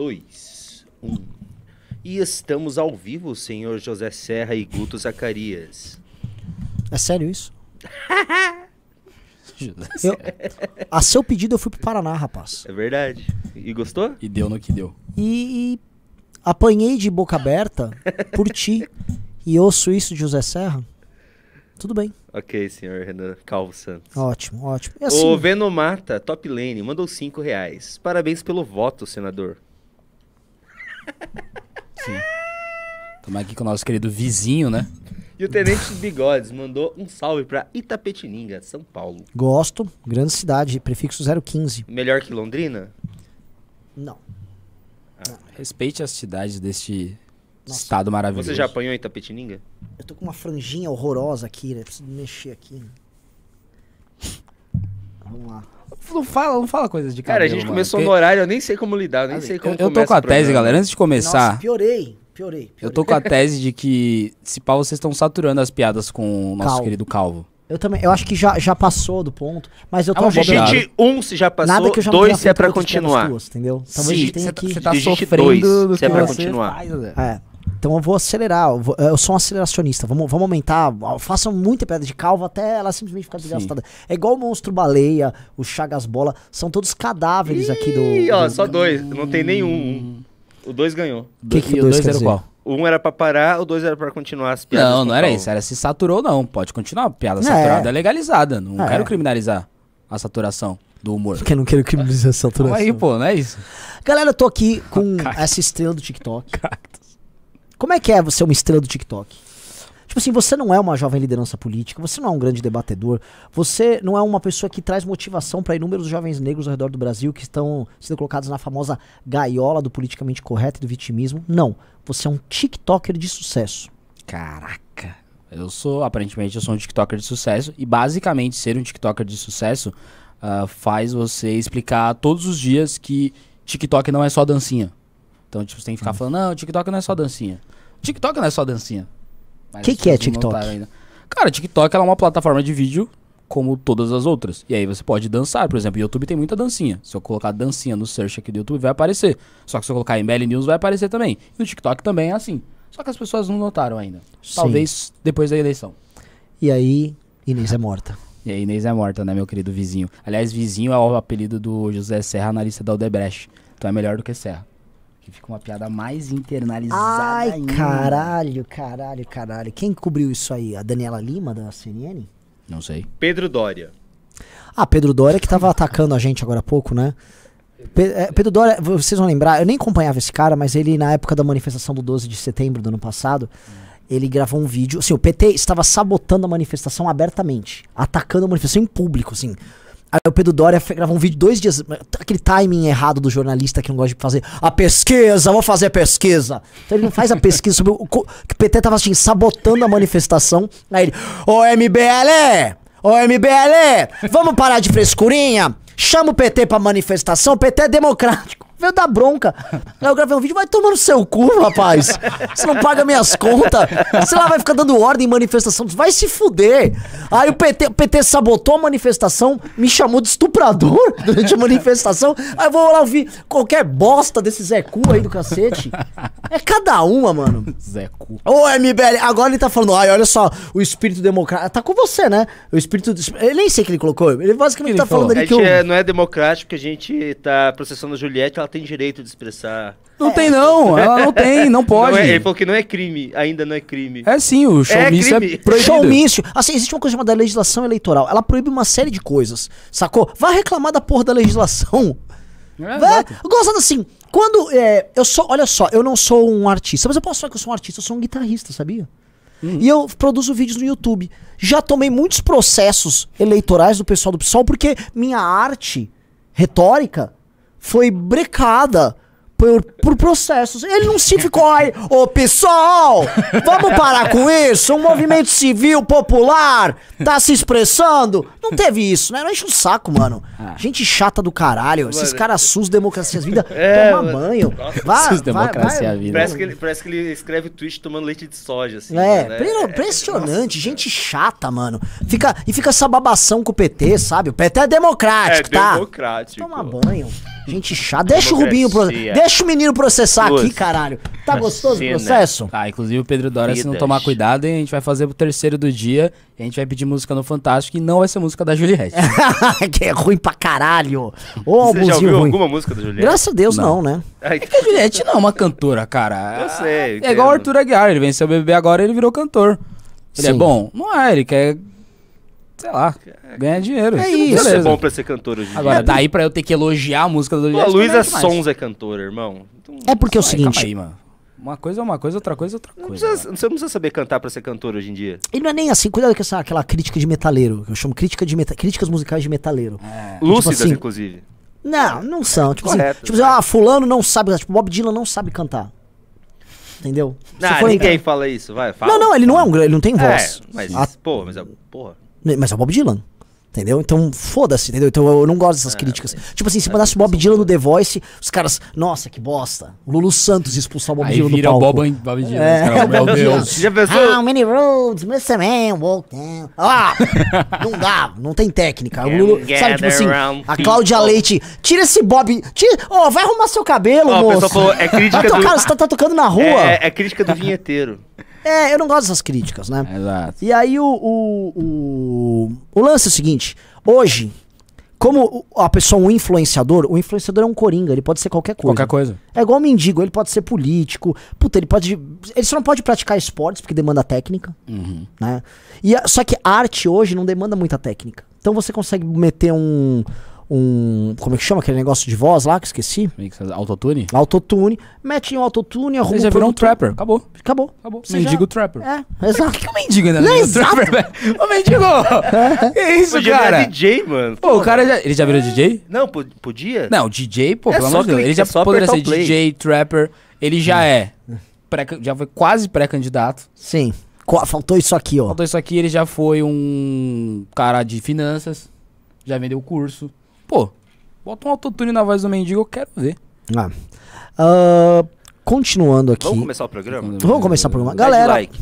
dois, um. E estamos ao vivo, senhor José Serra e Guto Zacarias. É sério isso? Eu- a seu pedido eu fui pro Paraná, rapaz. É verdade. E gostou? E deu no que deu. E, e apanhei de boca aberta por ti. E ouço isso de José Serra. Tudo bem. Ok, senhor Renan Calvo Santos. Ótimo, ótimo. E assim, O Venomata, Top Lane, mandou 5 reais. Parabéns pelo voto, senador. Estamos aqui com o nosso querido vizinho, né? E o Tenente Bigodes mandou um salve pra Itapetininga, São Paulo. gosto. Grande cidade, prefixo 015. Melhor que Londrina? Não. Respeite as cidades deste Nossa. estado maravilhoso. Você já apanhou em Itapetininga? Eu tô com uma franjinha horrorosa aqui, né? Preciso mexer aqui. Vamos lá. Não fala, não fala coisas de Cara, a cabelo, gente mano, começou porque no horário, eu nem sei como lidar, nem sei como Eu, tô com a tese, galera. Antes de começar, Nossa, piorei. Piorei. piorei. eu tô com a tese de que, se pá, vocês estão saturando as piadas com o nosso Calvo. querido Calvo. Eu também. Eu acho que já, já passou do ponto. Mas eu tô bobeada. Digite um se já passou, Nada que eu já dois se é pra continuar. tuas, entendeu? Talvez a Sim, gente tenha você que. tá, você tá sofrendo dois, do se é pra você continuar. faz. É. Então eu vou acelerar. eu, vou- eu sou um aceleracionista. Vamos, vamos aumentar. Façam muita piada de calvo até ela simplesmente ficar desgastada. É igual o monstro baleia, o Chagas Bola. São todos cadáveres aqui do. Ih, ó, do- só dois, não tem nenhum. um. O dois ganhou. Que que e o o dois dois quer era dizer? qual? O um era pra parar, o dois era pra continuar as piadas. Não, não era calvo. isso. Era se saturou, não. Pode continuar. Piada É. saturada é legalizada. Não É. quero criminalizar a saturação do humor. Porque eu não quero criminalizar essa altura. Calma aí, pô, não é isso? Galera, eu tô aqui com Cactus. essa estrela do TikTok. Como é que é você uma estrela do TikTok? Tipo assim, você não é uma jovem liderança política, você não é um grande debatedor, você não é uma pessoa que traz motivação para inúmeros jovens negros ao redor do Brasil que estão sendo colocados na famosa gaiola do politicamente correto e do vitimismo. Não. Você é um TikToker de sucesso. Caraca. Eu sou, aparentemente, eu sou um TikToker de sucesso. E basicamente, ser um TikToker de sucesso ah, faz você explicar todos os dias que TikTok não é só dancinha. Então, tipo, você tem que ficar falando, não, TikTok não é só dancinha. TikTok não é só dancinha. Mas Que que é TikTok? Cara, TikTok é uma plataforma de vídeo como todas as outras. E aí você pode dançar, por exemplo, o YouTube tem muita dancinha. Se eu colocar dancinha no search aqui do YouTube, vai aparecer. Só que se eu colocar ML News, vai aparecer também. E o TikTok também é assim. Só que as pessoas não notaram ainda. Sim. Talvez depois da eleição. E aí, Inês é morta. E aí, Inês é morta, né, meu querido vizinho? Aliás, vizinho é o apelido do José Serra na lista da Odebrecht. Então é melhor do que Serra. Que fica uma piada mais internalizada Ai, ainda. caralho, caralho, caralho. Quem cobriu isso aí? A Daniela Lima, da CNN? Não sei. Pedro Dória. Ah, Pedro Dória que tava atacando a gente agora há pouco, né? É, Pedro Dória, vocês vão lembrar, eu nem acompanhava esse cara, mas ele, na época da manifestação do 12 de setembro do ano passado, ele gravou um vídeo. Assim, o PT estava sabotando a manifestação abertamente, atacando a manifestação em público, assim. Aí o Pedro Dória fe- gravou um vídeo dois dias, aquele timing errado do jornalista que não gosta de fazer a pesquisa, vou fazer a pesquisa. Então ele não faz a pesquisa sobre o co- que o PT tava assim, sabotando a manifestação. Aí ele, ô MBL, ô MBL, vamos parar de frescurinha? Chama o PT pra manifestação, o PT é democrático. Veio dar bronca. Aí eu gravei um vídeo, vai tomar no seu cu, rapaz. Você não paga minhas contas. Você lá vai ficar dando ordem em manifestação. Vai se fuder. Aí o PT, o PT sabotou a manifestação, me chamou de estuprador durante a manifestação. Aí eu vou lá ouvir qualquer bosta desse Zé Cu aí do cacete. É cada uma, mano. Zé Cu. Ô, MBL, agora ele tá falando, ai, olha só, o espírito democrático. Tá com você, né? O espírito. des- Eu nem sei o que ele colocou. Ele basicamente Ele tá falando falou. A ali que gente o. é- não é democrático, a gente tá processando a Juliette, ela tem direito de expressar. Não tem não, ela não tem, não pode. Não é- ele falou que não é crime, ainda não é crime. É sim, o showmício é, crime. proibido. Showmício. Assim, existe uma coisa chamada legislação eleitoral. Ela proíbe uma série de coisas, sacou? Vai reclamar da porra da legislação. É, Vai, gostando assim, quando é, eu sou, olha só, eu não sou um artista, mas eu posso falar que eu sou um artista, eu sou um guitarrista, sabia? E eu produzo vídeos no YouTube. Já tomei muitos processos eleitorais do pessoal do PSOL porque minha arte retórica foi brecada por, por processos. Ele não se ficou aí, ô pessoal, vamos parar com isso? Um movimento civil popular tá se expressando. Não teve isso, né? Não enche o saco, mano. Gente chata do caralho. Esses Mano. caras SUS Democracias Vida, É, toma mano. banho. Vai, SUS Democracia vai. Vida. Parece que, ele, parece que ele escreve tweet tomando leite de soja, assim. É, né? pre- impressionante, gente chata, mano. Fica, e fica essa babação com o PT, sabe? O PT é É democrático, tá? democrático. Toma banho. Gente chata. Deixa o Rubinho, pro- Democracia. Deixa o menino processar Duas. aqui, caralho. Tá gostoso o Cena. processo? Tá, inclusive o Pedro Dória, se não tomar cuidado, a gente vai fazer pro terceiro do dia e a gente vai pedir música no Fantástico e não vai ser música da Juliette. que é ruim pra caralho. Ô, Você já ouviu ruim. alguma música do Juliette? Graças a Deus, não, Não. né? Ai, a Juliette não é uma cantora, cara. Eu sei, É entendo. igual o Arthur Aguiar, ele venceu o BBB agora ele virou cantor. Ele é Sim. bom? Não é, ele quer, sei lá, ganhar dinheiro. É Não isso. ser Beleza. bom pra ser cantor hoje em Agora, dia. daí pra eu ter que elogiar a música do Pô, a. Luísa não é. Sons é cantora, irmão. Então, É porque é o Ai, seguinte, aí, mano. Uma coisa é uma coisa, outra coisa é outra não coisa. precisa- você não precisa saber cantar pra ser cantor hoje em dia. e não é nem assim, cuidado com essa, aquela crítica de metaleiro, que eu chamo crítica de meta, críticas musicais de metaleiro. É. Lúcidas, assim, inclusive. Não, não são. Tipo assim, Correto. tipo assim, ah, fulano não sabe, tipo, Bob Dylan não sabe cantar. Entendeu? Se Ah, for- ninguém fala isso, vai, fala. Não, não, ele não é um, gra- ele não tem voz. É, mas, Ah, pô, mas, é- porra. Mas é o Bob Dylan. Entendeu? Então, foda-se, entendeu? Então eu não gosto dessas É, críticas. Tipo assim, se mandasse o Bob Dylan no The Voice, os caras, nossa, que bosta. O Lulu Santos expulsar o Bob Dylan do palco. Bob, Bob Dylan. É, os caras, meu. Deus. Já pensou? How many roads Mr. Man walk down? Ah, não dá, não tem técnica. O Lulu, sabe, tipo assim, a Cláudia. Leite, tira esse Bob, tira, ó, vai arrumar seu cabelo, Ó, o moço. falou, é crítica Vai tocar, do... você tá, tá tocando na rua. É, É, é crítica do vinheteiro. Eu não gosto dessas críticas, né? Exato. E aí o, o, o, o lance é o seguinte, hoje, como a pessoa é um influenciador, o influenciador é um coringa, ele pode ser qualquer coisa. Qualquer coisa. É igual o mendigo, ele pode ser político, puta, ele pode. Ele só não pode praticar esportes porque demanda técnica, Uhum. né? E só que arte hoje não demanda muita técnica. Então você consegue meter um. Um como é que chama aquele negócio de voz lá que esqueci? Autotune. Autotune. Mete um autotune, arruma Você já virou um trapper. Acabou. Acabou. Acabou. Você mendigo já- trapper. É, exato. que o mendigo ainda Não, não é trapper, velho? Ô, mendigo! que isso, Podia cara? virar DJ, mano. Pô, o cara já... Ele já virou DJ? Não, po- podia? Não, DJ, pô, É pelo amor de Deus. Ele já é só poderia ser o. DJ, trapper. Ele já é. pré- já foi quase pré-candidato. Sim. Faltou isso aqui, ó. Faltou isso aqui, ele já foi um cara de finanças. Já vendeu curso. Pô, bota um autotune na voz do mendigo, eu quero ver. Ah. Ah, continuando aqui. Vamos começar o programa? Vamos começar o programa. De Galera, like.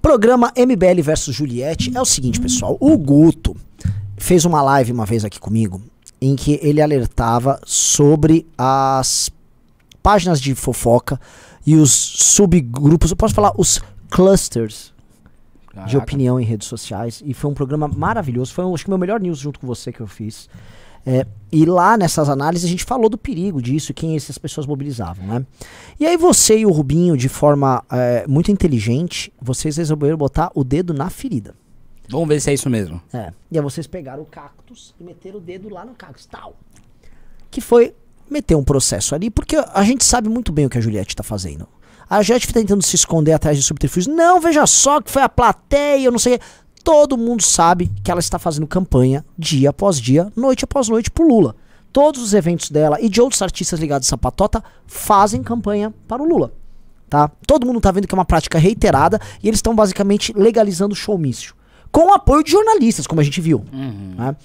Programa MBL versus Juliette é o seguinte, pessoal. O Guto fez uma live uma vez aqui comigo em que ele alertava sobre as páginas de fofoca e os subgrupos, eu posso falar os clusters de Caraca. opinião em redes sociais. E foi um programa maravilhoso. Foi, um, acho que, o meu melhor news junto com você que eu fiz. É, e lá nessas análises a gente falou do perigo disso e quem essas pessoas mobilizavam, né? E aí você e o Rubinho, de forma é, muito inteligente, vocês resolveram botar o dedo na ferida. Vamos ver se é isso mesmo. É. E aí vocês pegaram o cactus e meteram o dedo lá no cactus, tal. Que foi meter um processo ali, porque a gente sabe muito bem o que a Juliette tá fazendo. A Juliette tá tentando se esconder atrás de subterfúgios. Não, veja só que foi a plateia, eu não sei. Todo mundo sabe que ela está fazendo campanha dia após dia, noite após noite pro Lula. Todos os eventos dela e de outros artistas ligados à Patota fazem campanha para o Lula. Tá? Todo mundo tá vendo que é uma prática reiterada e eles estão basicamente legalizando o showmício. Com o apoio de jornalistas, como a gente viu. né?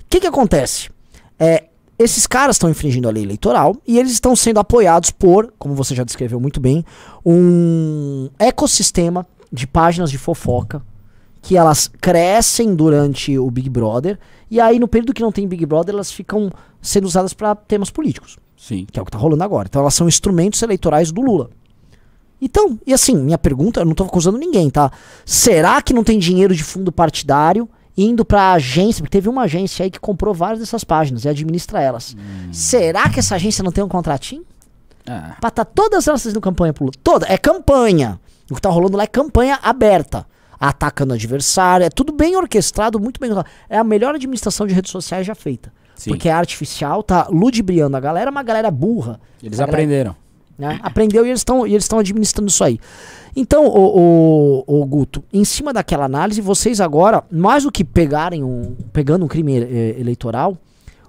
O que que acontece? É, esses caras estão infringindo a lei eleitoral e eles estão sendo apoiados por, como você já descreveu muito bem, um ecossistema de páginas de fofoca que elas crescem durante o Big Brother e aí no período que não tem Big Brother elas ficam sendo usadas para temas políticos Sim. que é o que tá rolando agora. Então elas são instrumentos eleitorais do Lula. Então, e assim, minha pergunta, eu não tô acusando ninguém, tá? Será que não tem dinheiro de fundo partidário indo pra agência? Porque teve uma agência aí que comprou várias dessas páginas e administra elas. Será que essa agência não tem um contratinho? Ah, Pra tá todas elas fazendo campanha pro Lula. Toda, é campanha. O que tá rolando lá é campanha aberta. Atacando o adversário, é tudo bem orquestrado, muito bem. É a melhor administração de redes sociais já feita. Sim. Porque é artificial, tá ludibriando a galera, uma galera burra. eles galera aprenderam. né? Aprendeu e eles estão eles estão administrando isso aí. Então, o, o, o Guto, em cima daquela análise, vocês agora, mais do que pegarem um, pegando um crime eh, eleitoral,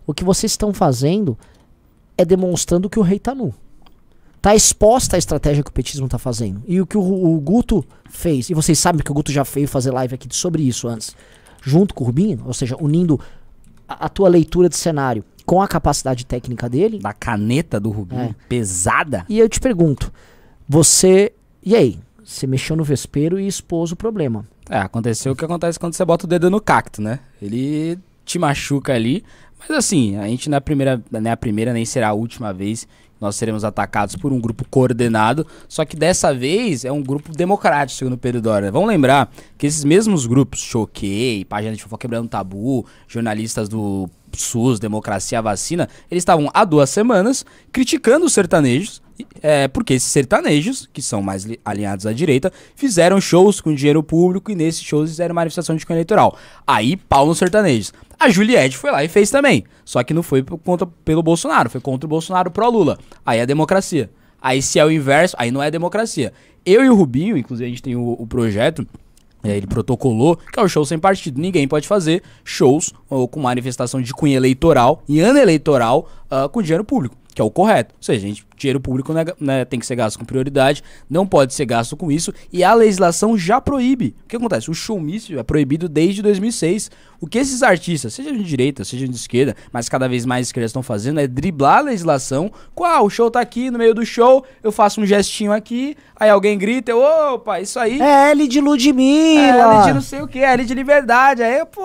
o que vocês estão fazendo é demonstrando que o rei tá nu. Tá exposta a estratégia que o petismo tá fazendo. E o que o, o Guto fez, e vocês sabem que o Guto já fez fazer live aqui sobre isso antes, junto com o Rubinho, ou seja, unindo a, a tua leitura de cenário com a capacidade técnica dele, Da caneta do Rubinho, É. pesada. e eu te pergunto, você. E aí? Você mexeu no vespeiro e expôs o problema. É, aconteceu o que acontece quando você bota o dedo no cacto, né? Ele te machuca ali. Mas assim, a gente não é a primeira, não é a primeira nem será a última vez nós seremos atacados por um grupo coordenado, só que dessa vez é um grupo democrático, segundo Pedro Dória. Vamos lembrar que esses mesmos grupos, Choquei, Página de Fofoca Quebrando Tabu, jornalistas do SUS, Democracia, Vacina, eles estavam há duas semanas criticando os sertanejos, é, porque esses sertanejos, que são mais li- alinhados à direita, fizeram shows com dinheiro público e nesses shows fizeram manifestação de cunho eleitoral. Aí, pau nos sertanejos. A Juliette foi lá e fez também. Só que não foi por conta, pelo Bolsonaro, foi contra o Bolsonaro pró-Lula. Aí é democracia. Aí se é o inverso, aí não é democracia. Eu e o Rubinho, inclusive a gente tem o, o projeto, é, ele protocolou que é o show sem partido. Ninguém pode fazer shows ou com manifestação de cunho eleitoral e ano eleitoral ah, com dinheiro público, que é o correto. Ou seja, gente, dinheiro público né, né, tem que ser gasto com prioridade, não pode ser gasto com isso e a legislação já proíbe. O que acontece? O showmício é proibido desde 2006. O que esses artistas, sejam de direita, sejam de esquerda, mas cada vez mais esquerda estão fazendo é driblar a legislação. Ah, o show tá aqui, no meio do show, eu faço um gestinho aqui, aí alguém grita, eu, opa, isso aí. É L de É, Ludmilla. ali de não sei o que, ali de liberdade. Aí, pô,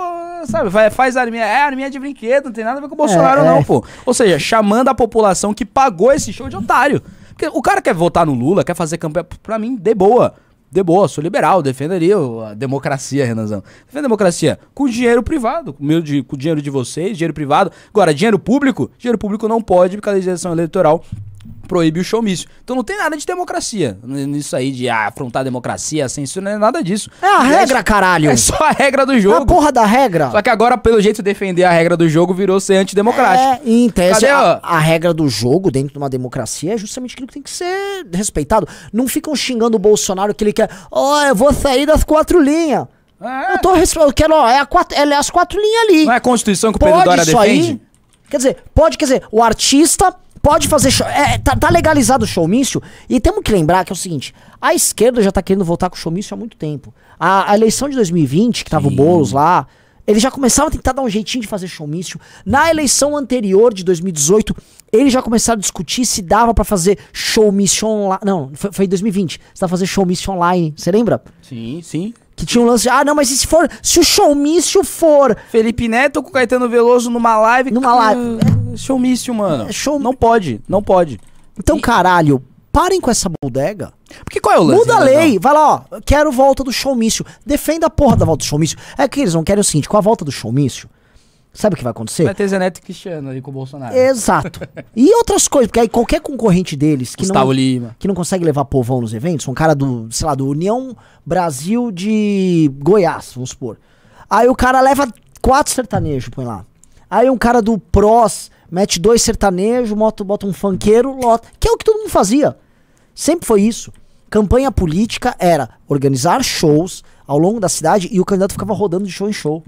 sabe, vai, faz arminha. É, arminha de brinquedo, não tem nada a ver com o Bolsonaro, É, não, é. pô. Ou seja, chamando a população que pagou esse show de otário. Porque o cara quer votar no Lula, quer fazer campanha. Pra mim, de boa. De boa, sou liberal, defenderia a democracia, Renanzão. Defendo a democracia com dinheiro privado, com, meu, com dinheiro de vocês, dinheiro privado. Agora, dinheiro público, dinheiro público não pode, porque a legislação eleitoral proíbe o showmício. Então não tem nada de democracia nisso aí, de ah, afrontar a democracia, censura, não é nada disso. É a regra, caralho. É só a regra do É a jogo. porra da regra. Só que agora, pelo jeito, defender a regra do jogo virou ser antidemocrático. É, tese, Cadê, a, a regra do jogo dentro de uma democracia é justamente aquilo que tem que ser respeitado. Não ficam xingando o Bolsonaro que ele quer. Ó, eu vou sair das quatro linhas. É. Eu tô eu quero, ó, é, a quatro, é as quatro linhas ali. Não é a Constituição que o Pedro Dória defende? aí. Quer dizer, pode, quer dizer, o artista pode fazer show. É, tá, tá legalizado o showmício. E temos que lembrar que é o seguinte: a esquerda já tá querendo voltar com o showmício há muito tempo. A, a eleição de 2020, que tava o Boulos lá. Eles já começaram a tentar dar um jeitinho de fazer showmício. Na eleição anterior de 2018, eles já começaram a discutir se dava pra fazer showmício online. Não, foi, foi em 2020. Se dava pra fazer showmício online. Você lembra? Sim, sim. Que tinha um lance de, ah, não, mas e se for, se o showmício for Felipe Neto com Caetano Veloso numa live. Numa live. É showmício, mano. É show- Não pode, não pode. Então, E- caralho, parem com essa bodega. Porque qual é o lance? Muda a Renanzão? lei. Vai lá, ó. Quero volta do showmício. Defenda a porra da volta do showmício. É que eles não querem o seguinte: com a volta do showmício, sabe o que vai acontecer? Vai ter Zé Neto e Cristiano ali com o Bolsonaro. Exato. E outras coisas, porque aí qualquer concorrente deles que Gustavo não, Lima. que não consegue levar povão nos eventos, um cara do, sei lá, do União Brasil de Goiás, vamos supor. Aí o cara leva quatro sertanejos, põe lá. Aí um cara do Pros mete dois sertanejos, bota, bota um funkeiro, lota. Que é o que todo mundo fazia. Sempre foi isso. Campanha política era organizar shows ao longo da cidade e o candidato ficava rodando de show em show.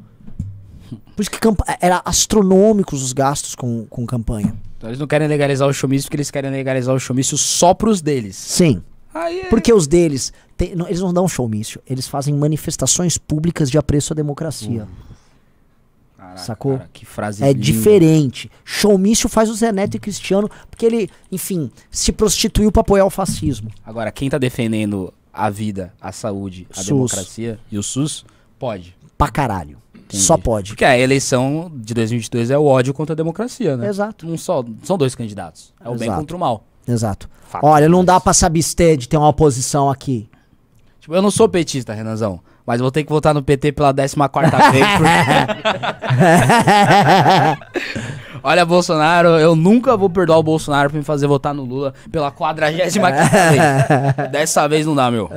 Por isso que era astronômicos os gastos com, com campanha. Então eles não querem legalizar o showmício porque eles querem legalizar o showmício só pros deles. Sim. Aí é... Porque os deles, tem- não, eles não dão showmício, eles fazem manifestações públicas de apreço à democracia. Caraca, sacou? cara, que frase É linda. diferente. Showmício faz o Zé Neto e Cristiano, porque ele, enfim, se prostituiu pra apoiar o fascismo. Agora, quem tá defendendo a vida, a saúde, a SUS. democracia e o SUS, pode. Pra caralho. Entendi. Só pode. Porque a eleição de 2022 é o ódio contra a democracia, né? Exato. Não só, são dois candidatos. É o bem Exato. contra o mal. Exato. Fato. Olha, não dá pra se abster de ter uma oposição aqui. Tipo, eu não sou petista, Renanzão. Mas vou ter que votar no PT pela 14 vez. porque- Olha, Bolsonaro, eu nunca vou perdoar o Bolsonaro pra me fazer votar no Lula pela 45 vez. Dessa vez não dá, meu.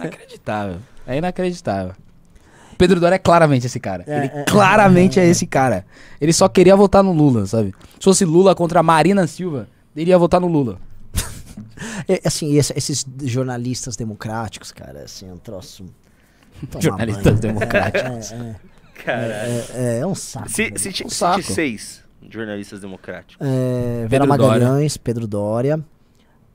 Inacreditável. É inacreditável. Pedro Dória é claramente esse cara. É, Ele é, claramente é, esse cara. Ele só queria votar no Lula, sabe? Se fosse Lula contra Marina Silva, ele ia votar no Lula. É, assim, esse- esses jornalistas democráticos, cara, assim, é um troço. Jornalistas banho. democráticos. É, Caralho. é, é, é um saco. Se, se, Um saco. ti- seis jornalistas democráticos. É, Vera Pedro Dória. Magalhães, Pedro Dória.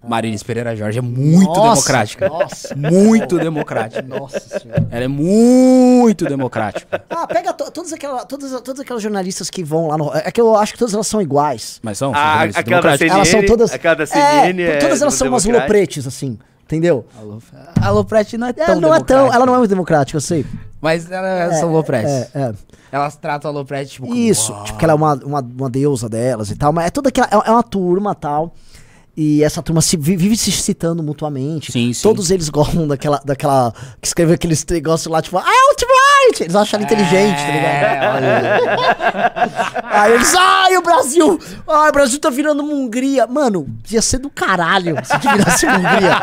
Marines Pereira Jorge é muito Nossa, democrática. Nossa, Muito democrática. nossa senhora. Ela é muito democrática. Ah, pega to- todas, aquelas, todas, todas aquelas jornalistas que vão lá no. É que eu acho que todas elas são iguais. Mas são, são Ah, aquela da democráticos. Elas são CNN, todas. aquela da CNN é, é todas elas são umas lopretes, assim. Entendeu? Alô, Alô Prete não é tão Ela não é tão. democrática. Ela não é muito democrática, eu sei. Mas elas são Loprete. É, é. Elas tratam a Loprete tipo como, Isso, "Uau". tipo, que ela é uma, uma, uma deusa delas e tal, mas é toda aquela. É, é uma turma tal. E essa turma se, vi- vive se citando mutuamente. Sim, sim. Todos eles gostam daquela, daquela. Que escreveu aqueles negócios lá, tipo, Eles acham ela inteligente, tá ligado? É, Aí eles, ai, o Brasil! Ai, o Brasil tá virando uma Hungria. Mano, ia ser do caralho se virasse uma Hungria.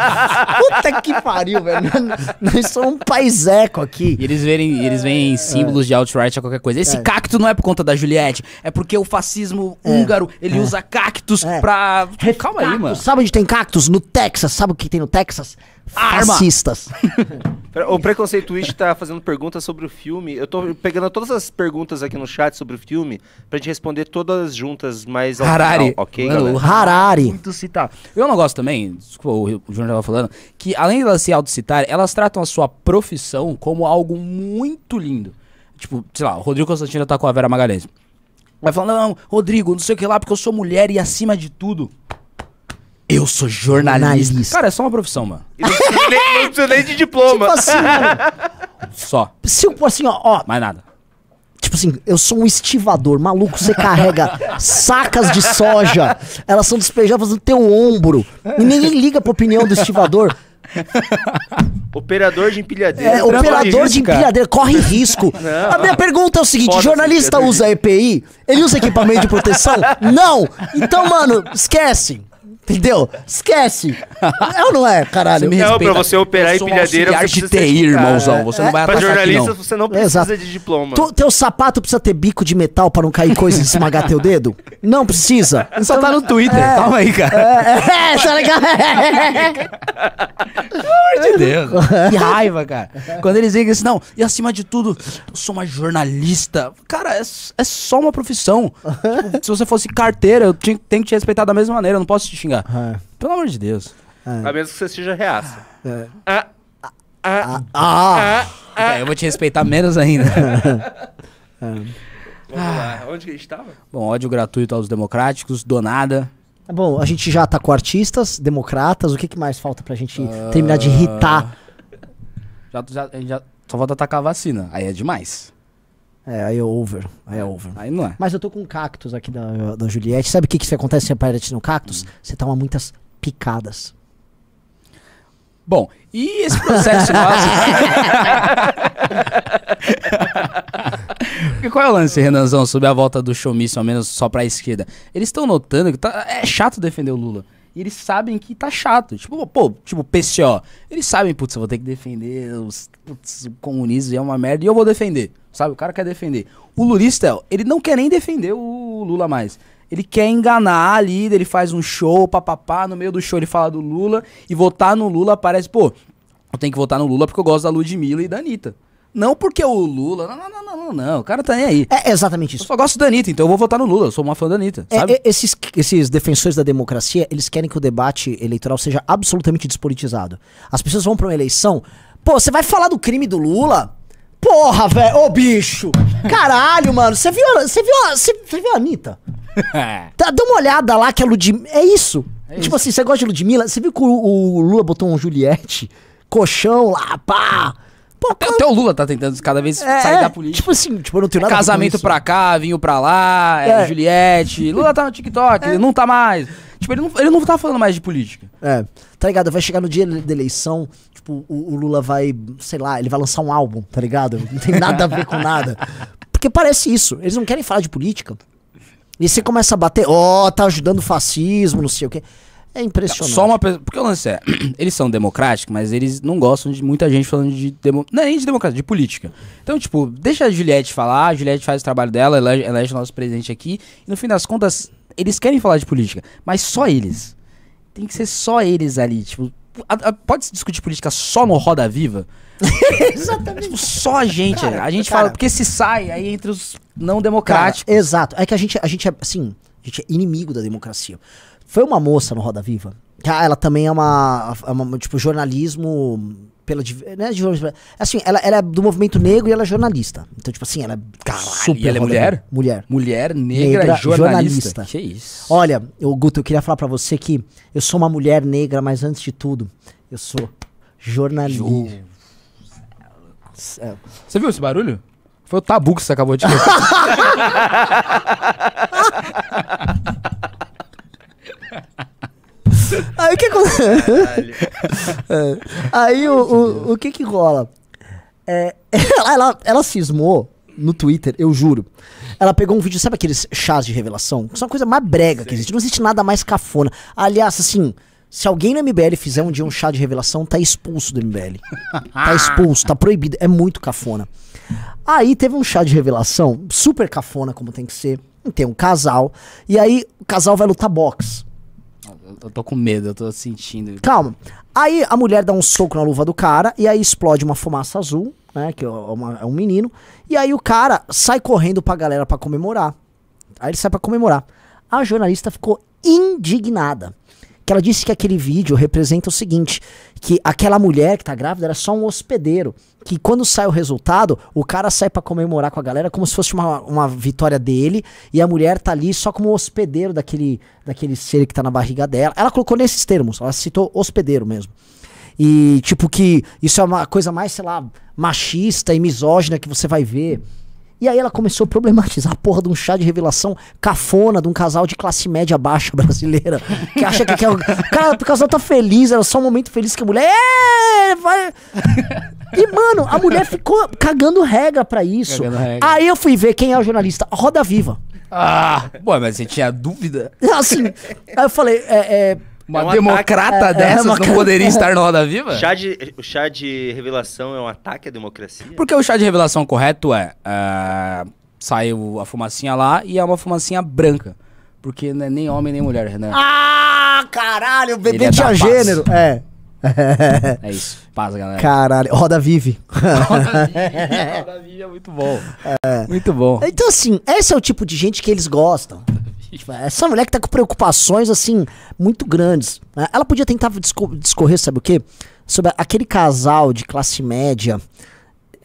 Puta que pariu, velho. Nós somos um paiseco aqui. E eles verem, eles veem símbolos de alt-right a qualquer coisa. Esse cacto não é por conta da Juliette, é porque o fascismo húngaro, ele usa cactos É. pra. Calma aí, mano. Sabe onde tem cactos? No Texas. Sabe o que tem no Texas? Arma. Fascistas. O Preconceito Twitch tá fazendo perguntas sobre o filme. Eu tô pegando todas as perguntas aqui no chat sobre o filme pra gente responder todas juntas, mas ao Harari. final, ok, Mano, galera? Harari. Muito citar. Eu não gosto também, desculpa, o, Júnior tava falando, que além de elas se autocitar, elas tratam a sua profissão como algo muito lindo. Tipo, sei lá, o Rodrigo Constantino tá com a Vera Magalhães. Vai falar, não, Rodrigo, não sei o que lá, porque eu sou mulher e acima de tudo. Eu sou jornalista. Jornalista. Cara, é só uma profissão, mano. E não, precisa nem, não precisa nem de diploma. Tipo assim, mano. Só. Se eu, assim, ó, ó, Mais nada. Tipo assim, eu sou um estivador, maluco, você carrega sacas de soja, elas são despejadas no teu ombro, e ninguém liga pra opinião do estivador. Operador de empilhadeira. É, operador de empilhadeira, corre risco. A minha pergunta é o seguinte, jornalista usa EPI? Ele usa equipamento de proteção? Não! Então, mano, esquece. Entendeu? Esquece. É ou não é, caralho? Você me Não, respeita. pra você operar um empilhadeira, auxiliar você de precisa TI, irmãozão. Você não vai Pra jornalista, não. você não precisa Exato. de diploma. Tu- teu sapato precisa ter bico de metal pra não cair coisa e esmagar teu dedo? Não precisa. Só tá no Twitter. Calma aí, cara. É, é, tá ligado? Pelo amor de Deus. Que raiva, cara. Quando eles dizem assim, não, e acima de tudo, eu sou uma jornalista. Cara, é, é só uma profissão. Tipo, se você fosse carteira, eu tinha, tenho que te respeitar da mesma maneira, eu não posso te xingar. Pelo amor de Deus. A menos que você seja reaça. É. Ah, ah, Ah, ah. É, eu vou te respeitar menos ainda. Vamos lá. Onde que a gente tava? Bom, ódio gratuito aos democráticos, do nada. bom, a gente já tá com artistas, democratas, o que, que mais falta pra gente terminar de irritar? Já, já, já só falta atacar a vacina. Aí é demais. É, aí é over, aí é over. Aí não é. Mas eu tô com um cactus aqui da, da Juliette. Sabe o que, que acontece se aparece no cactus? Você toma muitas picadas. Bom, e esse processo nosso? Qual é o lance, Renanzão, sobre a volta do showmício, ao menos só pra esquerda? Eles estão notando que tá, é chato defender o Lula. E eles sabem que tá chato. Tipo, pô, tipo, PCO. Eles sabem, putz, eu vou ter que defender os, putz, o comunismo é uma merda e eu vou defender. Sabe? O cara quer defender. O lulista, ele não quer nem defender o Lula mais. Ele quer enganar a líder, ele faz um show, papapá, no meio do show ele fala do Lula e votar no Lula parece, pô, eu tenho que votar no Lula porque eu gosto da Ludmilla e da Anitta. Não porque o Lula. Não, não, não, não, não, não. O cara tá nem aí. É exatamente Eu isso. só gosto da Anitta, então eu vou votar no Lula. Eu sou uma fã da Anitta, É, sabe? é, esses, esses defensores da democracia, eles querem que o debate eleitoral seja absolutamente despolitizado. As pessoas vão pra uma eleição. Pô, você vai falar do crime do Lula? Porra, velho, ô bicho! Caralho, mano, você viu, a- você viu, você, viu a Anitta? Tá, dá uma olhada lá que a Ludmilla. É isso. tipo assim, você gosta de Ludmilla? Você viu que o, o Lula botou um Juliette? Colchão lá, pá! Pô, Até, até o Lula tá tentando cada vez é, sair da política. Tipo assim, tipo, eu não tenho nada com Casamento isso. pra cá, vinho pra lá, é, É. Juliette. Lula tá no TikTok, ele não tá mais. Tipo, ele não, ele não tá falando mais de política. É, tá ligado? Vai chegar no dia da eleição, tipo, o, o Lula vai, sei lá, ele vai lançar um álbum, tá ligado? Não tem nada a ver com nada. Porque parece isso, eles não querem falar de política. E você começa a bater, ó, tá ajudando o fascismo, não sei o quê. É impressionante. Só uma pessoa. Porque o lance é, eles são democráticos, mas eles não gostam de muita gente falando de. Demo, não é nem de democracia, de política. Então, tipo, deixa a Juliette falar, a Juliette faz o trabalho dela, elege, elege o nosso presidente aqui, e no fim das contas, eles querem falar de política, mas só eles. Tem que ser só eles ali, tipo. a- a- Pode-se discutir política só no Roda Viva? Exatamente. Tipo, só a gente. Cara, a gente cara. fala, porque se sai aí entre os não Cara, democráticos. exato. É que a gente, a gente é, assim, a gente é inimigo da democracia. Foi uma moça no Roda Viva. que, ah, ela também é uma, é uma, tipo, jornalismo pela... é jornalismo, assim, ela, ela é do movimento negro e ela é jornalista. Então, tipo assim, ela é super... e ela é mulher? Mulher. Mulher negra, Negra, jornalista. jornalista. Que isso? Olha, eu, Guto, eu queria falar pra você que eu sou uma mulher negra, mas antes de tudo, eu sou jornalista. Você viu esse barulho? Foi o tabu que você acabou de Aí o que acontece? É. Aí o, o, o que que rola? É, ela, ela, ela cismou no Twitter, eu juro. Ela pegou um vídeo, sabe aqueles chás de revelação? Que são a coisa mais brega que existe. Não existe nada mais cafona. Aliás, assim, se alguém no MBL fizer um dia um chá de revelação, tá expulso do MBL. tá expulso, tá proibido. É muito cafona. Aí teve um chá de revelação, super cafona, como tem que ser. Tem um casal. E aí o casal vai lutar boxe. Eu- tô com medo, eu tô sentindo. Calma. Aí a mulher dá um soco na luva do cara e aí explode uma fumaça azul, né? Que é, uma- é um menino. E aí o cara sai correndo pra galera pra comemorar. Aí ele sai pra comemorar. A jornalista ficou indignada. Que ela disse que aquele vídeo representa o seguinte: que aquela mulher que tá grávida era só um hospedeiro. Que quando sai o resultado, o cara sai pra comemorar com a galera como se fosse uma, uma vitória dele. E a mulher tá ali só como hospedeiro daquele, daquele ser que tá na barriga dela. Ela colocou nesses termos, ela citou hospedeiro mesmo. E, tipo, que isso é uma coisa mais, sei lá, machista e misógina que você vai ver. E aí ela começou a problematizar a porra de um chá de revelação cafona de um casal de classe média baixa brasileira. Que acha que, que é o. Cara, o casal tá feliz, era só um momento feliz que a mulher. É, vai. E, mano, a mulher ficou cagando regra pra isso. Cagando regra. Aí eu fui ver quem é o jornalista. Roda Viva. Ah, pô, mas você tinha dúvida? Assim. aí eu falei, é. é, Uma É um democrata ataque- é, dessas é uma não poderia estar no Roda Viva? Chá de, o chá de revelação é um ataque à democracia? Porque o chá de revelação correto é, é, saiu a fumacinha lá e é uma fumacinha branca. Porque não é nem homem nem mulher, Renan. Ah, caralho, o bebê é tinha gênero. É. É isso. Paz, galera. Caralho, Roda Vive. Roda Viva é muito bom. Muito bom. Então, assim, esse é o tipo de gente que eles gostam. Tipo, Essa mulher que tá com preocupações, assim, muito grandes. Ela podia tentar disco- discorrer, sabe o quê? Sobre aquele casal de classe média.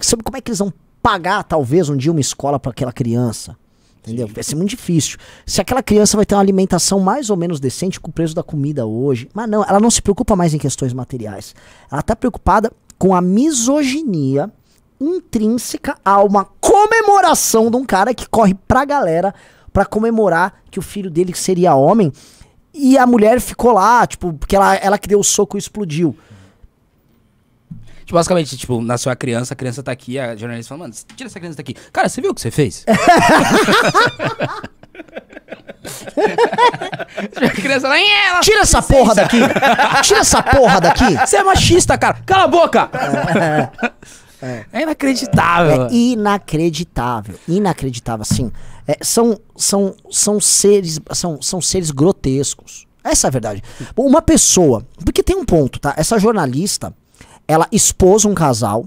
Sobre como é que eles vão pagar, talvez, um dia uma escola pra aquela criança. Entendeu? Vai ser muito difícil. Se aquela criança vai ter uma alimentação mais ou menos decente com o preço da comida hoje. Mas não, ela não se preocupa mais em questões materiais. Ela tá preocupada com a misoginia intrínseca a uma comemoração de um cara que corre pra galera pra comemorar que o filho dele seria homem. E a mulher ficou lá, tipo, porque ela, ela que deu o soco e explodiu. Tipo, basicamente, tipo, nasceu a criança, a criança tá aqui, a jornalista fala, mano, tira essa criança daqui. Cara, você viu o que você fez? a criança lá, "Ih, ela Tira essa porra daqui! Tira essa porra daqui! Você é machista, cara. Cala a boca! É, inacreditável. É inacreditável, inacreditável, assim. É, são, são, são seres, são, são seres grotescos. Essa é a verdade. Uma pessoa, porque tem um ponto, tá? Essa jornalista, ela expôs um casal,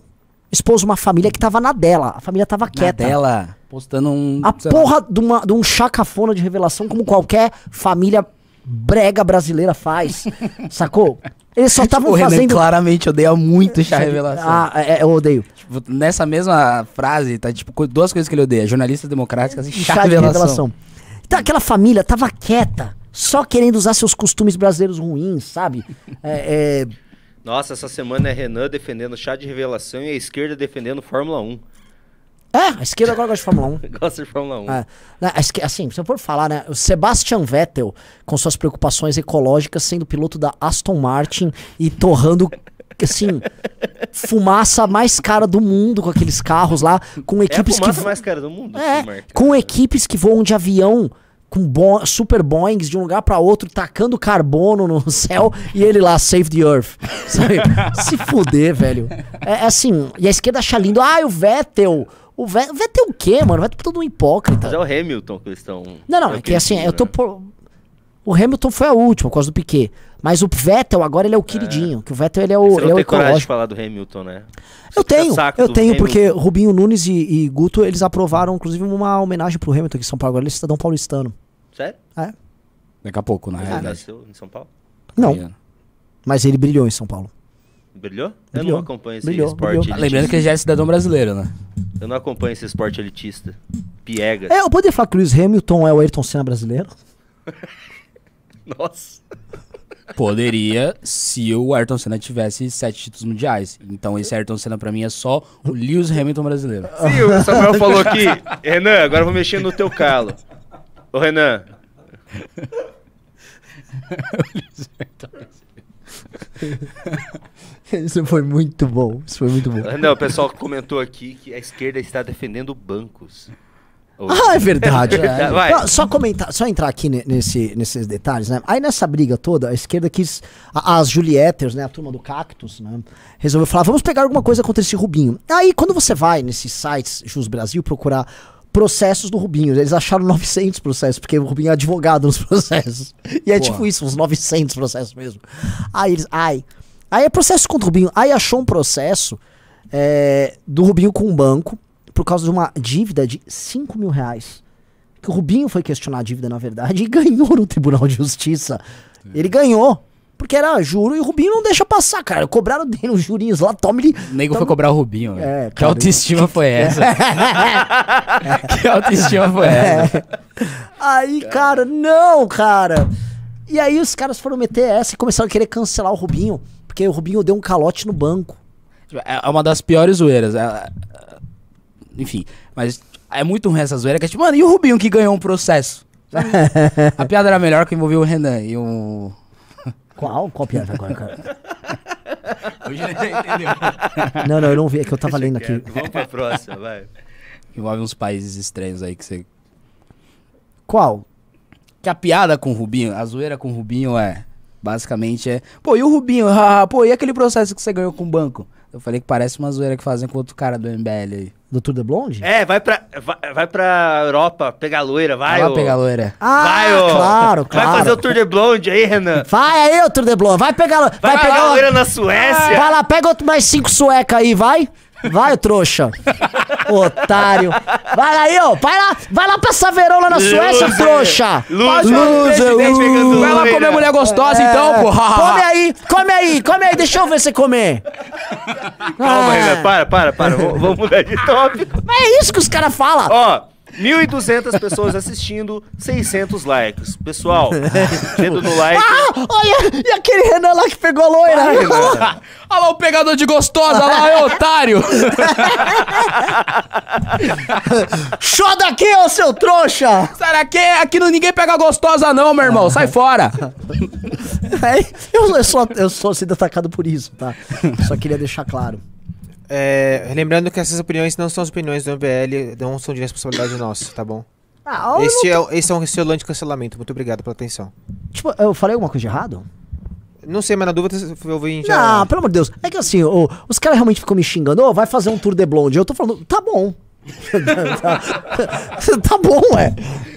expôs uma família que tava na dela. A família tava Na quieta. dela, postando um... A porra de, uma, de um chacafona de revelação, como qualquer família brega brasileira faz. Sacou? Eles só estavam o Renan fazendo. claramente odeia muito chá revelação. Ah, é, é, eu odeio. Tipo, nessa mesma frase, tá tipo duas coisas que ele odeia. Jornalista democrática e chá, chá de revelação. revelação. Então aquela família tava quieta, só querendo usar seus costumes brasileiros ruins, sabe? É, é, Nossa, essa semana é Renan defendendo chá de revelação e a esquerda defendendo Fórmula 1. é, a esquerda agora gosta de Fórmula 1. Gosta de Fórmula 1. É, assim, se eu for falar, né? O Sebastian Vettel, com suas preocupações ecológicas, sendo piloto da Aston Martin e torrando, assim, fumaça mais cara do mundo com aqueles carros lá, com É a equipes que. mais cara do mundo. É, Marca. com equipes que voam de avião com bo super Boeings de um lugar pra outro, tacando carbono no céu e ele lá, save the earth. Sabe? Se fuder, velho. É, é assim, e a esquerda acha lindo, ah, o Vettel. O Ve- Vettel o quê, mano? O Vettel é todo um hipócrita. Mas é o Hamilton que eles estão. Não, não, é que assim, eu tô né? por. O Hamilton foi a última, por causa do Piquet. Mas o Vettel agora ele é o queridinho. Que o Vettel ele é o, Você ele não é o tem coragem de falar do Hamilton, né? Eu Você fica tenho, eu tenho, porque Hamilton. Rubinho Nunes e, e Guto, eles aprovaram, inclusive, uma homenagem pro Hamilton aqui em São Paulo. Agora ele é cidadão paulistano. Sério? É. Daqui a pouco, na Ele realidade. nasceu em São Paulo? Não, mas ele brilhou em São Paulo. Brilhou? Eu Brilhou. não acompanho esse Brilhou, esporte brilhou. Lembrando que ele já é cidadão brasileiro, né? Eu não acompanho esse esporte elitista. Piegas. É, eu poderia falar que o Lewis Hamilton é o Ayrton Senna brasileiro? Nossa. Poderia se o Ayrton Senna tivesse sete títulos mundiais. Então esse Ayrton Senna pra mim é só o Lewis Hamilton brasileiro. Sim, o Samuel falou aqui. Renan, agora eu vou mexer no teu calo. Ô, Renan. Isso foi muito bom. Isso foi muito bom. Não, o pessoal comentou aqui que a esquerda está defendendo bancos. Ah, é verdade. É é. vai. Não, só comentar, só entrar aqui ne- nesse, nesses detalhes, né? Aí nessa briga toda, a esquerda quis. a- as Julieters, né? A turma do Cactus, né? Resolveu falar, vamos pegar alguma coisa contra esse Rubinho. Aí, quando você vai nesses sites Jus Brasil procurar processos do Rubinho, eles acharam 900 processos, porque o Rubinho é advogado nos processos. E é Porra. tipo isso, uns 900 processos mesmo. Aí eles, ai. Aí é processo contra o Rubinho. Aí achou um processo é, do Rubinho com um banco por causa de uma dívida de 5 mil reais. Que o Rubinho foi questionar a dívida, na verdade, e ganhou no Tribunal de Justiça. Ele ganhou. Porque era juro e o Rubinho não deixa passar, cara. Cobraram dele os jurinhos lá, tome ele. O nego foi cobrar o Rubinho. velho. É, que autoestima foi essa? que autoestima foi essa? Aí, cara, não, cara. E aí os caras foram meter essa e começaram a querer cancelar o Rubinho. Porque o Rubinho deu um calote no banco. Tipo, É uma das piores zoeiras. Enfim, mas é muito ruim essa zoeira que é tipo, mano, e o Rubinho que ganhou um processo? A piada era melhor que envolvia o Renan e o. Qual? Qual piada agora, cara? Hoje ele já entendeu. Não, não, eu não vi, é que eu tava lendo aqui. Vamos pra próxima, vai. Envolve uns países estranhos aí que você. Qual? Que a piada com o Rubinho, a zoeira com o Rubinho é. Basicamente é. Pô, e o Rubinho? Ah, pô, e aquele processo que você ganhou com o banco? Eu falei que parece uma zoeira que fazem com outro cara do MBL aí. Do Tour de Blonde? É, vai pra, vai, vai pra Europa pegar loira, vai, Vai ô. pegar a loira. Ah, Vai, ô. claro, claro. Vai fazer o Tour de Blonde aí, Renan. Vai aí, ô Tour de Blonde. Vai pegar. Vai, Vai, pegar. loira na Suécia. Vai lá, pega outro mais cinco sueca aí, vai. Vai, trouxa. Otário. Vai aí, ó. Vai lá, vai lá pra Saveirão lá na Suécia, trouxa. Presidente pegando loser. Vai lá loira. comer mulher gostosa então, É, pô. Come aí, come aí, come aí. Deixa eu ver você comer. Calma, Ah. Renan, para, para, para. Vamos vamos mudar de tópico. Mas é isso que os caras falam. Ó, 1.200 pessoas assistindo, 600 likes. Pessoal, dedo no like. Ah, olha, e aquele Renan lá que pegou a loira. Renan. Olha lá o pegador de gostosa, lá, é otário. Show daqui, ô seu trouxa. Sai daqui, aqui não, ninguém pega gostosa não, meu irmão. Sai fora. É, eu, eu sou, eu sou sendo atacado por isso, tá? Só queria deixar claro. É, lembrando que essas opiniões não são as opiniões do MBL, não são de responsabilidade nossa, tá bom? Ah, Esse é, o- esse é um receio de cancelamento. Muito obrigado pela atenção. Tipo, eu falei alguma coisa de errado? Não sei, mas na dúvida eu vim já. Não, pelo amor de Deus. É que assim, os caras realmente ficam me xingando. Ô, vai fazer um tour de blonde. Eu tô falando, tá bom. tá, tá bom, é.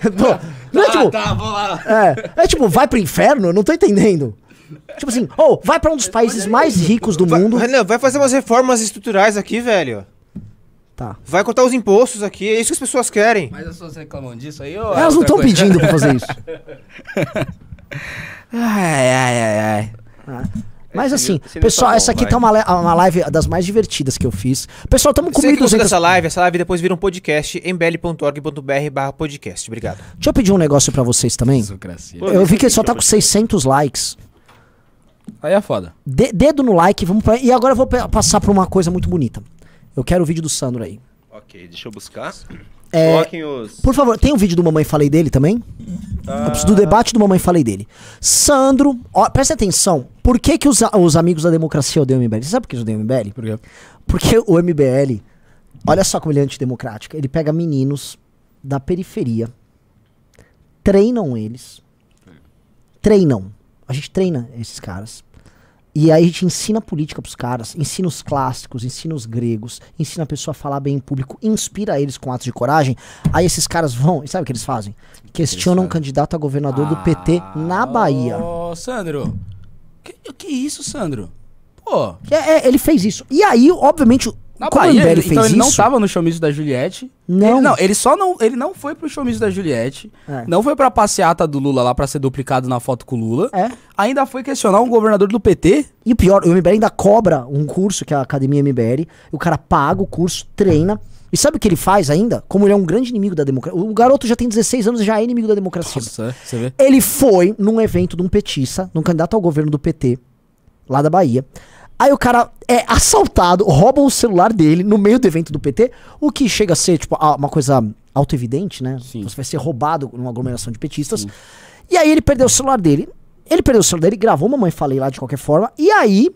Tô- Não é tipo, tá, vou lá. é, é tipo, vai pro inferno? Não tô entendendo. Tipo assim, ô, vai pra um dos países mais ricos do Vai, mundo. Renan, vai fazer umas reformas estruturais aqui, velho. Tá. Vai cortar os impostos aqui, é isso que as pessoas querem. Mas as pessoas reclamam disso aí ou Elas não estão pedindo pra fazer isso. Ai, ai, ai, ai. Mas Esse assim, pessoal, tá essa aqui tá uma, uma live das mais divertidas que eu fiz. Pessoal, estamos com Você que gostou 1.200 dessa live, essa live depois vira um podcast mbl.org.br barra podcast. Obrigado. Deixa eu pedir um negócio pra vocês também. Eu vi que ele só tá com 600 likes. Aí é foda. De- dedo no like, vamos pra... E agora eu vou passar pra uma coisa muito bonita. Eu quero o vídeo do Sandro aí. Ok, deixa eu buscar. É, Coloquem os. Por favor, tem um vídeo do Mamãe Falei dele também? Eu preciso do debate do Mamãe Falei dele. Sandro, ó, presta atenção. Por que, que os, a- os amigos da democracia odeiam o MBL? Você sabe por que eles odeiam o MBL? Por quê? Porque o MBL, olha só como ele é antidemocrático. Ele pega meninos da periferia, treinam eles, treinam. A gente treina esses caras. E aí a gente ensina política pros caras, ensina os clássicos, ensina os gregos, ensina a pessoa a falar bem em público, inspira eles com atos de coragem. Aí esses caras vão, e sabe o que eles fazem? Questionam um candidato a governador do PT na Bahia. Ô, Sandro. Que, que isso, Sandro? Pô, É, é, ele fez isso. E aí, obviamente, na como Bahia, ele, fez então ele isso, não tava no showmício da Juliette. Não. Ele, não, ele só não, ele não foi pro showmício da Juliette. É. Não foi pra passeata do Lula lá pra ser duplicado na foto com o Lula. É. Ainda foi questionar um governador do PT. E o pior, o MBL ainda cobra um curso, que é a Academia MBL. O cara paga o curso, treina. E sabe o que ele faz ainda? Como ele é um grande inimigo da democracia. O garoto já tem 16 anos e já é inimigo da democracia. Nossa, você vê? Ele foi num evento de um petista, num candidato ao governo do PT, lá da Bahia. Aí o cara é assaltado, roubam o celular dele no meio do evento do PT, o que chega a ser, tipo, uma coisa auto-evidente, né? Sim. Você vai ser roubado numa aglomeração de petistas. E aí ele perdeu o celular dele. Ele perdeu o celular dele, gravou Mamãe Falei lá de qualquer forma. E aí,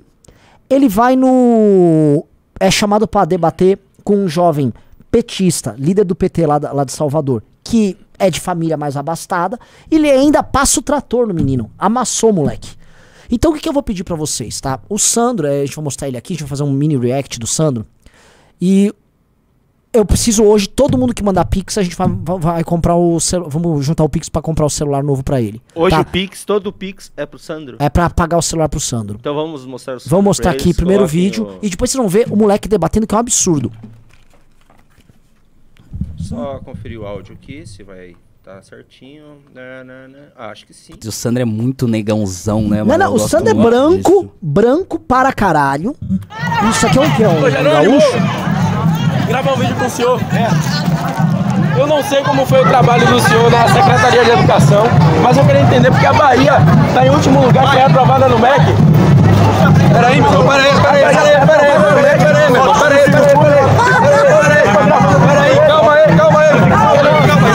ele vai no. É chamado pra debater com um jovem petista, líder do PT lá, lá de Salvador, que é de família mais abastada. E ele ainda passa o trator no menino. Amassou o moleque. Então o que, que eu vou pedir pra vocês, tá? O Sandro, é, a gente vai mostrar ele aqui, a gente vai fazer um mini react do Sandro. E eu preciso hoje, todo mundo que mandar Pix, a gente vai, vai- comprar o celular. Vamos juntar o Pix pra comprar o celular novo pra ele. Hoje tá? o Pix, todo o Pix é pro Sandro. É pra pagar o celular pro Sandro. Então vamos mostrar o celular Vamos mostrar aqui eles, primeiro vídeo o- e depois vocês vão ver o moleque debatendo que é um absurdo. Só conferir o áudio aqui, se vai tá certinho. Né, né, né. Ah, acho que sim. O Sandro é muito negãozão, né, Não, mano? não, Eu o Sandro é branco, disso. branco para caralho. Isso aqui é um que? Um, um gaúcho? gravar um vídeo com o senhor. Eu não sei como foi o trabalho do senhor na Secretaria de Educação, mas eu queria entender porque a Bahia está em último lugar, foi aprovada no MEC. Peraí, meu irmão, peraí, peraí, peraí, peraí, peraí, peraí, meu irmão, peraí, peraí, peraí, peraí, peraí, peraí, calma aí, calma aí, calma aí, calma aí,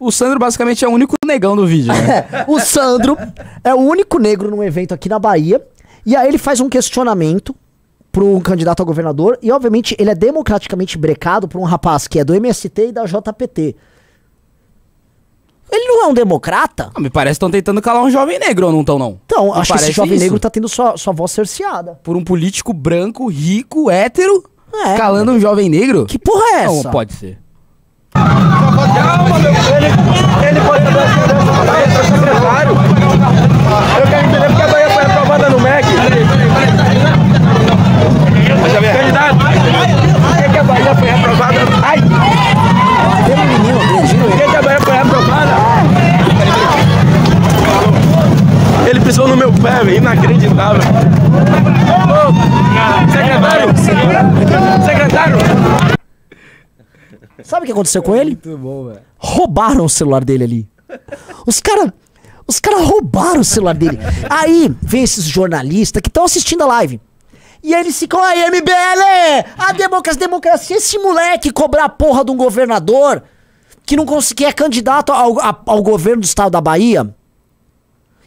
O Sandro basicamente é o único negão do vídeo, né? O Sandro é o único negro num evento aqui na Bahia. E aí ele faz um questionamento pro candidato a governador. E obviamente ele é democraticamente brecado por um rapaz que é do MST e da JPT. Ele não é um democrata? Ah, me parece que estão tentando calar um jovem negro, ou não estão, não? Então, Me acho que esse jovem isso. negro tá tendo sua, sua voz cerceada. Por um político branco, rico, hétero, É. calando um jovem negro? Que porra é Não, essa? pode ser. Pisou no meu pé, velho. Inacreditável. Ô, secretário! Secretário! Sabe o que aconteceu com ele? Muito bom, velho. roubaram o celular dele ali. Os caras. Os caras roubaram o celular dele. Aí vem esses jornalistas que estão assistindo a live. E aí eles ficam, aí, MBL! A democracia, democracia, esse moleque cobrar a porra de um governador que não conseguia, é candidato ao, a- ao governo do estado da Bahia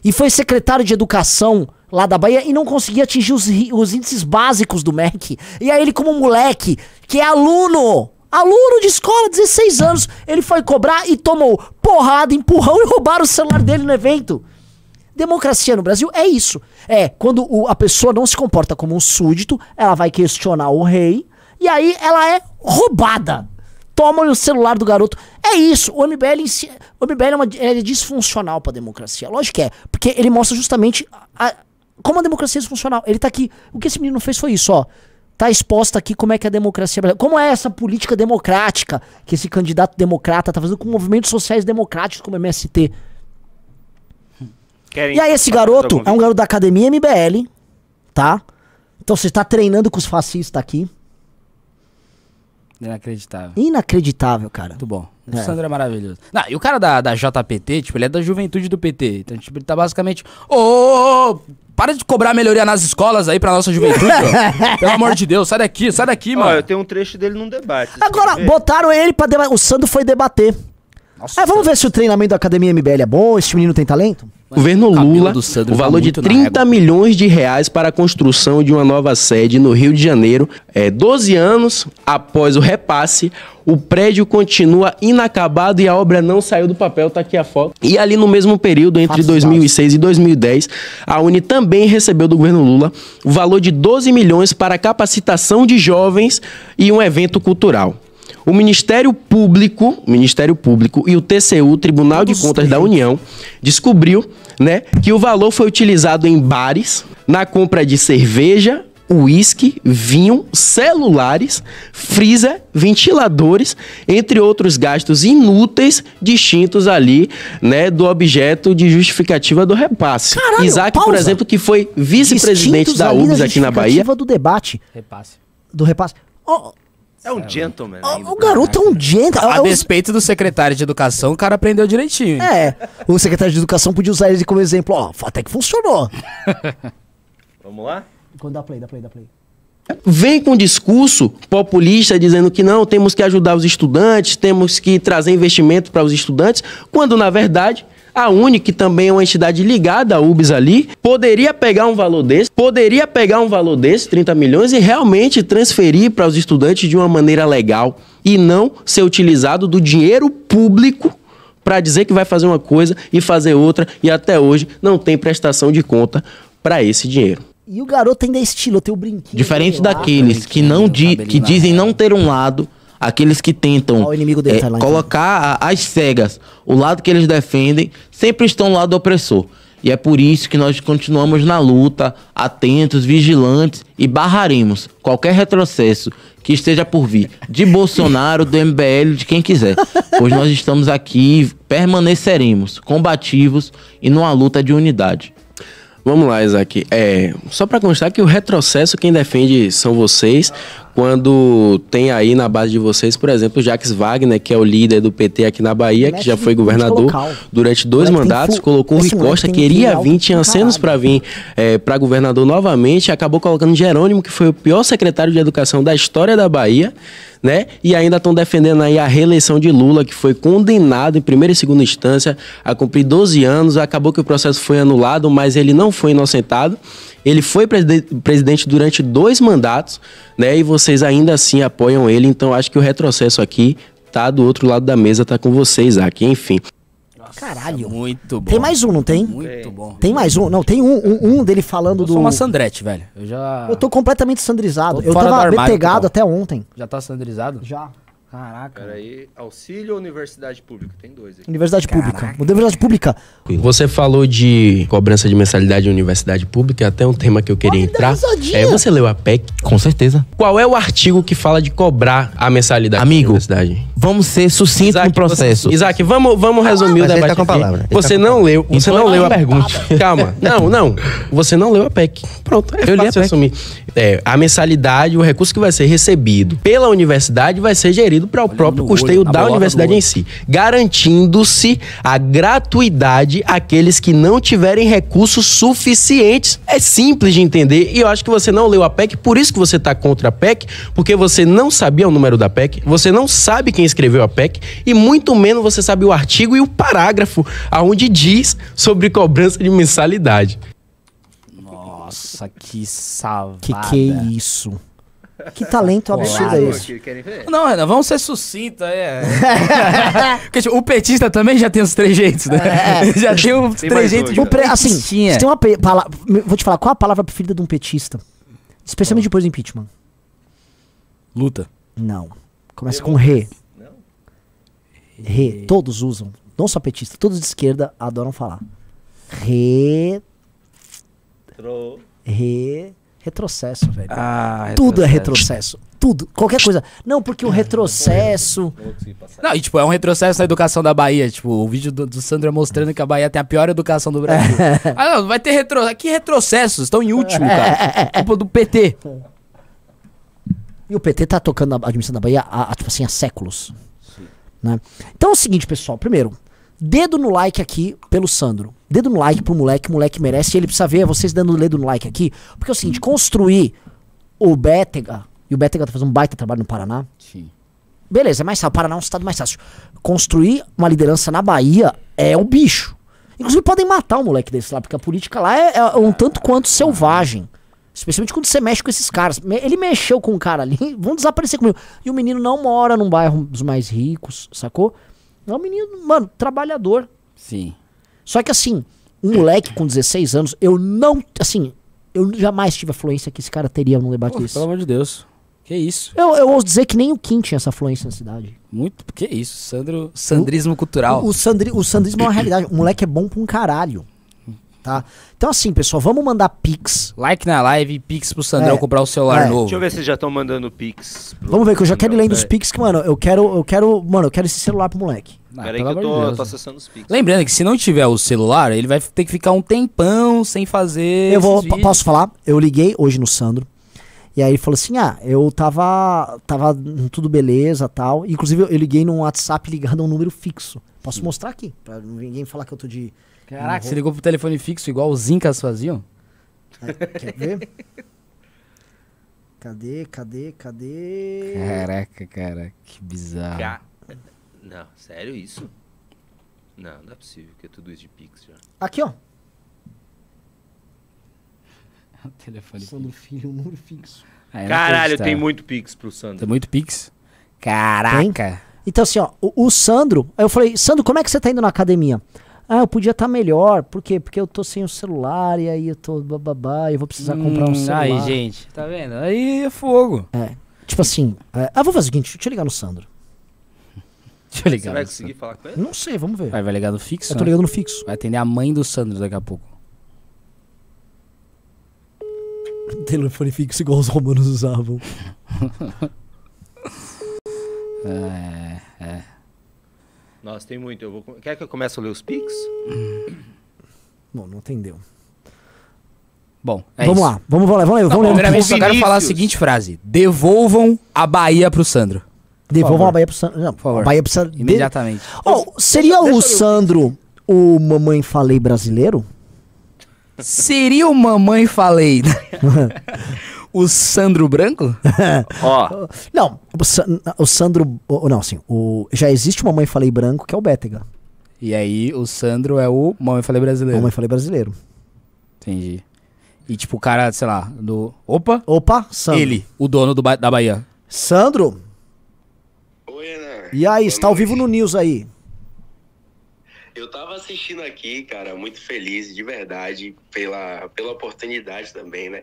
e foi secretário de educação lá da Bahia e não conseguia atingir os, os índices básicos do MEC. E aí ele, como moleque, que é aluno, aluno de escola, 16 anos, ele foi cobrar e tomou porrada, empurrão e roubaram o celular dele no evento. Democracia no Brasil é isso. É, quando o- a pessoa não se comporta como um súdito, ela vai questionar o rei, e aí ela é roubada. Tomam o celular do garoto. É isso. O MBL, o MBL é, uma, é disfuncional pra democracia. Lógico que é. Porque ele mostra justamente a- a- como a democracia é disfuncional. Ele tá aqui. O que esse menino fez foi isso, ó. Tá exposta aqui como é que a democracia brasileira. Como é essa política democrática que esse candidato democrata tá fazendo com movimentos sociais democráticos como MST. Querem E aí esse garoto é um garoto da academia MBL, tá? Então você tá treinando com os fascistas aqui. Inacreditável. Inacreditável, cara. Muito bom. O É. Sandro é maravilhoso. Não, e o cara da, da JPT, tipo, ele é da juventude do PT. Então, tipo, ele tá basicamente. Ô, ô, ô, para de cobrar melhoria nas escolas aí pra nossa juventude, ó. Pelo amor de Deus, sai daqui, sai daqui, Ó, mano. eu tenho um trecho dele num debate. Agora, botaram ele pra debater. O Sandro foi debater. Nossa, Aí vamos ver se o treinamento da academia MBL é bom, esse menino tem talento? Governo Lula, o tá valor de muito na 30 régua. milhões de reais para a construção de uma nova sede no Rio de Janeiro. É, 12 anos após o repasse, o prédio continua inacabado e a obra não saiu do papel, tá aqui a foto. E ali no mesmo período, entre Fatos 2006 e 2010, a Uni também recebeu do governo Lula o valor de 12 milhões para capacitação de jovens e um evento cultural. O Ministério Público, Ministério Público e o TCU, Tribunal de Contas da. União, descobriu, né, que o valor foi utilizado em bares, na compra de cerveja, uísque, vinho, celulares, freezer, ventiladores, entre outros gastos inúteis distintos ali, né, do objeto de justificativa do repasse. Caralho, Isaac, por pausa. exemplo, que foi vice-presidente da UBS aqui na Bahia, justificativa do debate, Repasse. do repasse. Ó, É um gentleman. ainda. o garoto é um gentleman. A É, despeito do secretário de educação, o cara aprendeu direitinho. hein? é, o secretário de educação podia usar ele como exemplo. Ó, até que funcionou. Vamos lá? Quando dá play, dá play, dá play. vem com um discurso populista dizendo que não, temos que ajudar os estudantes, temos que trazer investimento para os estudantes, quando na verdade a Uni, que também é uma entidade ligada à UBS ali, poderia pegar um valor desse, poderia pegar um valor desse, 30 milhões, e realmente transferir para os estudantes de uma maneira legal e não ser utilizado do dinheiro público para dizer que vai fazer uma coisa e fazer outra, e até hoje não tem prestação de conta para esse dinheiro. E o garoto ainda é estilo, tem o brinquinho. Diferente dele lá. daqueles que não di que dizem não ter um lado, aqueles que tentam é, tá colocar a- às cegas o lado que eles defendem, sempre estão do lado do opressor. E é por isso que nós continuamos na luta, atentos, vigilantes e barraremos qualquer retrocesso que esteja por vir de Bolsonaro, do MBL, de quem quiser. Pois nós estamos aqui, permaneceremos combativos e numa luta de unidade. Vamos lá, Isaac. É, só para constar que o retrocesso quem defende são vocês, quando tem aí na base de vocês, por exemplo, o Jacques Wagner, que é o líder do PT aqui na Bahia, que já foi governador durante dois mandatos, colocou o Rui Costa, queria vir, tinha acenos para vir é, para governador novamente, acabou colocando Jerônimo, que foi o pior secretário de educação da história da Bahia, né? E ainda estão defendendo aí a reeleição de Lula, que foi condenado em primeira e segunda instância a cumprir 12 anos. Acabou que o processo foi anulado, mas ele não foi inocentado. Ele foi preside- presidente durante dois mandatos, né? E vocês ainda assim apoiam ele. Então acho que o retrocesso aqui tá do outro lado da mesa, tá com vocês, aqui. Enfim. Caralho. Muito bom. Tem mais um, não tem? Muito bom. Tem mais um. Não, tem um, um, um dele falando Eu do. sou uma Sandrete, velho. Eu já. Eu tô completamente sandrizado. Tô Eu tava armário, betegado tá até ontem. Já tá sandrizado? Já. Caraca. Peraí, auxílio ou universidade pública? Tem dois aqui. Universidade Pública. Universidade Pública. Você falou de cobrança de mensalidade em universidade pública, até um tema que eu queria entrar. É, você leu a PEC? Com certeza. Qual é o artigo que fala de cobrar a mensalidade Amigo, da universidade? Vamos ser sucintos no processo. Você, Isaac, vamos, vamos resumir o mas ele debate. tá com a aqui. palavra, Você tá não leu, você Então não é leu a pergunta. Calma. Não, não. Você não leu a PEC. Pronto, é Eu li a fácil PEC. assumir. É, a mensalidade, o recurso que vai ser recebido pela universidade vai ser gerido para o próprio custeio olho, da universidade em si, garantindo-se a gratuidade àqueles que não tiverem recursos suficientes. É simples de entender e eu acho que você não leu a PEC, por isso que você está contra a PEC, porque você não sabia o número da PEC, você não sabe quem escreveu a PEC e muito menos você sabe o artigo e o parágrafo aonde diz sobre cobrança de mensalidade. Nossa, que salvada. Que que é isso? Que talento absurdo é esse? Não, Renan, vamos ser sucinta, é. Porque, tipo, o petista também já tem os trejeitos, né? já tem os trejeitos dois, de um né? Pre- assim, petistinha. tem uma pe- pala- vou te falar, qual a palavra preferida de um petista? Especialmente depois do impeachment. Luta. Não. Começa com re. Re. Todos usam. Não só petista, todos de esquerda adoram falar. Re. Re. Retrocesso, velho. Ah, Tudo é retrocesso. Tudo. Qualquer coisa. Não, porque o retrocesso. Não, e tipo, é um retrocesso na educação da Bahia. Tipo, o vídeo do, do Sandro é mostrando que a Bahia tem a pior educação do Brasil. ah, não, vai ter retro... Que retrocessos? Estão em último, cara. Culpa do PT. E o PT tá tocando a administração da Bahia há, há, tipo assim, há séculos. Né? Então é o seguinte, pessoal. Primeiro, dedo no like aqui pelo Sandro. Dedo no like pro moleque, o moleque merece. E ele precisa ver vocês dando dedo no like aqui. Porque é o seguinte, construir o Bétega, e o Bétega tá fazendo um baita trabalho no Paraná. Sim. Beleza, é mais fácil. O Paraná é um estado mais fácil. Construir uma liderança na Bahia é o bicho. Inclusive podem matar um moleque desse lá, porque a política lá é, é um tanto quanto selvagem. Especialmente quando você mexe com esses caras. Ele mexeu com um cara ali, vão desaparecer comigo. E o menino não mora num bairro dos mais ricos, sacou? É um menino, mano, trabalhador. Sim. Só que assim, um moleque com 16 anos, eu não. Assim, eu jamais tive a fluência que esse cara teria num debate Pô, desse. pelo amor de Deus. Que isso? Eu, eu ouso dizer que nem o Kim tinha essa fluência na cidade. Muito. Que isso? Sandro. Sandrismo cultural. O, o, sandri, o sandrismo é uma realidade. O moleque é bom pra um caralho. Tá? Então, assim, pessoal, vamos mandar pix. Like na live pix pro Sandrão É. comprar o celular É. novo. Deixa eu ver se já estão mandando pix. Vamos ver que eu já quero ir lendo os Peraí. pix que, mano, eu quero, eu quero, mano, eu quero esse celular pro moleque. Ah, Peraí que eu tô, tô acessando os pix. Lembrando que se não tiver o celular, ele vai ter que ficar um tempão sem fazer. Eu vou, posso falar? Eu liguei hoje no Sandro. E aí ele falou assim: "Ah, eu tava tava tudo beleza, tal. Inclusive eu, liguei num WhatsApp ligado a um número fixo. Posso mostrar aqui, pra ninguém falar que eu tô de Caraca, você ligou pro telefone fixo igual os Incas faziam? Quer ver? Cadê, cadê, cadê? Caraca, cara, que bizarro. Ca- Não, sério isso? Não, não é possível que é tudo isso de Pix já. Aqui, ó. Telefone. Sandro Filho, um número fixo. Ah, é Caralho, tem muito Pix pro Tem Sandro. muito Pix? Caraca. Então, assim, ó, o, o Sandro. Aí eu falei, Sandro, como é que você tá indo na academia? Ah, eu podia estar melhor. Por quê? Porque eu tô sem o celular e aí eu tô bababá e eu vou precisar comprar um Hum, celular. Aí, gente, tá vendo? Aí é fogo. Tipo assim, é, ah, vou fazer o seguinte, deixa eu ligar no Sandro. Deixa eu Você ligar. vai no conseguir falar com ele? Não sei, vamos ver. Vai, vai ligar no fixo? Eu tô né? ligando no fixo. Vai atender a mãe do Sandro daqui a pouco. Telefone fixo igual os romanos usavam. É. Nossa, tem muito. Eu vou... Quer que eu comece a ler os Pix? Bom, não entendeu. Bom, é vamos isso. lá, vamos, vamos lá, vamos lá. Vamos ler um Primeiramente, só quero falar a seguinte frase: Devolvam a Bahia pro Sandro. Devolvam a Bahia pro Sandro. Não, favor. a Bahia precisa. de- Imediatamente. Oh, seria Deixa- o deixa eu o Sandro o Mamãe Falei brasileiro? Seria o Mamãe Falei o Sandro Branco? Ó, Não, o, Sa- o Sandro. o- Não, assim, o, já existe o Mamãe Falei branco, que é o Bétega. E aí, o Sandro é o Mamãe Falei brasileiro. Mamãe Falei brasileiro. Entendi. E tipo, o cara, sei lá, do. Opa! Opa, Sandro. Ele, o dono do ba- da Bahia. Sandro, Oi, Ana. e aí, Boa está ao vivo no. News aí? Eu tava assistindo aqui, cara, muito feliz, de verdade, pela, pela oportunidade também, né?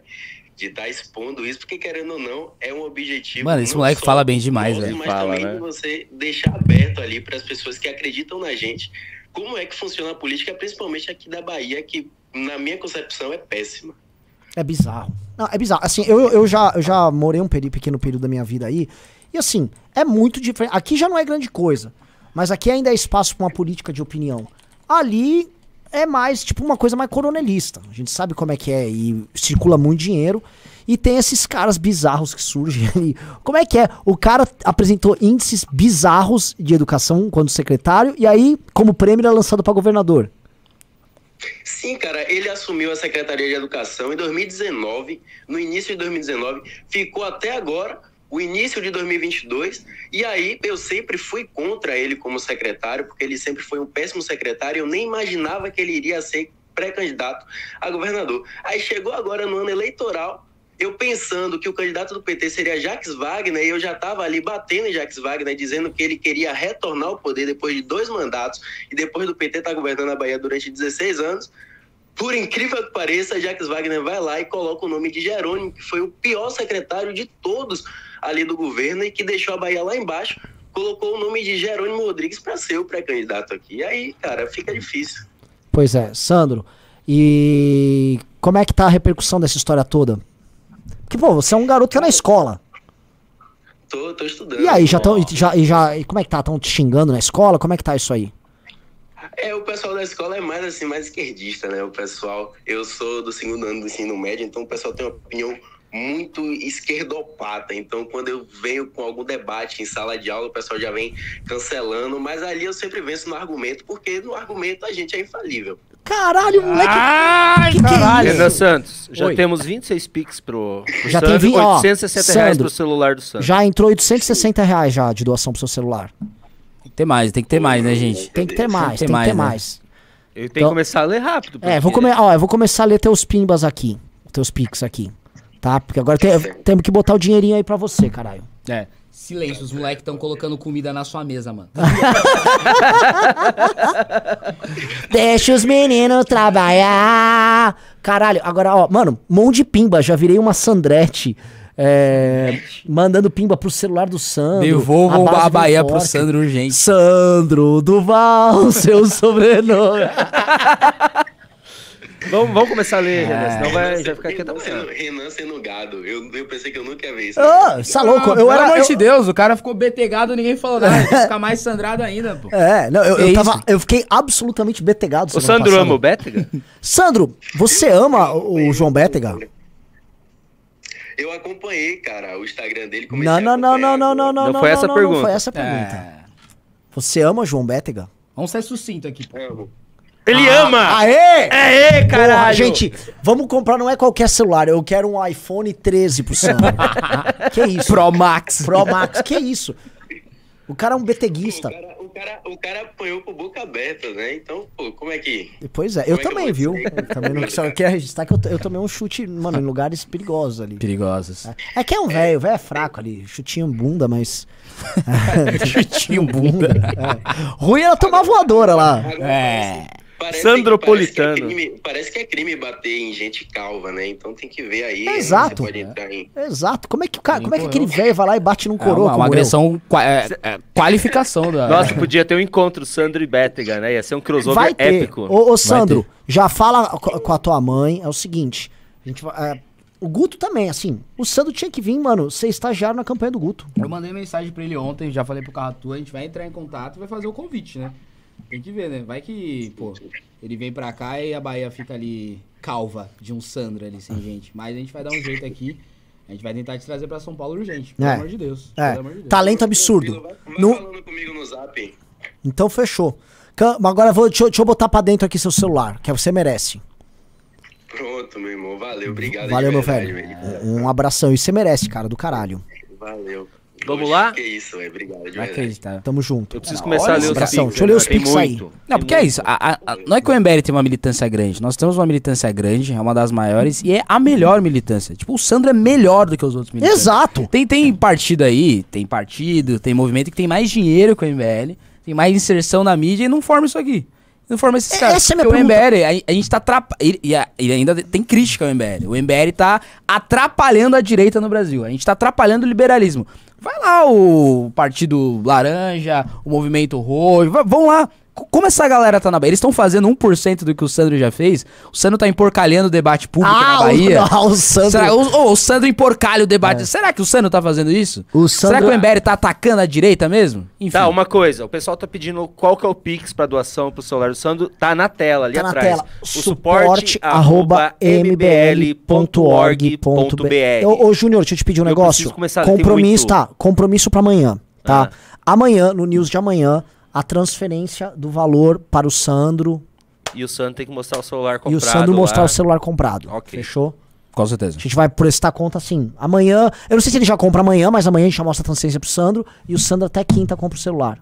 De estar expondo isso, porque querendo ou não, é um objetivo. Mano, esse moleque só fala bem demais, velho. Mas Fala, também né? de você deixar aberto ali para as pessoas que acreditam na gente como é que funciona a política, principalmente aqui da Bahia, que na minha concepção é péssima. É bizarro. Não, é bizarro. Assim, eu, eu, já, eu já morei um peri- pequeno período da minha vida aí. E assim, é muito diferente. Aqui já não é grande coisa. Mas aqui ainda é espaço para uma política de opinião. Ali é mais, tipo, uma coisa mais coronelista. A gente sabe como é que é. E circula muito dinheiro. E tem esses caras bizarros que surgem ali. Como é que é? O cara apresentou índices bizarros de educação quando secretário. E aí, como prêmio, ele é lançado para governador. Sim, cara, ele assumiu a Secretaria de Educação em 2019, no início de 2019, ficou até agora, o início de 2022, e aí eu sempre fui contra ele como secretário, porque ele sempre foi um péssimo secretário, eu nem imaginava que ele iria ser pré-candidato a governador. Aí chegou agora no ano eleitoral, eu pensando que o candidato do PT seria Jacques Wagner, e eu já estava ali batendo em Jacques Wagner, dizendo que ele queria retornar ao poder depois de dois mandatos, e depois do PT estar governando a Bahia durante 16 anos. Por incrível que pareça, Jacques Wagner vai lá e coloca o nome de Jerônimo, que foi o pior secretário de todos ali do governo e que deixou a Bahia lá embaixo, colocou o nome de Jerônimo Rodrigues para ser o pré-candidato aqui. E aí, cara, fica difícil. Pois é, Sandro. E como é que tá a repercussão dessa história toda? Porque, pô, você é um garoto que tá na escola. Tô, tô estudando. E aí, já estão. Já, já, e como é que tá? Estão te xingando na escola? Como é que tá isso aí? É, o pessoal da escola é mais assim, mais esquerdista, né? O pessoal, eu sou do segundo ano do ensino médio, então o pessoal tem uma opinião muito esquerdopata. Então, quando eu venho com algum debate em sala de aula, o pessoal já vem cancelando, mas ali eu sempre venço no argumento, porque no argumento a gente é infalível. Caralho, moleque. Ai, que é Renan isso? Santos, já Oi. temos 26 Pix pro, pro Já tem Sandro, ó, 860 reais Sandro, pro celular do Sandro. Já entrou 860 reais já de doação pro seu celular. Tem que ter mais, tem que ter mais, né, gente? Tem que ter mais, ter tem que mais, ter né? mais. Eu tenho Então- que começar a ler rápido. É, vou, come... ó, eu vou começar a ler teus pimbas aqui. Teus pix aqui. Tá? Porque agora tem- temos que botar o dinheirinho aí pra você, caralho. É. Silêncio, os moleques estão colocando comida na sua mesa, mano. Deixa os meninos trabalhar. Caralho, agora, ó, mano, mão de pimba, já virei uma Sandrete. é, mandando pimba pro celular do Sandro. Devolvam a vem Bahia pro. Sandro urgente. Sandro Duval, seu sobrenome. Vamos, vamos começar a ler, É. Renan, senão vai, Renan já ficar aqui até Renan sendo, amanhã. Renan sendo gado. Eu, eu pensei que eu nunca ia ver isso. Ah, você tá louco? Eu Pelo era. amor eu- de Deus, o cara ficou betegado ninguém falou nada. Vai ficar mais sandrado ainda, pô. É, não, eu, eu, tava, eu fiquei absolutamente betegado. O Sandro passada. ama o Bétega? Sandro, você ama o João Bétega? Eu acompanhei, cara, o Instagram dele. Não, a não, não, não, não, não, não, Não não, foi não, essa a não, pergunta. Não foi essa a pergunta. É. Você ama o João Bétega? Vamos ser sucinto aqui, pô. Amo. Ele Ah, ama! Aê! É, Porra, caralho! gente, vamos comprar, não é qualquer celular, eu quero um iPhone 13 pro Sandro. que isso? Pro Max. Pro Max, que isso? O cara é um O beteguista. cara, o, cara, o cara apanhou com boca aberta, né? Então, pô, como é que. Pois é, eu é eu também, vou viu? Eu também não só queria registrar que eu, eu tomei um chute, mano, em lugares perigosos ali. Perigosas. É que é um velho, o velho é fraco ali, chutinho bunda, mas. Chutinho bunda. É. Ruim era tomar voadora lá. É. Parece, Sandropolitano. Parece que, é crime, parece que é crime bater em gente calva, né? Então tem que ver aí. É né? exato. Você pode entrar em. Exato. Como é que, o cara, como é que aquele velho vai lá e bate num É coroa uma, uma agressão, qua- é, é, qualificação da... Nossa, podia ter um encontro, Sandro e Bétega, né? Ia ser um crossover Vai ter. épico. Ô, ô Sandro, já fala co- com a tua mãe. É o seguinte: a gente vai. é, o Guto também, assim. O Sandro tinha que vir, mano, ser estagiário na campanha do Guto. Eu mandei mensagem pra ele ontem, já falei pro Carratu, a gente vai entrar em contato e vai fazer o convite, né? Tem que ver, né? Vai que, pô, ele vem pra cá e a Bahia fica ali calva de um Sandro ali sem gente. Mas a gente vai dar um jeito aqui. A gente vai tentar te trazer pra São Paulo urgente, pelo É. amor de Deus. É, Pelo amor de Deus. talento absurdo. Vai, No- falando comigo no zap. Então fechou. Agora vou, deixa, eu- deixa eu botar pra dentro aqui seu celular, que você merece. Pronto, meu irmão. Valeu, obrigado. Valeu, meu verdade, velho. Um abração. E você merece, cara, do caralho. Valeu. Vamos Poxa, lá? Que isso, velho. Obrigado, verdade. acreditar. Tamo junto. Eu preciso Não, começar a ler os. Pix, Deixa eu ler os Pix aí. muito. Não, porque é isso. a- a- a- não é que o MBL tem uma militância grande. Nós temos uma militância grande, é uma das maiores, e é a melhor militância. Tipo, o Sandro é melhor do que os outros militantes. Exato. Tem, tem partido aí, tem partido, tem movimento que tem mais dinheiro que o MBL, tem mais inserção na mídia e não forma isso aqui. Não forma esses É, caras. essa é a minha Porque o pergunta. MBL, a, a gente tá atrapalhando. E, e ainda tem crítica ao MBL. O MBL tá atrapalhando a direita no Brasil. A gente tá atrapalhando o liberalismo. Vai lá o Partido Laranja, o Movimento Roxo, vão lá. Como essa galera tá na Bahia? Eles estão fazendo 1% do que o Sandro já fez. O Sandro tá emporcalhando o debate público na Ah, o, Bahia. não, o Sandro. Será, o, ô, o Sandro emporcalha o debate. Será que o Sandro tá fazendo isso? O Será Sandro- que o MBL tá atacando a direita mesmo? Enfim. Tá, uma coisa, o pessoal tá pedindo qual que é o Pix pra doação pro celular do Sandro, tá na tela ali Tá na atrás. tela. O Suporte, suporte arroba mbl.org.br. Ô, ô, Júnior, deixa eu te pedir um Eu negócio. começar, compromisso, tá? Compromisso pra amanhã, tá? Ah. Amanhã, no news de amanhã, a transferência do valor para o Sandro E o Sandro tem que mostrar o celular e comprado o Sandro mostrar lá. o celular comprado. Ok. Fechou? Com certeza. A gente vai prestar conta assim. Amanhã, eu não sei se ele já compra amanhã, mas amanhã a gente já mostra a transferência pro Sandro e o Sandro até quinta compra o celular.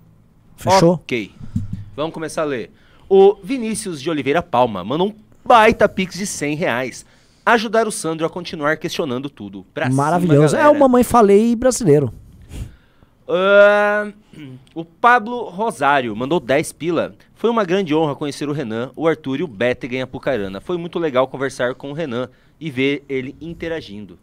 Fechou? Ok. Vamos começar a ler. O Vinícius de Oliveira Palma manda um baita Pix de 100 reais. Ajudar o Sandro a continuar questionando tudo. Pra cima, Maravilhoso. é galera. o Mamãe Falei brasileiro. Ah, o Pablo Rosário mandou 10 pila. Foi uma grande honra conhecer o Renan, o Arthur e o Bétega em Apucarana. Foi muito legal conversar com o Renan e ver ele interagindo.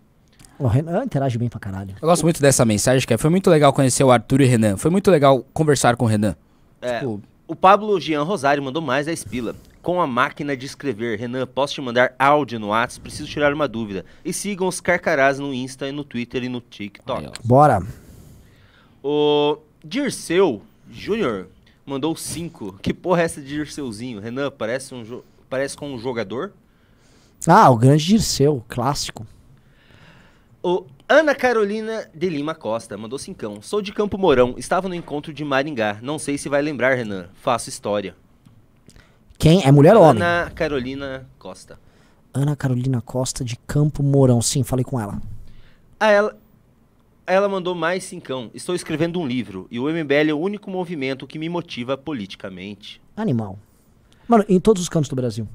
O Renan interage bem pra caralho. Eu gosto muito dessa mensagem, que é, foi muito legal conhecer o Arthur e o Renan. Foi muito legal conversar com o Renan. É, Tipo, o Pablo Jean Rosário mandou mais 10 pila. Com a máquina de escrever, Renan, posso te mandar áudio no WhatsApp? Preciso tirar uma dúvida. E sigam os Carcarás no Insta, e no Twitter e no TikTok. Aí. Bora. O Dirceu Júnior mandou 5. Que porra é essa de Dirceuzinho? Renan, parece, um parece com um jogador? Ah, o grande Dirceu, clássico. O Ana Carolina de Lima Costa mandou cincão. Sou de Campo Mourão, estava no encontro de Maringá. Não sei se vai lembrar, Renan. Faço história. Quem? É mulher ou homem? Ana Carolina Costa. Ana Carolina Costa de Campo Mourão. Sim, falei com ela. A ela, ela mandou mais cincão. Estou escrevendo um livro e o MBL é o único movimento que me motiva politicamente. Animal. Mano, em todos os cantos do Brasil.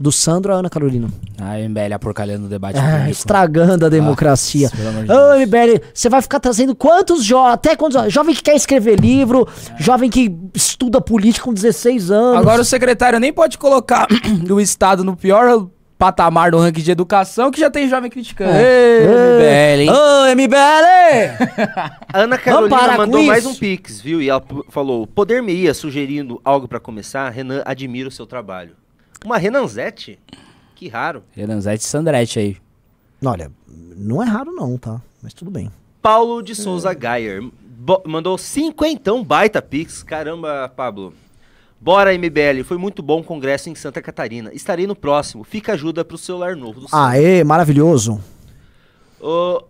Do Sandro a Ana Carolina. a MBL aporcalhando o debate Ah, estragando a democracia. Nossa, pelo amor de Ô. MBL, você vai ficar trazendo quantos jovens? Até quantos? Jovem que quer escrever livro, jovem que estuda política com 16 anos. Agora o secretário nem pode colocar o Estado no pior patamar do ranking de educação, que já tem jovem criticando. Ê, MBL, hein? Ô, MBL! Ana Carolina mandou mais um pix, viu? E ela falou: Poder me ia sugerindo algo pra começar? Renan, admiro o seu trabalho. Uma Renanzete? Que raro. Renanzete e Sandrete aí. Olha, não é raro não, tá? Mas tudo bem. Paulo de Souza Gayer bo- mandou cinquentão baita pix. Caramba, Pablo. Bora, MBL. Foi muito bom o congresso em Santa Catarina. Estarei no próximo. Fica ajuda pro celular novo do. Aê, maravilhoso. O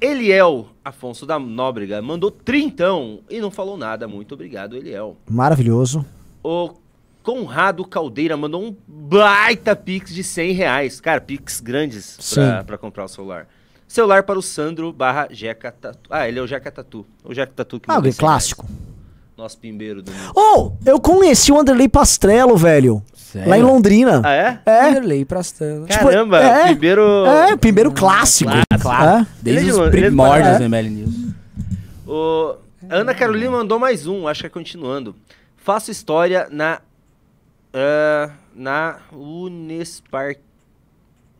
Eliel Afonso da Nóbrega mandou trintão e não falou nada. Muito obrigado, Eliel. Maravilhoso. O Conrado Caldeira mandou um baita pix de 100 reais. Cara, pix grandes pra, comprar o celular. Celular para o Sandro barra Jeca Tatu. Ah, ele é o Jeca Tatu. O Jeca Tatu que Ah, mandou o 100 reais. Clássico. Nosso pimbeiro do mundo. Oh, eu conheci o Anderley Pastrello, velho. Sério? Lá em Londrina. Ah, é? É. Lei Prastano. Caramba, é. primeiro... É, primeiro clássico. Claro. É. Desde Ele é os ele é primórdios do ML News. O Ana Carolina mandou mais um, acho que é continuando. Faço história na. ah, na Unespar.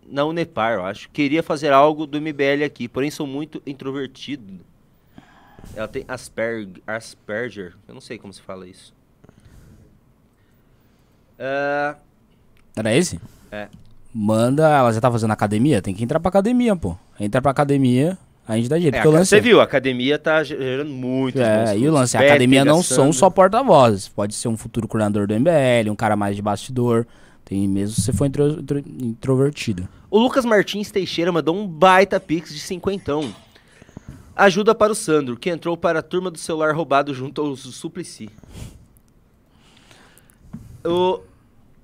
Na Unepar, eu acho. Queria fazer algo do MBL aqui, porém sou muito introvertido. Ela tem Asperg, Asperger, eu não sei como se fala isso. Ah, Era esse? É. Manda, ela já tá fazendo academia? Tem que entrar pra academia, pô. Entra pra academia, a gente dá jeito. é, lance você viu, a academia tá ge- gerando muito. É, e o lance, a academia não são só porta-vozes. Pode ser um futuro coordenador do MBL, um cara mais de bastidor. Tem mesmo se você for intro- intro- introvertido. O Lucas Martins Teixeira mandou um baita pix de cinquentão. Ajuda para o Sandro, que entrou para a turma do celular roubado junto ao Suplicy. O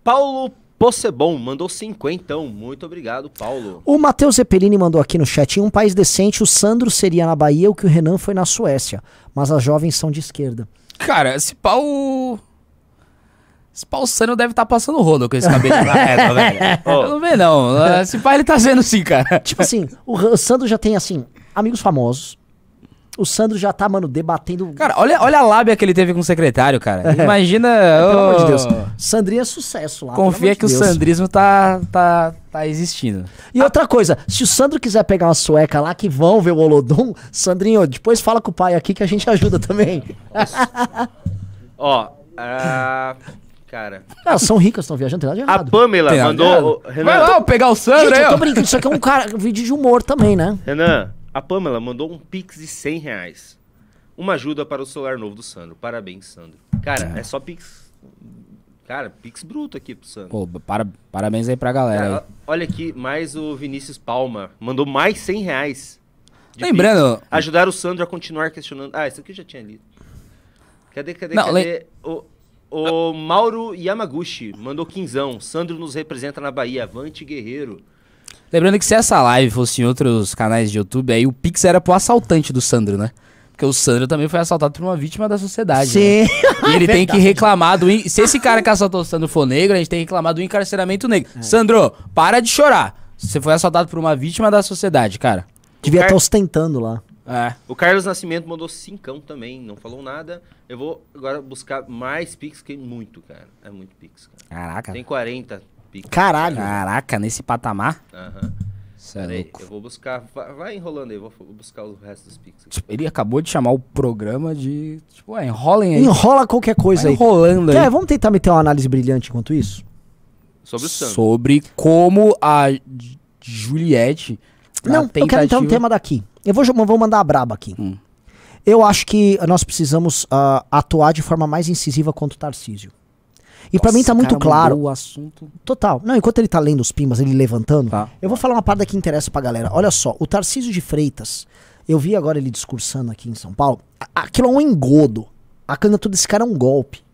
Paulo Possebon mandou cinquentão. Muito obrigado, Paulo. O Matheus Zeppelini mandou aqui no chat. Em um país decente, o Sandro seria na Bahia o que o Renan foi na Suécia. Mas as jovens são de esquerda. Cara, esse pau. Esse pau Sano deve estar passando rodo com esse cabelo na reta, velho. Eu não vejo, não. Esse pai ele tá sendo sim, cara. Tipo assim, o Sandro já tem, assim, amigos famosos. O Sandro já tá, mano, debatendo. Cara, olha, olha a lábia que ele teve com o secretário, cara. Imagina. pelo amor de Deus. Sandrinho é sucesso lá. Confia amor de que o Deus. sandrismo tá, tá, tá existindo. E outra coisa, se o Sandro quiser pegar uma sueca lá que vão ver o Olodum, Sandrinho, depois fala com o pai aqui que a gente ajuda também. Ó, a... Cara, Elas são ricas, estão viajando, tem nada de a. Pamela Tem mandou... o- Vai Renan, lá, pegar o Sandro Gente, aí, eu tô brincando, isso aqui é um cara, um vídeo de humor também, né? Renan, a Pamela mandou um pix de 100 reais. Uma ajuda para o celular novo do Sandro. Parabéns, Sandro. Cara, é só pix... Cara, pix bruto aqui pro Sandro. Pô, para, parabéns aí pra galera. Cara, olha aqui, mais o Vinícius Palma. Mandou mais 100 reais. Lembrando- Pix. Ajudar o Sandro a continuar questionando. Ah, isso aqui eu já tinha lido. Cadê, cadê, Não, cadê? O, o Mauro Yamaguchi mandou quinzão. Sandro nos representa na Bahia. Avante, guerreiro. Lembrando que se essa live fosse em outros canais de YouTube, aí o Pix era pro assaltante do Sandro, né? Porque o Sandro também foi assaltado por uma vítima da sociedade. né? Sim. E ele tem que reclamar do. en- Se esse cara que assaltou o Sandro for negro, a gente tem que reclamar do encarceramento negro. É. Sandro, para de chorar. Você foi assaltado por uma vítima da sociedade, cara. Devia Car- estar ostentando lá. É. O Carlos Nascimento mandou cincão também. Não falou nada. Eu vou agora buscar mais pix, que é muito, cara. É muito pix, cara. Caraca. Tem 40 pix. Caralho. Caraca, nesse patamar. Aham. É Peraí, louco. eu vou buscar. Vai, vai enrolando aí, vou vou buscar o resto dos pix. aqui. Tipo, ele acabou de chamar o programa de. Tipo, ué, enrolem aí. Enrola qualquer coisa Vai aí. enrolando aí. Quer, vamos tentar meter uma análise brilhante enquanto isso? Sobre o Sandro. Sobre como a Juliette. na Não, eu quero entrar no tentativa- tema daqui. Eu vou, vou mandar a braba aqui. Hum. Eu acho que nós precisamos ah, atuar de forma mais incisiva contra o Tarcísio. E pra mim tá muito claro. O assunto. Total. Não, enquanto ele tá lendo os pimbas, ele levantando, Tá. eu vou falar uma parada que interessa pra galera. Olha só, o Tarcísio de Freitas, eu vi agora ele discursando aqui em São Paulo, aquilo é um engodo. A candidatura desse cara é um golpe.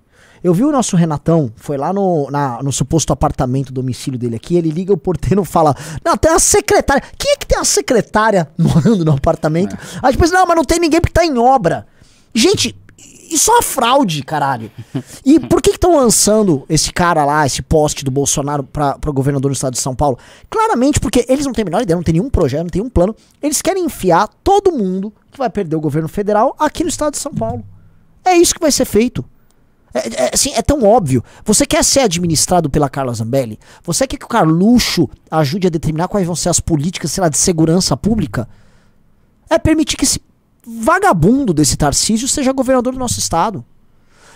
Eu vi o nosso Renatão, foi lá no, na- no suposto apartamento, domicílio dele aqui, ele liga o porteiro e fala, não, tem uma secretária. Quem é que tem uma secretária morando no apartamento? Aí depois, não, mas não tem ninguém porque tá em obra. Gente, isso é uma fraude, caralho. E por que estão lançando esse cara lá, esse poste do Bolsonaro pra, pra governador do estado de São Paulo? Claramente porque eles não têm a menor ideia, não tem nenhum projeto, não tem um plano. Eles querem enfiar todo mundo que vai perder o governo federal aqui no estado de São Paulo. É isso que vai ser feito. É, é, assim, é tão óbvio. Você quer ser administrado pela Carla Zambelli? Você quer que o Carluxo ajude a determinar quais vão ser as políticas, sei lá, de segurança pública? É permitir que esse vagabundo desse Tarcísio seja governador do nosso estado.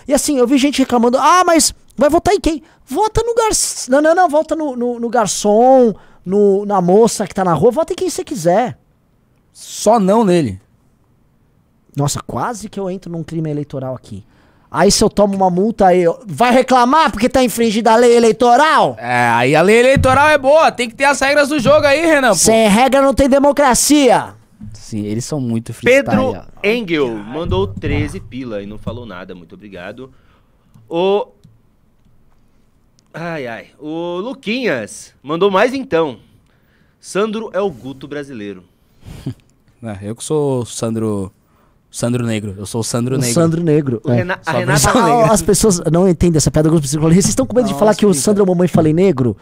E assim, eu vi gente reclamando, ah, mas vai votar em quem? Vota no garçom. Não, não, não, vota no, no, no garçom, no, na moça que tá na rua, vota em quem você quiser. Só não nele. Nossa, quase que eu entro num crime eleitoral aqui. Aí se eu tomo uma multa aí, vai reclamar porque tá infringida a lei eleitoral? É, aí a lei eleitoral é boa, tem que ter as regras do jogo aí, Renan. pô. Sem regra não tem democracia. Sim, eles são muito freestyle. Pedro Engel mandou 13 pila e não falou nada. Muito obrigado. O Ai, ai. O Luquinhas mandou mais então. Sandro é o Guto brasileiro. É, eu que sou o Sandro. Sandro Negro. Eu sou o Sandro O Negro. Sandro Negro. O é. Rena- a Renata Ah, negra. As pessoas não entendem essa piada. Algumas pessoas falam, vocês estão com medo de Não, falar que o. Sandro é o mamãe falei negro?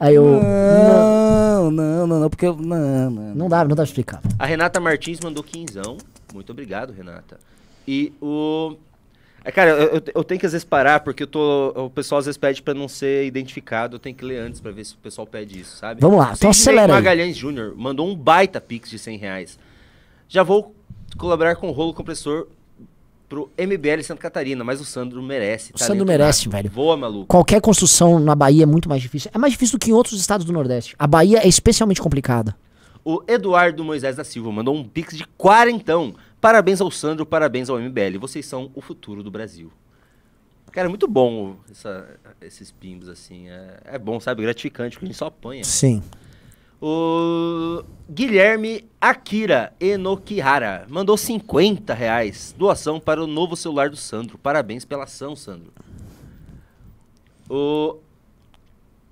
Aí eu. Não, Não, não, não, porque eu. Não, não. não dá, não dá pra explicar. A Renata Martins mandou quinzão. Muito obrigado, Renata. E o. É, cara, eu, eu- eu tenho que às vezes parar, porque eu tô. O pessoal às vezes pede pra não ser identificado. Eu tenho que ler antes pra ver se o pessoal pede isso, sabe? Vamos lá, então Sidney acelera. Magalhães Júnior mandou um baita pix de 100 reais. Já vou colaborar com o rolo compressor pro MBL Santa Catarina, mas o Sandro merece. O Sandro merece, velho. Voa, maluco. Qualquer construção na Bahia é muito mais difícil. É mais difícil do que em outros estados do Nordeste. A Bahia é especialmente complicada. O Eduardo Moisés da Silva mandou um pix de quarentão. Parabéns ao Sandro, parabéns ao MBL. Vocês são o futuro do Brasil. Cara, é muito bom essa- esses pimbos, assim. É, é bom, sabe? Gratificante, porque a gente só apanha. Sim. O Guilherme Akira Enokihara mandou 50 reais. Doação para o novo celular do Sandro. Parabéns pela ação, Sandro. O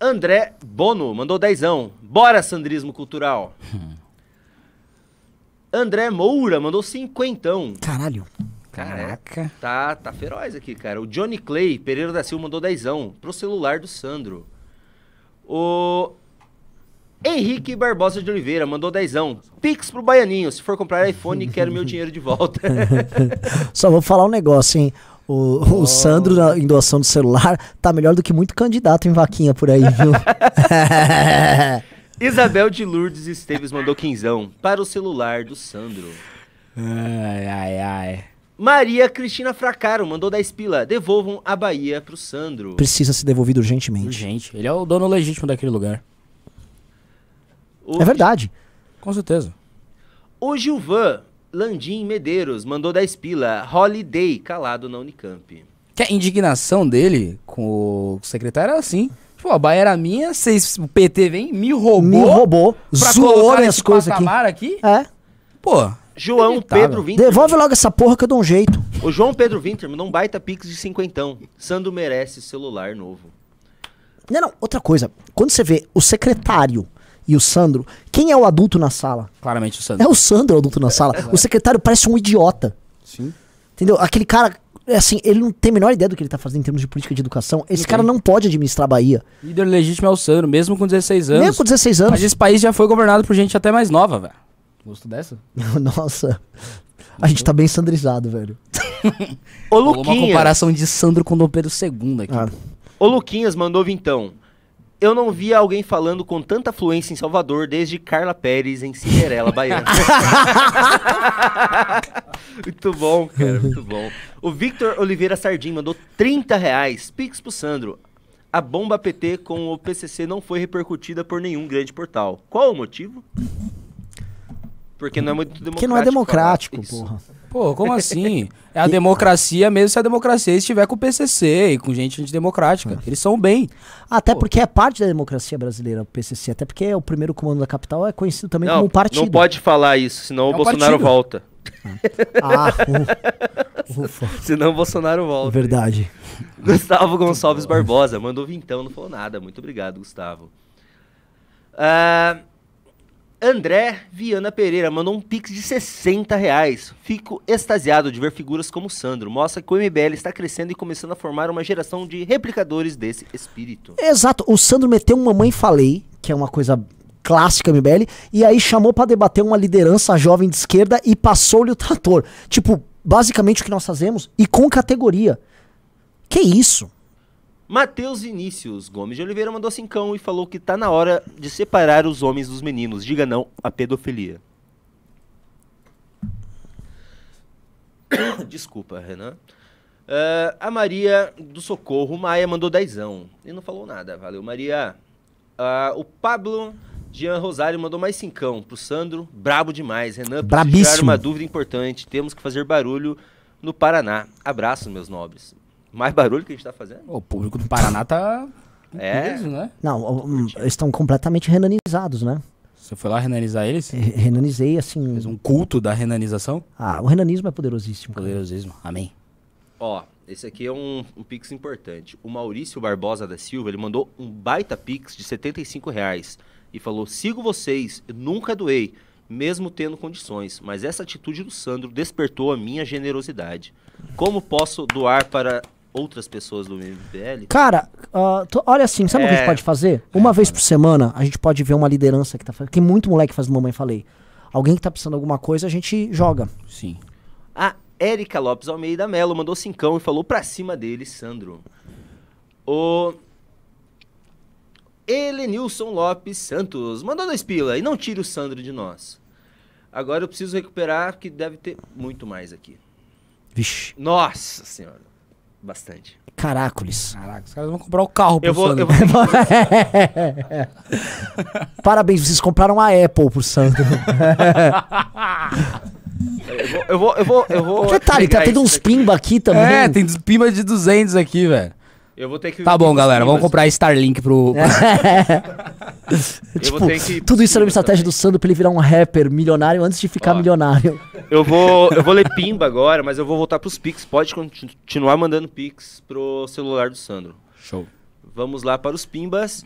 André Bono mandou dezão. Bora, Sandrismo Cultural. André Moura mandou cinquentão. Caralho. Caraca. Tá, tá feroz aqui, cara. O Johnny Clay Pereira da Silva mandou dezão pro celular do Sandro. O Henrique Barbosa de Oliveira mandou dezão. Pix pro Baianinho. Se for comprar iPhone, quero meu dinheiro de volta. Só vou falar um negócio, hein? O, o Sandro, na, em doação do celular, tá melhor do que muito candidato em vaquinha por aí, viu? Isabel de Lourdes Esteves mandou quinzão para o celular do Sandro. Ai, ai, ai. Maria Cristina Fracaro mandou 10 pila. Devolvam a Bahia pro Sandro. Precisa ser devolvido urgentemente. Urgente. Ele é o dono legítimo daquele lugar. O, É verdade. Com certeza. O Gilvan Landim Medeiros mandou 10 pila. Holiday calado na Unicamp. Que a indignação dele com o secretário era assim. Tipo, a Bahia era minha, vocês, o PT vem, me roubou. Me roubou, pra zoou minhas nesse coisas aqui. aqui. É. Pô, João Inacreditável. Pedro Winter. Devolve logo essa porra que eu dou um jeito. O João Pedro Winter mandou um baita pix de cinquentão. Sandro merece celular novo. Não, não, outra coisa. Quando você vê o secretário e o Sandro, quem é o adulto na sala? claramente o Sandro. É o Sandro o adulto na sala. O secretário parece um idiota. Sim. Entendeu? Aquele cara, é assim, ele não tem a menor ideia do que ele tá fazendo em termos de política de educação. Esse cara não pode administrar a Bahia. Líder legítimo é o Sandro, mesmo com 16 anos. Mesmo com 16 anos. Mas esse país já foi governado por gente até mais nova, velho. Gosto dessa? Nossa. A gente tá bem sandrizado, velho. O Rolou uma Luquinhas, comparação de Sandro com Dom Pedro II aqui. Ah, o Luquinhas mandou vintão. Eu não via alguém falando com tanta fluência em Salvador desde Carla Pérez em Cinderela Baiana. muito bom, cara, muito bom. O Victor Oliveira Sardim mandou 30 reais. Pix pro Sandro. A bomba PT com o PCC não foi repercutida por nenhum grande portal. Qual o motivo? Porque não é muito democrático. que não é democrático, porra. Pô, como assim? É a democracia mesmo se a democracia estiver com o PCC e com gente antidemocrática. Eles são bem. Até porque é parte da democracia brasileira, o PCC. Até porque o primeiro comando da capital é conhecido também Não, como partido. não pode falar isso, senão É o Bolsonaro partido. volta. Ah, u- ufa. Senão o Bolsonaro volta. Verdade. Gustavo Gonçalves Barbosa mandou vintão, não falou nada. Muito obrigado, Gustavo. Ah, André Viana Pereira mandou um pix de 60 reais. Fico extasiado de ver figuras como Sandro. Mostra que o MBL está crescendo e começando a formar uma geração de replicadores desse espírito. Exato. O Sandro meteu uma mãe falei, que é uma coisa clássica MBL, e aí chamou pra debater uma liderança jovem de esquerda e passou-lhe o trator. Tipo, basicamente o que nós fazemos e com categoria. Que isso? Matheus Vinícius Gomes de Oliveira mandou cincão e falou que tá na hora de separar os homens dos meninos. Diga não à pedofilia. Desculpa, Renan. Ah, a Maria do Socorro Maia mandou dezão. E não falou nada. Valeu, Maria. Ah, o Pablo Jean Rosário mandou mais cincão pro Sandro. Brabo demais. Renan, Brabíssimo. uma dúvida importante. Temos que fazer barulho no Paraná. Abraços, meus nobres. Mais barulho que a gente tá fazendo? O público do Paraná tá. É. Mesmo, né? Não, eles estão completamente renanizados, né? Você foi lá renanizar eles? Re- Renanizei assim. Fez um culto da renanização? Ah, o renanismo é poderosíssimo. cara. Poderosismo. Amém. Ó, esse aqui é um, um pix importante. O Maurício Barbosa da Silva, ele mandou um baita pix de 75 reais e falou, sigo vocês, nunca doei, mesmo tendo condições, mas essa atitude do Sandro despertou a minha generosidade. Como posso doar para outras pessoas do MBL? Cara, ah, tô- olha assim, sabe o que a gente É. pode fazer? Uma vez por semana, a gente pode ver uma liderança que tá fazendo. Tem muito moleque fazendo mamãe falei. Alguém que tá precisando de alguma coisa, a gente joga. Sim. A Érica Lopes Almeida Melo mandou cincão e falou pra cima dele, Sandro. O Helenilson Lopes Santos mandou dois pila e não tire o Sandro de nós. Agora eu preciso recuperar, que deve ter muito mais aqui. Vixe, Nossa senhora, bastante. caracoles. Caraca, os caras vão comprar o carro pro Eu vou, Sandro. eu vou, Parabéns, vocês compraram a Apple pro Sandro. eu vou, eu vou, eu vou. Detalhe, tá tendo uns pimba aqui também. É, tem pimba de 200 aqui, velho. Eu vou ter que. Tá bom, galera, vamos comprar Starlink pro... Eu Tipo, vou ter que tudo isso era uma estratégia do. Sandro pra ele virar um rapper milionário antes de ficar Ó. milionário. Eu vou, eu vou ler Pimba agora, mas eu vou voltar pros Pix. Pode continu- continuar mandando Pix pro celular do Sandro. Show. Vamos lá para os Pimbas.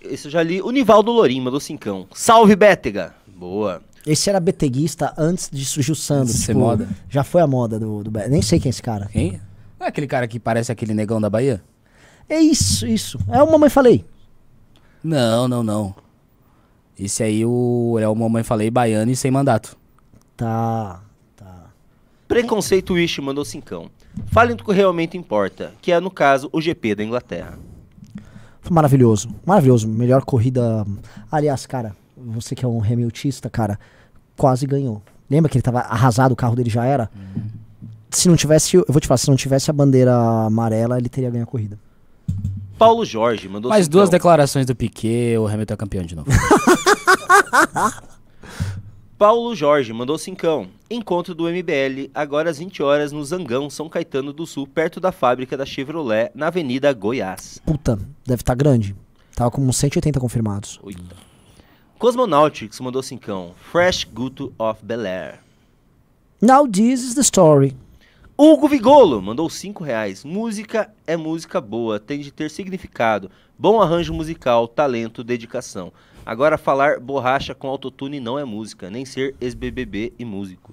Esse eu já li. O Nivaldo Lorim mandou cincão. Salve, Bétega! Boa. Esse era beteguista antes de surgir o Sandro. De ser tipo, moda. Já foi a moda do, do Nem sei quem é esse cara. Quem? Não é aquele cara que parece aquele negão da Bahia? É isso, isso. É o mamãe falei. Não, não, não. Esse aí o, é o Mamãe Falei baiano e sem mandato. Tá. Tá. Preconceito Wish mandou cincão. Falem do que realmente importa, que é, no caso, o GP da Inglaterra. Foi maravilhoso. Maravilhoso. Melhor corrida. Aliás, cara, você que é um remiltista, cara, quase ganhou. Lembra que ele tava arrasado, o carro dele já era? Se não tivesse, eu vou te falar, se não tivesse a bandeira amarela, ele teria ganho a corrida. Paulo Jorge mandou Mais duas declarações do Piquet, o Hamilton é campeão de novo. Paulo Jorge mandou cincão. Encontro do MBL, agora às 20 horas, no Zangão, São Caetano do Sul, perto da fábrica da Chevrolet, na Avenida Goiás. Puta, deve estar grande. Tava com uns 180 confirmados. Oita. Cosmonautics mandou cincão. Fresh Guto of Bel Air. Now this is the story. Hugo Vigolo mandou 5 reais. Música é música boa, tem de ter significado. Bom arranjo musical, talento, dedicação. Agora falar borracha com autotune não é música, nem ser ex-BBB e músico.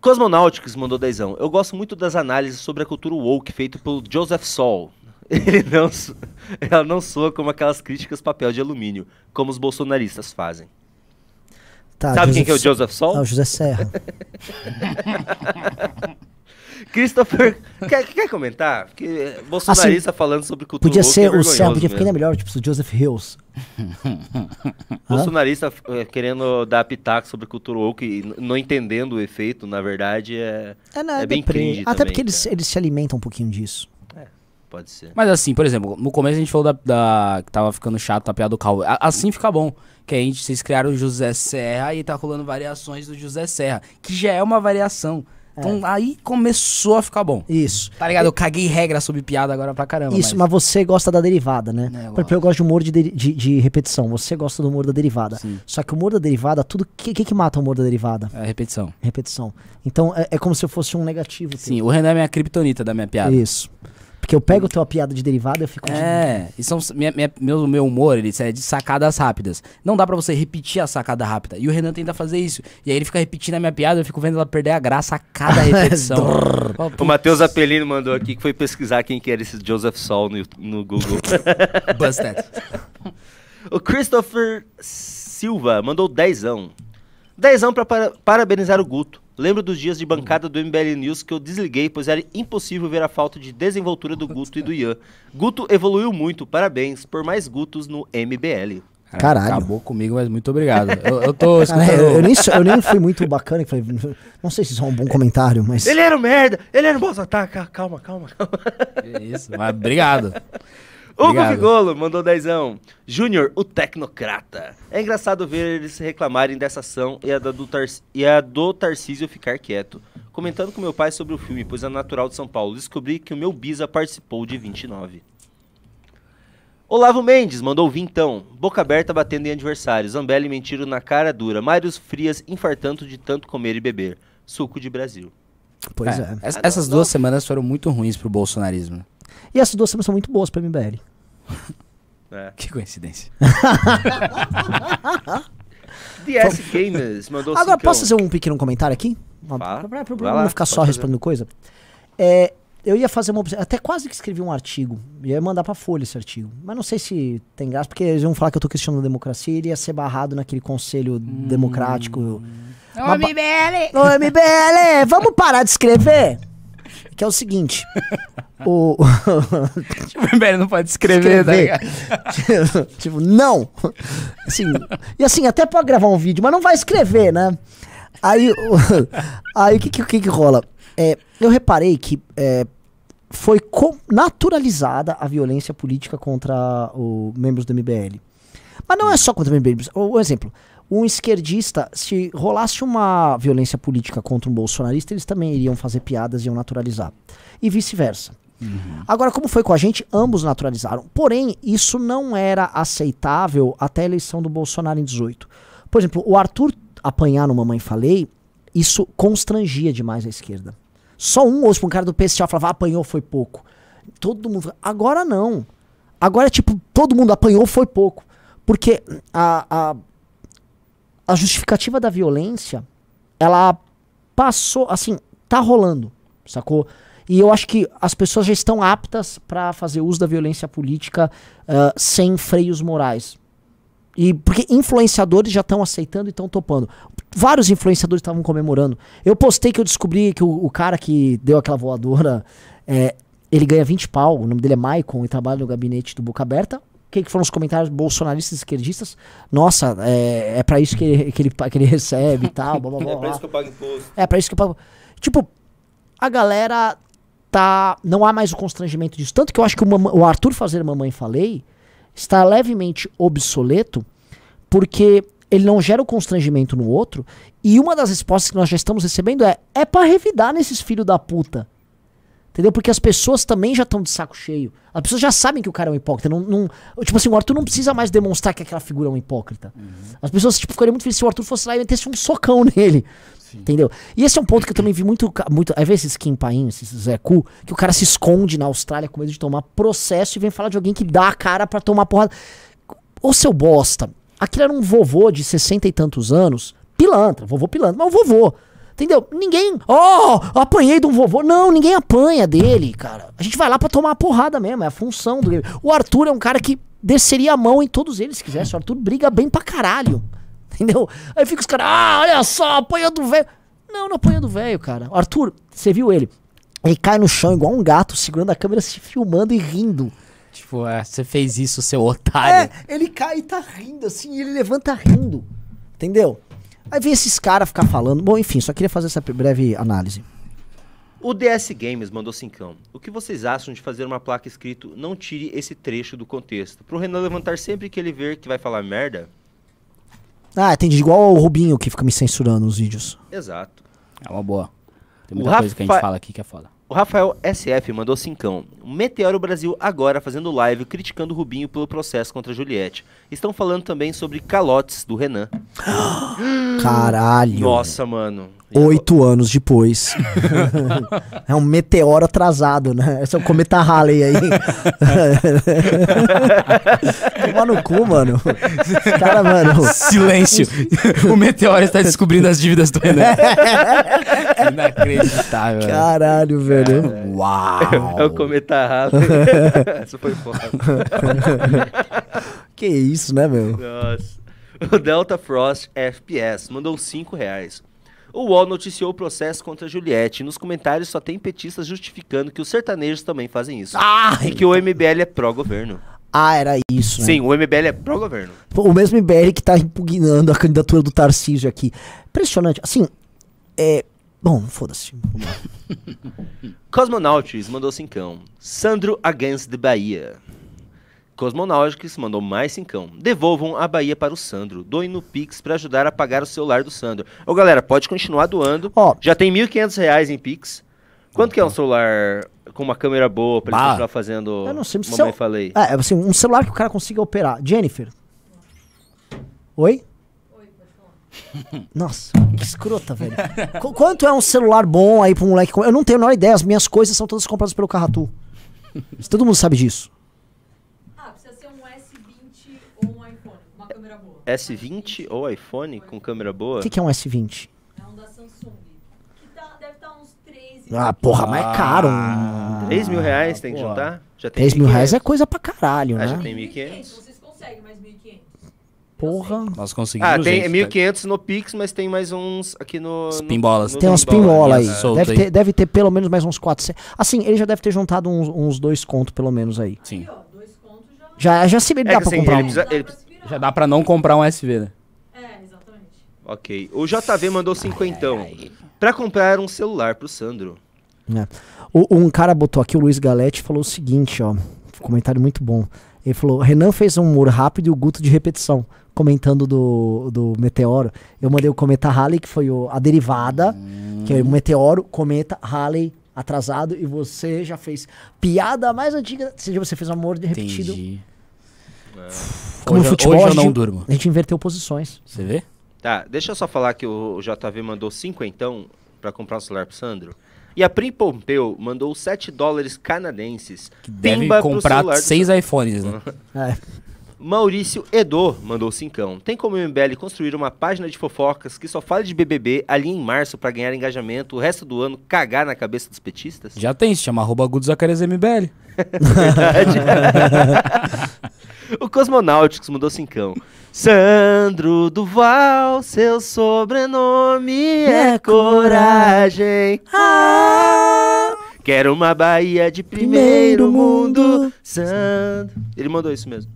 Cosmonautics mandou dezão. Eu gosto muito das análises sobre a cultura woke feito pelo Joseph Sol. Ele não, ela não soa como aquelas críticas papel de alumínio, como os bolsonaristas fazem. Tá, Sabe quem que é o Joseph Joseph Sol? Ah, o José Serra. Christopher, quer, quer comentar? Porque bolsonarista falando sobre cultura Podia ser é o Serra, vergonhoso podia ficar melhor, tipo o Joseph Hills. Bolsonarista eh, querendo dar pitaco sobre cultura woke e não entendendo o efeito, na verdade, é, É, né, é bem deprê. cringe Até também, porque eles, eles se alimentam um pouquinho disso. Pode ser. Mas assim, por exemplo, no começo a gente falou da, da- que tava ficando chato a piada do. A- assim fica bom. Que a gente, vocês criaram o José Serra e tá rolando variações do José Serra. Que já é uma variação. Então aí começou a ficar bom. Isso. Tá ligado? Eu caguei regra sobre piada agora pra caramba. Isso, mas você gosta da derivada, né? É, eu Por exemplo, eu gosto de humor de, de, de repetição. Você gosta do humor da derivada. Sim. Só que o humor da derivada, tudo. O que, que, que mata o humor da derivada? É repetição. Repetição. Então é, é como se eu fosse um negativo. Sim, o Renan é minha criptonita da minha piada. Isso. Porque eu pego a tua piada de derivada e eu fico. de- É, e são, minha, minha- meu, meu humor, ele é de sacadas rápidas. Não dá pra você repetir a sacada rápida. E o Renan tenta fazer isso. E aí ele fica repetindo a minha piada, eu fico vendo ela perder a graça a cada repetição. O Matheus Apelino mandou aqui que foi pesquisar quem que era esse Joseph Sol no, no Google. Busted. o Christopher Silva mandou dezão. Dezão pra para- parabenizar o Guto. Lembro dos dias de bancada do MBL News que eu desliguei, pois era impossível ver a falta de desenvoltura do Guto e do Ian. Guto evoluiu muito, parabéns por mais Gutos no MBL. Caralho. Acabou comigo, mas muito obrigado. Eu, eu tô Cara, eu, eu nem, eu nem fui muito bacana. que Falei, não sei se isso é um bom comentário, mas. Ele era um merda, ele era um bosta. Tá, ca- calma, calma, calma. É Isso, mas obrigado. Hugo. Figolo mandou dezão. Júnior, o tecnocrata. É engraçado ver eles reclamarem dessa ação e a, do Tar- e a do Tarcísio ficar quieto. Comentando com meu pai sobre o filme, pois é natural de São Paulo, descobri que o meu Bisa participou de 29. Olavo Mendes mandou vintão. Boca aberta batendo em adversários. Zambelli mentindo na cara dura. Mários Frias infartando de tanto comer e beber. Suco de Brasil. Pois É, é. ess- essas duas semanas foram muito ruins pro bolsonarismo. E essas duas semanas são muito boas pra MBL. É. Que coincidência. DS Gamers mandou Agora, cincão. posso fazer um pequeno comentário aqui? Uma- Fala. Pra, pra- pra não ficar só fazer. respondendo coisa. É, eu ia fazer uma. Até quase que escrevi um artigo. Ia mandar pra Folha esse artigo. Mas não sei se tem graça, porque eles iam falar que eu tô questionando a democracia e ele ia ser barrado naquele conselho democrático. Uma ba- Ô, MBL, vamos parar de escrever? Que é o seguinte. o. o MBL não pode escrever, tá ligado? tipo, não. Assim, e assim, até pode gravar um vídeo, mas não vai escrever, né? Aí, o- aí que, que, que rola? É, eu reparei que é, foi naturalizada a violência política contra os membros do MBL. Mas não é só contra o MBL. Um exemplo, um esquerdista, se rolasse uma violência política contra um bolsonarista, eles também iriam fazer piadas e iam naturalizar. E vice-versa. Agora, como foi com a gente, ambos naturalizaram. Porém, isso não era aceitável até a eleição do Bolsonaro em 18. Por exemplo, o Arthur apanhar no Mamãe Falei, isso constrangia demais a esquerda. Só um ou um cara do PSA falava, ah, apanhou, foi pouco. Todo mundo. Agora não. Agora tipo, todo mundo apanhou, foi pouco. Porque a, a, a justificativa da violência, ela passou, assim, tá rolando, sacou? E eu acho que as pessoas já estão aptas para fazer uso da violência política ah, sem freios morais. E porque influenciadores já estão aceitando e estão topando. Vários influenciadores estavam comemorando. Eu postei que eu descobri que o, o cara que deu aquela voadora, é, ele ganha 20 pau, o nome dele é Maicon e trabalha no gabinete do Boca Aberta. Que, que foram os comentários bolsonaristas e esquerdistas? Nossa, é, é para isso que ele, que, ele, que ele recebe e tal. blá, blá, blá, blá. eu pago imposto. É, pra isso que eu pago. Tipo, a galera tá. Não há mais o constrangimento disso. Tanto que eu acho que o, o Arthur fazer Mamãe Falei está levemente obsoleto, porque ele não gera o constrangimento no outro. E uma das respostas que nós já estamos recebendo é: é pra revidar nesses filhos da puta. Entendeu? Porque as pessoas também já estão de saco cheio. As pessoas já sabem que o cara é um hipócrita. Não, não- tipo assim, o Arthur não precisa mais demonstrar que aquela figura é um hipócrita. As pessoas tipo, ficariam muito felizes se o Arthur fosse lá e metesse um socão nele. Entendeu? E esse é um ponto que eu também vi muito. muito aí vê esses Kim Paim, esses Zé Cu, que o cara se esconde na Austrália com medo de tomar processo e vem falar de alguém que dá a cara pra tomar porrada. Ô seu bosta, aquele era um vovô de 60 e tantos anos, pilantra, vovô pilantra, mas o vovô. Entendeu? Ninguém. Ó, apanhei de um vovô. Não, ninguém apanha dele, cara. A gente vai lá pra tomar uma porrada mesmo, é a função do game. O Arthur é um cara que desceria a mão em todos eles se quisesse. O Arthur briga bem pra caralho. Entendeu? Aí fica os caras, ah, olha só, apanha do velho. Não, não apanha do velho, cara. O Arthur, você viu ele? Ele cai no chão igual um gato, segurando a câmera, se filmando e rindo. Tipo, é, você fez isso, seu otário. É, ele cai e tá rindo, assim, e ele levanta rindo. Entendeu? Aí vem esses caras ficar falando. Bom, enfim, só queria fazer essa breve análise. O DS Games mandou cincão. O que vocês acham de fazer uma placa escrito não tire esse trecho do contexto? Pro Renan levantar sempre que ele ver que vai falar merda? Ah, entendi. Igual o Rubinho que fica me censurando nos vídeos. Exato. É uma boa. Tem O muita coisa que a gente fala aqui que é foda. O Rafael SF mandou cincão. Meteoro Brasil agora fazendo live criticando o Rubinho pelo processo contra a Juliette. Estão falando também sobre calotes do Renan. Caralho. Nossa, mano. Oito anos depois. é um meteoro atrasado, né? Esse é o cometa Halley aí. Tomar no cu, mano. Cara, mano. Silêncio. o Meteoro está descobrindo as dívidas do Renan. Inacreditável. velho. Caralho, velho. Uau. É o cometa Halley. Essa foi foda. Que isso, né, meu? Nossa. O Delta Frost FPS mandou 5 reais. O UOL noticiou o processo contra a Juliette. Nos comentários só tem petistas justificando que os sertanejos também fazem isso. Ah, E que o MBL é pró-governo. ah, era isso, né? Sim, o MBL é pró-governo. O mesmo IBL que tá impugnando a candidatura do Tarcísio aqui. Impressionante. Assim, é. Bom, foda-se. Cosmonautics mandou cincão. Sandro Against the Bahia. Cosmonautics mandou mais cincão. Devolvam a Bahia para o Sandro. Doem no Pix para ajudar a pagar o celular do Sandro. Ô galera, pode continuar doando. Ó. Já tem 1.500 reais em Pix. Quanto que é um celular com uma câmera boa pra ele Bah. continuar fazendo Eu não sei. Mamãe cel- Falei? É, assim, um celular que o cara consiga operar. Jennifer. Oi? Nossa, que escrota, velho. Qu- quanto é um celular bom aí pro moleque? com- Eu não tenho a menor ideia, as minhas coisas são todas compradas pelo Carratu. Todo mundo sabe disso. Ah, precisa ser um S20 ou um iPhone, uma câmera boa. S20 ou iPhone com câmera boa? O que, que é um S20? É um da Samsung. Que tá, deve estar uns 3 Ah, porra, mas é caro. Um... 3 mil reais tem que Pô. juntar? Já tem 3 mil reais é 1.500. coisa pra caralho, Ah, já né? tem 1.500. 1.500. Vocês conseguem mais 1.500. Porra. Nós conseguimos. Ah, tem gente, 1.500 no Pix, mas tem mais uns aqui no... Os no- pinbolas. no Tem uns pinbola. pinbola aí. é, solto Deve aí. ter, deve ter pelo menos mais uns 400. Assim, ele já deve ter juntado uns, uns dois contos pelo menos aí. Sim. Aqui, ó, dois contos já, Já, já se É dá que pra assim, comprar ele um. precisa- ele-. Já dá pra não comprar um SV, né? É, exatamente. Ok. O JV mandou cinquentão. Pra comprar um celular pro Sandro. É. O- um cara botou aqui, o Luiz Galete, falou o seguinte, ó. Comentário muito bom. Ele falou: Renan fez um humor rápido e o Guto de repetição. Comentando do, do meteoro. Eu mandei o cometa Halley, que foi o- a derivada, que é o meteoro, cometa Halley atrasado, e você já fez piada mais antiga. Ou seja, você fez um humor de repetido. Entendi. Como Hoje, no futebol, hoje a eu não gente- durmo. A gente inverteu posições. Você vê? Tá, deixa eu só falar que o JV mandou cinquentão pra comprar um celular pro Sandro. E a Prim Pompeu mandou 7 dólares canadenses. Que deve comprar celular do seis iPhones, né? É. Maurício Edo mandou cincão. Tem como o MBL construir uma página de fofocas que só fale de BBB ali em março pra ganhar engajamento, o resto do ano cagar na cabeça dos petistas? Já tem, se chama arroba MBL. Verdade. o Cosmonautics mandou cincão. Sandro Duval, seu sobrenome é coragem. Ah, quero uma Bahia de primeiro mundo. Sandro. Ele mandou isso mesmo.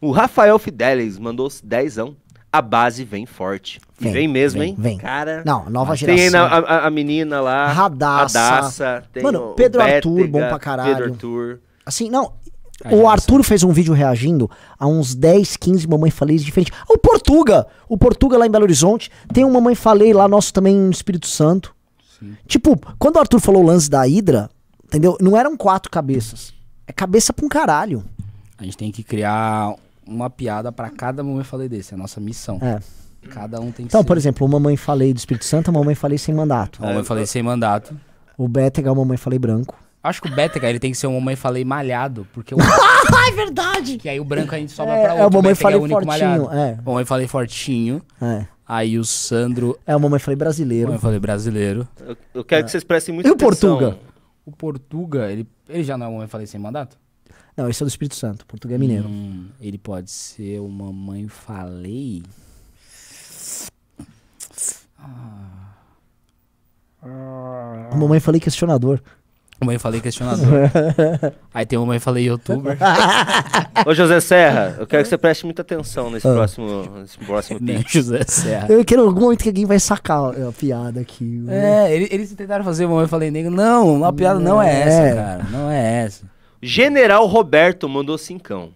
O Rafael Fidelis mandou dezão. A base vem forte. Vem, vem mesmo, vem, hein? vem. Cara. Não, nova Tem geração. na- a, a menina lá. Radassa, tem Mano, Pedro Arthur, Bétega, bom pra caralho. Pedro Arthur. Assim, não. A o. Arthur fez um vídeo reagindo a uns 10, 15 Mamãe Falei diferentes. O Portuga! O Portuga lá em Belo Horizonte. Tem um Mamãe Falei lá nosso também no Espírito Santo. Tipo, quando o Arthur falou o lance da Hidra, entendeu? Não eram quatro cabeças. É cabeça pra um caralho. A gente tem que criar uma piada pra cada eu falei desse. É a nossa missão. É. Cada um tem que Então, ser. por exemplo, o Mamãe Falei do Espírito Santo, a Mamãe Falei sem mandato. Mamãe eu falei sem mandato. O Bétega é o Mamãe Falei branco. Acho que o Bétega, ele tem que ser um mamãe falei malhado, porque o Ah, é verdade! que aí o branco a gente sobra É, pra é outro. o mamãe Bétega falei é o único fortinho, malhado. é. Mamãe falei fortinho. É. Aí o Sandro, É o Mamãe Falei brasileiro. mamãe falei brasileiro. Eu, eu quero que vocês prestem muita E o atenção. Portuga? O Portuga, ele, ele já não é o mamãe falei sem mandato? Não, esse é do Espírito Santo. Portuga é mineiro. Hum, ele pode ser o mamãe falei. O Mamãe Falei questionador. Mamãe falei questionador. aí tem o mamãe falei youtuber. Ô, José Serra, eu quero que você preste muita atenção nesse próximo, nesse próximo pitch. José Serra. Eu quero em algum momento que alguém vai sacar a piada aqui. É, ele- eles tentaram fazer o mamãe falei negro. Não, a piada não é essa, É. cara. Não é essa. General Roberto mandou cincão.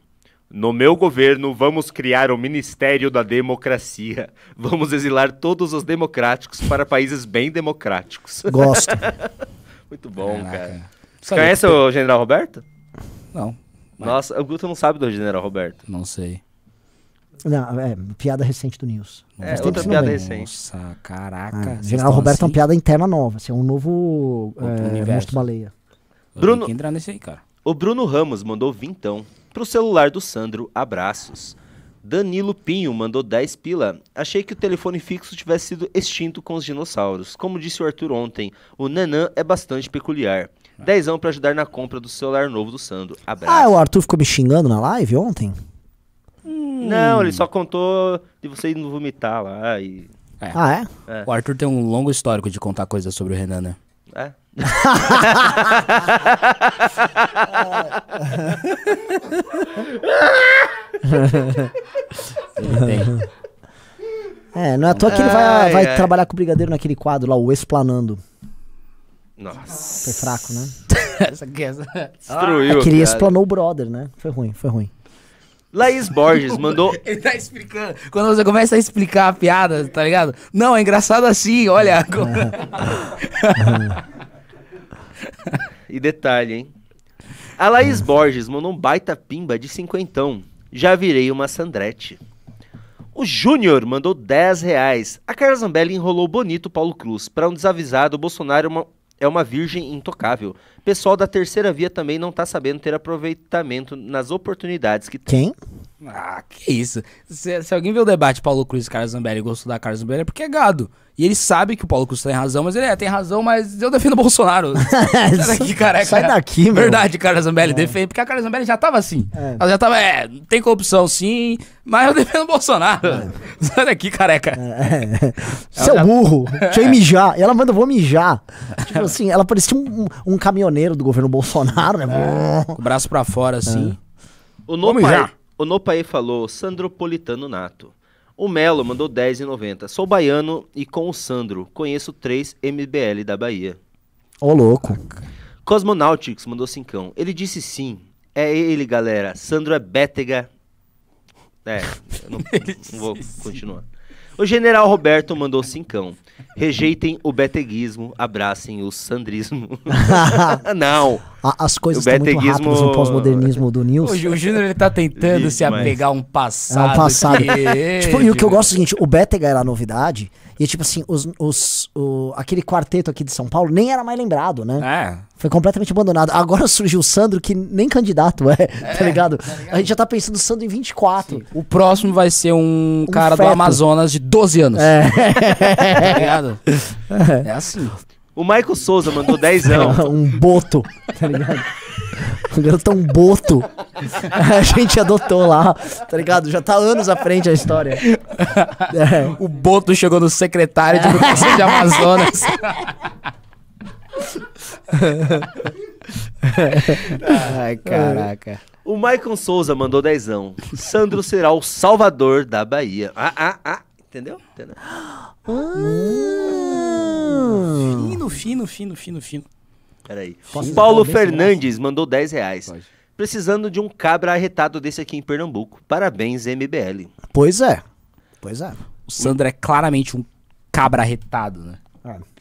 No meu governo, vamos criar o Ministério da Democracia. Vamos exilar todos os democráticos para países bem democráticos. Gosto. Muito bom, Caraca. cara. Sabe conhece que- o General Roberto? Não, Nossa, o Guto não sabe do General Roberto. não sei. Não, é, piada recente do News. É, outra piada recente. Nossa, caraca. Ah, General Roberto é uma assim? piada interna nova. Assim, é um novo é, universo. monstro baleia. Bruno- tenho que entrar nesse aí, cara. O Bruno Ramos mandou vintão. Pro celular do Sandro, abraços. Danilo Pinho mandou 10 pila. Achei que o telefone fixo tivesse sido extinto com os dinossauros. Como disse o Arthur ontem, o Nanã é bastante peculiar. Dezão pra ajudar na compra do celular novo do Sandro. Abraço. Ah, o Arthur ficou me xingando na live ontem? Não, ele só contou de você indo vomitar lá e... Ah, é? O Arthur tem um longo histórico de contar coisas sobre o Renan, né? É. É, não é à toa que ele vai, Ai, vai ai. trabalhar com o Brigadeiro naquele quadro lá, o Explanando. Nossa. Foi fraco, né? essa aqui, essa. Destruiu. é que ele explanou o brother, né? Foi ruim, foi ruim. Laís Borges mandou... Ele tá explicando. Quando você começa a explicar a piada, tá ligado? Não, é engraçado assim, olha. E detalhe, hein? A Laís Borges mandou um baita pimba de cinquentão. Já virei uma Sandrete. O Júnior mandou 10 reais. A Carla Zambelli enrolou bonito o Paulo Cruz. Para um desavisado, o Bolsonaro uma, é uma virgem intocável. Pessoal da terceira via também não tá sabendo ter aproveitamento nas oportunidades que tem. Quem? Ah, que isso. Se, se alguém vê o debate Paulo Cruz e Carlos Zambelli e gostou da Carlos Zambelli é porque é gado. E ele sabe que o Paulo Cruz tem razão, mas ele é, tem razão, mas eu defendo o Bolsonaro. Sai daqui, careca. Sai daqui, meu. Verdade, Carlos Zambelli defende, porque a Carlos Zambelli já tava assim. É. Ela já tava, é, tem corrupção sim, mas eu defendo o Bolsonaro. Sai daqui, careca. É. Seu já- burro, deixa eu ir mijar. E ela manda, vou mijar. Tipo assim, ela parecia um, um- um caminhoneiro do governo Bolsonaro, né? Com o braço pra fora, assim. O Vamos Nopaê, já. O Nopaê falou Sandropolitano Nato. O Melo mandou 10,90. Sou baiano e com o Sandro conheço três MBL da Bahia. Ô, louco. Cosmonautics mandou cincão. Ele disse sim. É ele, galera. Sandro é bétega. É, eu não, não vou continuar. O general Roberto mandou cincão. Rejeitem o beteguismo, abracem o sandrismo. não. A- As coisas O estão muito beteguismo- rápidas no pós-modernismo do News. O, o Júnior ele tá tentando Ih, se apegar a um É passado. um passado. que- tipo, e o que eu gosto é o seguinte, o Bétega era a novidade, e tipo assim, os, os, o, aquele quarteto aqui de São Paulo nem era mais lembrado, né? É. Foi completamente abandonado. Agora surgiu o Sandro, que nem candidato é, tá, ligado? A gente já tá pensando no Sandro em 24. O próximo vai ser um, cara do feto. Amazonas de 12 anos. É. Tá ligado? É assim. O Michael Souza mandou 10 um boto, tá ligado? O garoto é um boto. A gente adotou lá, tá ligado? Já tá anos à frente a história. É. O Boto chegou no secretário de Educação de Amazonas. Ai, caraca. O Maicon Souza mandou dezão. Sandro será o salvador da Bahia. Ah, ah, ah. Entendeu? Entendeu? Fino, fino, fino, fino, fino. Peraí. Posso O Paulo Fernandes mandou 10 reais. Precisando de um cabra arretado desse aqui em Pernambuco. Parabéns, MBL. Pois é. Pois é. O Sandro é claramente um cabra arretado, né?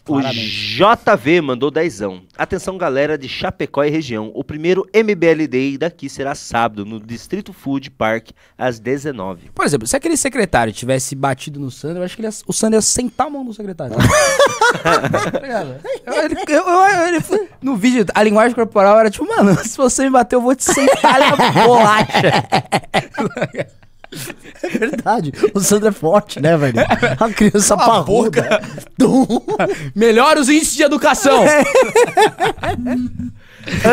O JV mandou dezão. Atenção, galera de Chapecó e região. O primeiro MBL Day daqui será sábado, no Distrito Food Park, às 19 Por exemplo, se aquele secretário tivesse batido no Sandro, eu acho que ia- o Sandro ia sentar a mão no secretário. Tá? Eu- ele- eu- eu- ele- no vídeo, a linguagem corporal era tipo, mano, se você me bater, eu vou te sentar na bolacha. É verdade. O Sandro é forte, né, velho? A criança Cala a parruda. Melhora os índices de educação.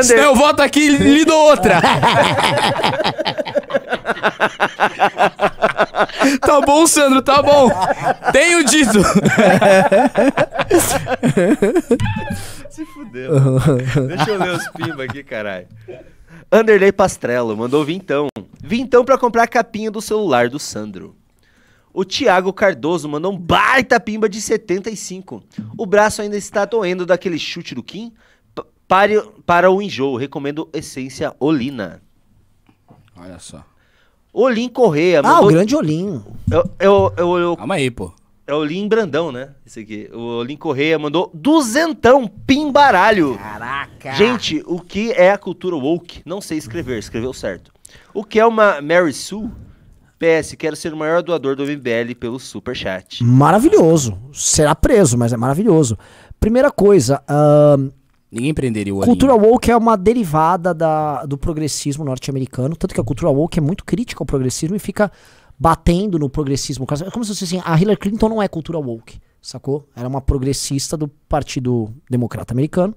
Senão eu volto aqui e lhe dou outra. tá bom, Sandro, tá bom. Tenho dito. Se fudeu. Deixa eu ler os pimba aqui, caralho. Anderley Pastrello mandou vintão. Vintão pra comprar a capinha do celular do Sandro. O Thiago Cardoso mandou um baita pimba de 75. O braço ainda está doendo daquele chute do Kim? P- pare, para o enjoo, recomendo Essência Olina. Olha só. Olim Correia Ah, mandou... o grande Olinho. Eu, eu, eu, eu- Calma aí, pô. é o Olim Brandão, né? Esse aqui. O Olim Correia mandou duzentão, pimbaralho. Caraca. Gente, o que é a cultura woke? Não sei escrever, escreveu certo. O que é uma Mary Sue? PS, quero ser o maior doador do MBL pelo superchat. Maravilhoso. Será preso, mas é maravilhoso. Primeira coisa, ahn, Ninguém prenderia o cultura woke é uma derivada da, do progressismo norte-americano. Tanto que a cultura woke é muito crítica ao progressismo e fica batendo no progressismo. É como se fosse assim, a Hillary Clinton não é cultura woke, sacou? Ela é uma progressista do Partido Democrata Americano.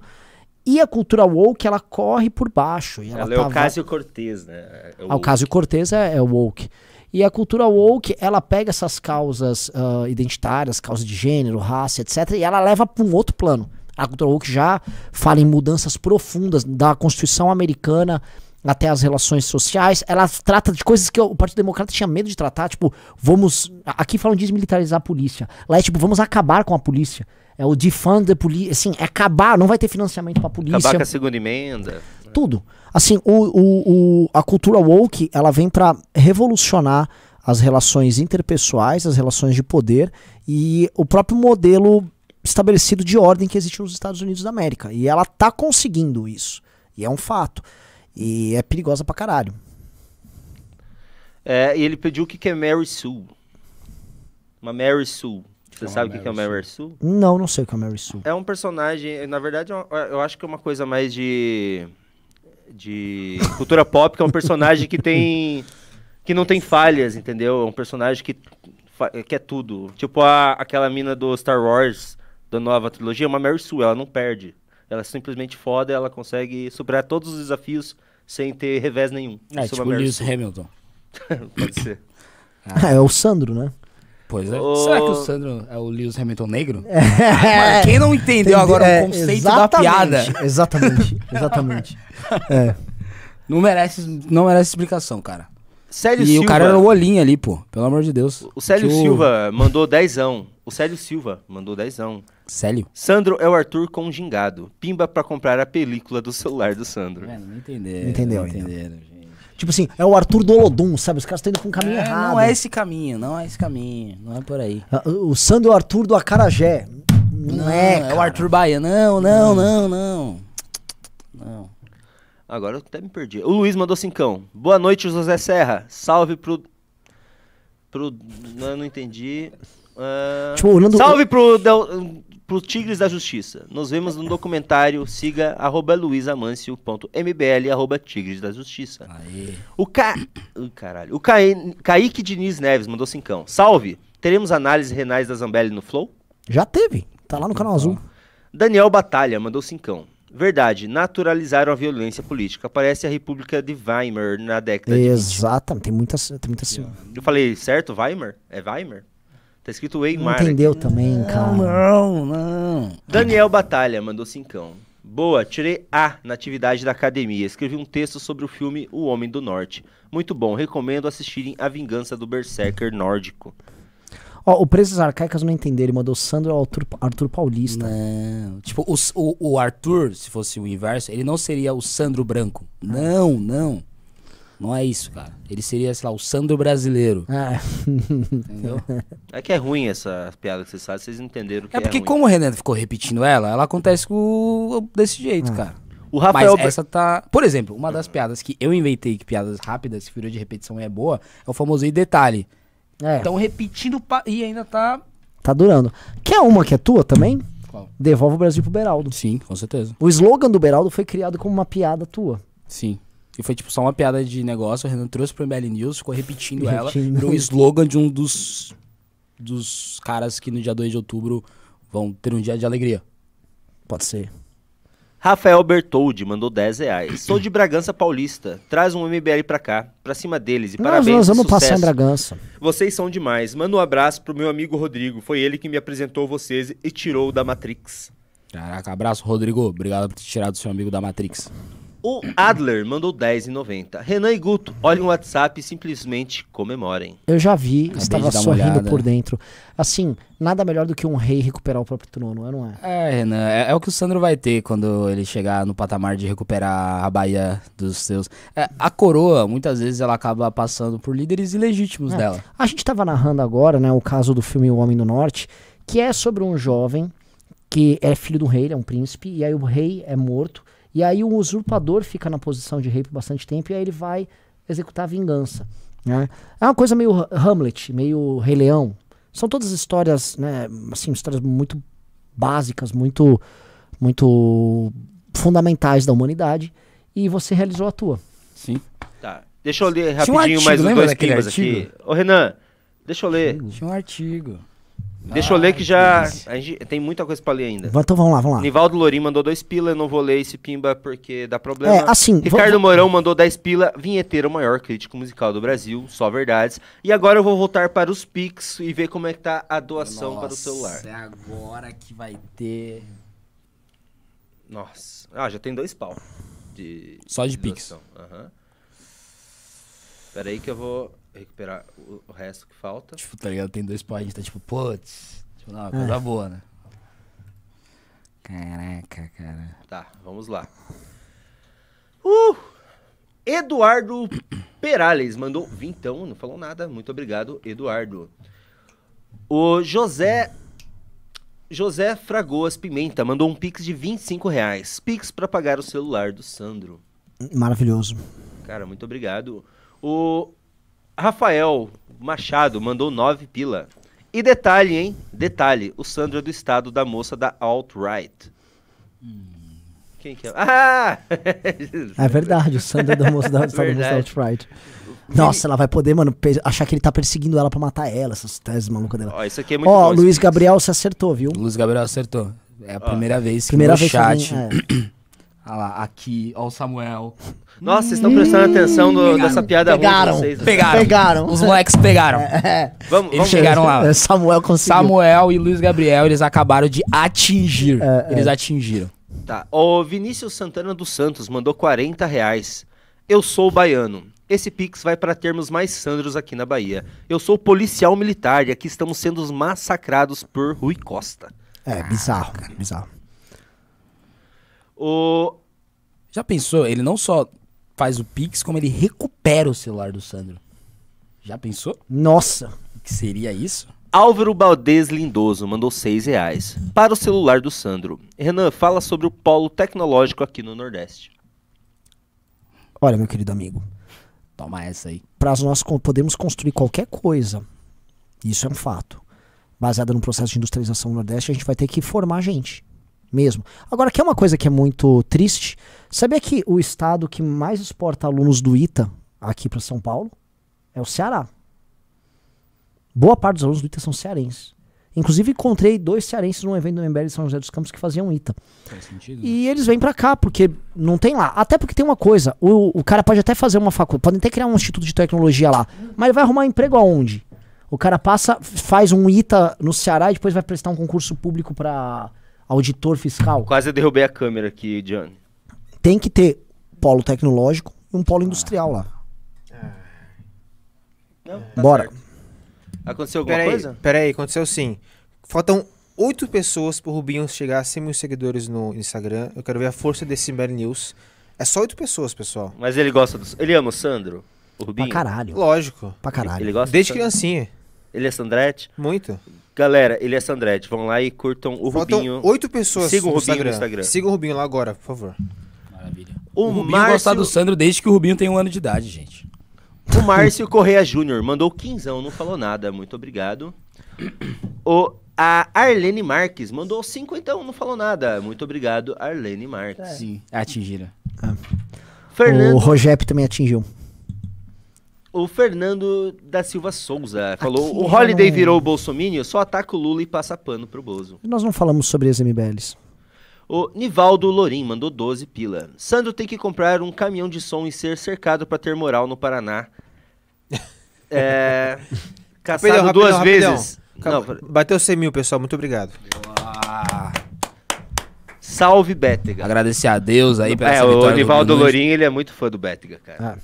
E a cultura woke, ela corre por baixo. E ela, Ela é tá o Cássio Cortez, né? É Ah, o Cássio Cortez é, é woke. E a cultura woke, ela pega essas causas ah, identitárias, causas de gênero, raça, etc., e ela leva para um outro plano. A cultura woke já fala em mudanças profundas da Constituição americana até as relações sociais. Ela trata de coisas que o Partido Democrata tinha medo de tratar, tipo, vamos. Aqui falam de desmilitarizar a polícia. Lá é tipo, vamos acabar com a polícia. É o defund the polícia. Assim, é acabar, não vai ter financiamento pra polícia Acabar com a segunda emenda. tudo. Assim, o, o, o- a cultura woke, ela vem pra revolucionar as relações interpessoais, as relações de poder e o próprio modelo estabelecido de ordem que existe nos Estados Unidos da América. E ela tá conseguindo isso. E é um fato. E é perigosa pra caralho. É, e ele pediu o que que é Mary Sue. Uma Mary Sue. Você uma sabe o que, que é uma Mary Sue? Não, não sei o que é Mary Sue. É um personagem, na verdade, é uma- eu acho que é uma coisa mais de de cultura pop, que é um personagem que tem que não tem falhas, entendeu? É um personagem que que é tudo. Tipo a, aquela mina do Star Wars da nova trilogia, é uma Mary Sue, ela não perde. Ela é simplesmente foda, ela consegue superar todos os desafios sem ter revés nenhum. É, Isso tipo Lewis. Hamilton. Pode ser. É o Sandro, né? Pois é. Ô- Será que o Sandro é o Lewis Hamilton negro? Mano, quem não entendeu agora É, o conceito da piada Exatamente, exatamente. É. não merece, não merece explicação, cara. Célio e Silva. o cara era o olhinho ali, pô. Pelo amor de Deus. O Célio Que o- Silva mandou dezão. O Célio Silva mandou dezão. Célio? Sandro é o Arthur com gingado. Pimba pra comprar a película do celular do Sandro. Mano, não entenderam. Entendeu, não entenderam, gente. Tipo assim, é o Arthur do Olodum, sabe? Os caras estão indo pra um caminho É, errado. não é esse caminho, não é esse caminho. Não é por aí. Ah, O Sandro é o Arthur do Acarajé. Não, é, é o cara. Arthur Baia. Não, não, não, não. Não. Agora eu até me perdi. O Luiz mandou cincão. Boa noite, José Serra. Salve pro. pro. Não, não entendi. Ah, Tipo, o Nando- Salve pro, Del- pro Tigres da Justiça. Nos vemos no documentário. Siga arroba luisamancio.mbl arroba Tigres da Justiça. Aí. O Ca... Ui, caralho. O Caí... Kaique Diniz Neves mandou cincão. Salve. Teremos análise renais da Zambelli no Flow? Já teve. Tá lá no canal azul. Daniel Batalha mandou cincão. Verdade, naturalizaram a violência política. Parece a República de Weimar na década de 20. Exatamente. Tem muitas. Tem muitas Eu falei certo, Weimar? É Weimar? Tá escrito não Weimar. entendeu também, cara. Não, não. Daniel Batalha mandou cincão. Boa, tirei A na atividade da academia. Escrevi um texto sobre o filme O Homem do Norte. Muito bom, recomendo assistirem A Vingança do Berserker Nórdico. Ó, o Presas Arcaicas não entendeu. Ele mandou Sandro ao Arthur, Arthur Paulista. Não. Tipo, o, o, o Arthur, se fosse o inverso, ele não seria o Sandro Branco. Não, não. Não é isso, cara. Ele seria, sei lá, o Sandro brasileiro. É. Entendeu? É que é ruim essa piada que vocês fazem, vocês entenderam que é, É porque ruim. como o Renan ficou repetindo ela, ela acontece com, desse jeito, cara. O Rafael... Mas essa tá... Por exemplo, uma das piadas que eu inventei, que piadas rápidas, que virou de repetição e é boa, é o famoso e detalhe. É, Estão repetindo pa- e ainda tá... tá durando. Quer uma que é tua também? Qual? Devolve o Brasil pro Beraldo. Sim, com certeza. O slogan do Beraldo foi criado como uma piada tua. Sim. E foi tipo só uma piada de negócio, o Renan trouxe pro MBL News, ficou repetindo ela, Repetindo. virou um slogan de um dos, dos caras que no dia 2 de outubro vão ter um dia de alegria. Pode ser. Rafael Bertoldi mandou 10 reais. Sou de Bragança Paulista. Traz um MBL pra cá, pra cima deles. E Nós, parabéns, nós vamos sucesso. passar em Bragança. Vocês são demais. Manda um abraço pro meu amigo Rodrigo. Foi ele que me apresentou vocês e tirou da Matrix. Caraca, abraço, Rodrigo. Obrigado por ter tirado seu amigo da Matrix. O Adler mandou 10,90. Renan e Guto, olhem o WhatsApp e simplesmente comemorem. Eu já vi, Acabei estava sorrindo olhada. por dentro. Assim, nada melhor do que um rei recuperar o próprio trono, é, não é? É, Renan, é, é o que o Sandro vai ter quando ele chegar no patamar de recuperar a Bahia dos seus. É, a coroa, muitas vezes, ela acaba passando por líderes ilegítimos É. dela. A gente estava narrando agora, né, o caso do filme O Homem do Norte, que é sobre um jovem que é filho do rei, ele é um príncipe, e aí o rei é morto, e aí o usurpador fica na posição de rei por bastante tempo, e aí ele vai executar a vingança. Né? É uma coisa meio Ha- Hamlet, meio Rei Leão. São todas histórias, né, assim, histórias muito básicas, muito, muito fundamentais da humanidade, e você realizou a tua. Sim. Tá. Deixa eu ler Tinha um rapidinho artigo, mais lembra dois artigo? aqui. Ô, Renan, deixa eu ler. Tinha um artigo. Deixa eu ler que já. A gente tem muita coisa pra ler ainda. Então vamos lá, vamos lá. Nivaldo Lorim mandou dois pila, eu não vou ler esse pimba porque dá problema. É, assim, Ricardo vou- Mourão mandou 10 pila, vinheteiro maior crítico musical do Brasil, só verdades. E agora eu vou voltar para os Pix e ver como é que tá a doação para o celular. É agora que vai ter. Nossa. Ah, já tem dois pau. De, Só de Pix. doação. Aham. Pera aí que eu vou recuperar o, resto que falta. Tipo, tá ligado? Tem dois gente tá tipo, putz. Tipo, não, uma coisa boa, né? Caraca, cara. Tá, vamos lá. Uh! Eduardo Perales mandou vintão, não falou nada. Muito obrigado, Eduardo. O José José Fragoas Pimenta mandou um pix de 25 reais. Pix pra pagar o celular do Sandro. Maravilhoso. Cara, muito obrigado. O Rafael Machado mandou 9 pila. E detalhe, hein? Detalhe, o Sandro é do estado da moça da alt-right. Quem que é? Ah! É verdade, o Sandro da moça da Estado Verdade. Alt-Right. Nossa, ela vai poder, mano, achar que ele tá perseguindo ela pra matar ela, essas teses malucas dela. Ó, isso aqui é muito Ó, bom, Luiz. Gabriel, você acertou, viu? O Luiz Gabriel acertou. É a primeira vez que Primeira no vez chat. que alguém- é. Olha lá, aqui, ó o Samuel. Nossa, vocês estão prestando atenção no- Pegaram. nessa piada ruim Pegaram. vocês, né? Pegaram. Pegaram. Os moleques pegaram. É. Vamos, Eles vamos chegaram lá. É, Samuel conseguiu. Samuel e Luiz Gabriel, eles acabaram de atingir. É, eles é. atingiram. Tá. O Vinícius Santana dos Santos mandou 40 reais. Eu sou baiano. Esse Pix vai para termos mais Sandros aqui na Bahia. Eu sou policial militar e aqui estamos sendo massacrados por Rui Costa. É, bizarro, cara, bizarro. O... Já pensou? Ele não só faz o Pix, como ele recupera o celular do Sandro. Já pensou? Nossa. O que seria isso? Álvaro Baldez Lindoso mandou 6 reais. Para o celular do Sandro. Renan, fala sobre o polo tecnológico aqui no Nordeste. Olha, meu querido amigo, Toma essa aí. para nós podemos construir qualquer coisa, isso é um fato, baseada no processo de industrialização no Nordeste, a gente vai ter que formar gente, mesmo. Agora, que é uma coisa que é muito triste, sabia que o estado que mais exporta alunos do ITA aqui para São Paulo é o Ceará. Boa parte dos alunos do ITA são cearenses. Inclusive, encontrei dois cearenses num evento do MBL de São José dos Campos que faziam ITA. Faz sentido? E eles vêm pra cá, porque não tem lá. Até porque tem uma coisa, o, o cara pode até fazer uma faculdade, pode até criar um instituto de tecnologia lá, mas ele vai arrumar um emprego aonde? O cara passa, faz um ITA no Ceará e depois vai prestar um concurso público pra auditor fiscal. Quase eu derrubei a câmera aqui, Johnny. Tem que ter polo tecnológico e um polo industrial lá. Não, tá Bora. certo. Aconteceu alguma Pera aí, coisa? pera aí, aconteceu sim. Faltam oito pessoas pro Rubinho chegar a 100 mil seguidores no Instagram. Eu quero ver a força desse Mad News. É só oito pessoas, pessoal. Mas ele gosta do... Ele ama o Sandro? O Rubinho? Pra caralho. Lógico. Pra caralho. Ele gosta Desde criancinha. Ele é Sandrete? Muito. Galera, ele é Sandrete. Vão lá e curtam o Faltam Rubinho. oito pessoas Sigam o Rubinho Instagram. no Instagram. Sigam o Rubinho lá agora, por favor. Maravilha. O, O Rubinho Márcio, gosta do Sandro desde que o Rubinho tem um ano de idade, gente. o Márcio Correia Júnior mandou quinzão, não falou nada. Muito obrigado. O, a Arlene Marques mandou cinquentão, não falou nada. Muito obrigado, Arlene Marques. Sim. Atingiram. O Fernando, Rogep também atingiu. O Fernando da Silva Souza falou: Aqui o Holiday não- virou o Bolsominion, só ataca o Lula e passa pano pro Bozo. Nós não falamos sobre as MBLs. O Nivaldo Lorim mandou 12 pila. Sandro tem que comprar um caminhão de som e ser cercado pra ter moral no Paraná. É. Caçado Rapidão, duas rapidão, vezes. Não, Bateu 100 mil, pessoal. Muito obrigado. salve Bétega. Agradecer a Deus aí pela É, essa o vitória do Nivaldo. Lorim, ele é muito fã do Bétega, cara.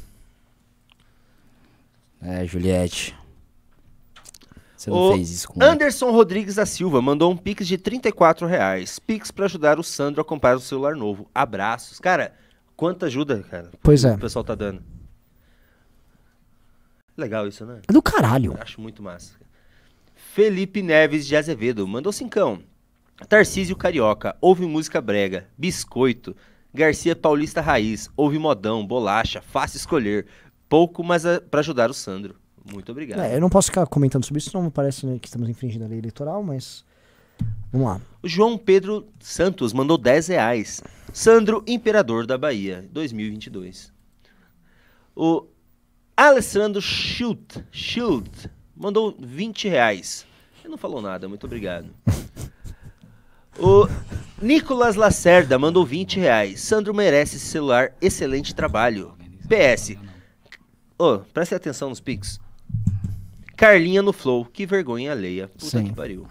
É, Juliette. Você não O fez isso com ele. Anderson Rodrigues da Silva mandou um pix de 34 reais. Pix pra ajudar o Sandro a comprar o celular novo. Abraços. Cara, quanta ajuda, cara. Pois é. O pessoal tá dando. Legal isso, né? É do caralho. Acho muito massa. Felipe Neves de Azevedo mandou cincão. Tarcísio Carioca, ouve música brega, biscoito. Garcia Paulista Raiz, ouve modão, bolacha, fácil escolher. Pouco, mas é pra ajudar o Sandro. Muito obrigado. É, eu não posso ficar comentando sobre isso, senão parece né, que estamos infringindo a lei eleitoral, mas. Vamos lá. O João Pedro Santos mandou 10 reais. Sandro, Imperador da Bahia, 2022. O Alessandro Schilt, Schilt mandou 20 reais. Ele não falou nada, muito obrigado. O Nicolas Lacerda mandou 20 reais. Sandro merece esse celular, excelente trabalho. PS. Ô, preste atenção nos pics. Carlinha no Flow, que vergonha alheia. Puta Sim. que pariu.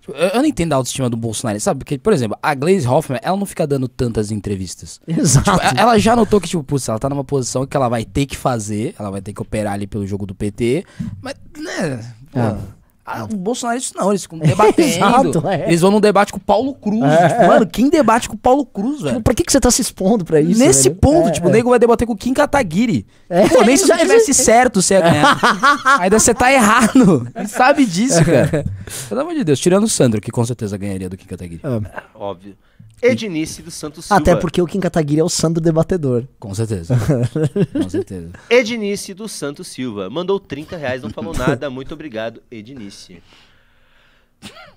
Tipo, Eu, eu não entendo a autoestima do Bolsonaro, sabe? Porque, por exemplo, a Glaze Hoffman, ela não fica dando tantas entrevistas. Exato. Tipo, ela já notou que, tipo, putz, ela tá numa posição que ela vai ter que fazer, ela vai ter que operar ali pelo jogo do PT, mas, né, pô, É. ah, o Bolsonaro isso não, eles ficam debatendo, Exato, é. eles vão num debate com o Paulo Cruz, É, tipo, é. mano, quem debate com o Paulo Cruz, velho? Tipo, pra que, que você tá se expondo pra isso? Nesse velho? ponto, É, tipo, o é. nego vai debater com o Kim Kataguiri. É, Pô, nem se você tivesse certo você ia ganhar. Ainda você tá errado. Ele sabe disso, cara. Pelo amor de Deus, tirando o Sandro, que com certeza ganharia do Kim Kataguiri. Óbvio. Ednice dos Santos Silva. Até porque o Kim Kataguiri é o Sandro debatedor. Com certeza. Com certeza. Ednice dos Santos Silva. Mandou 30 reais, não falou nada. Muito obrigado, Ednice.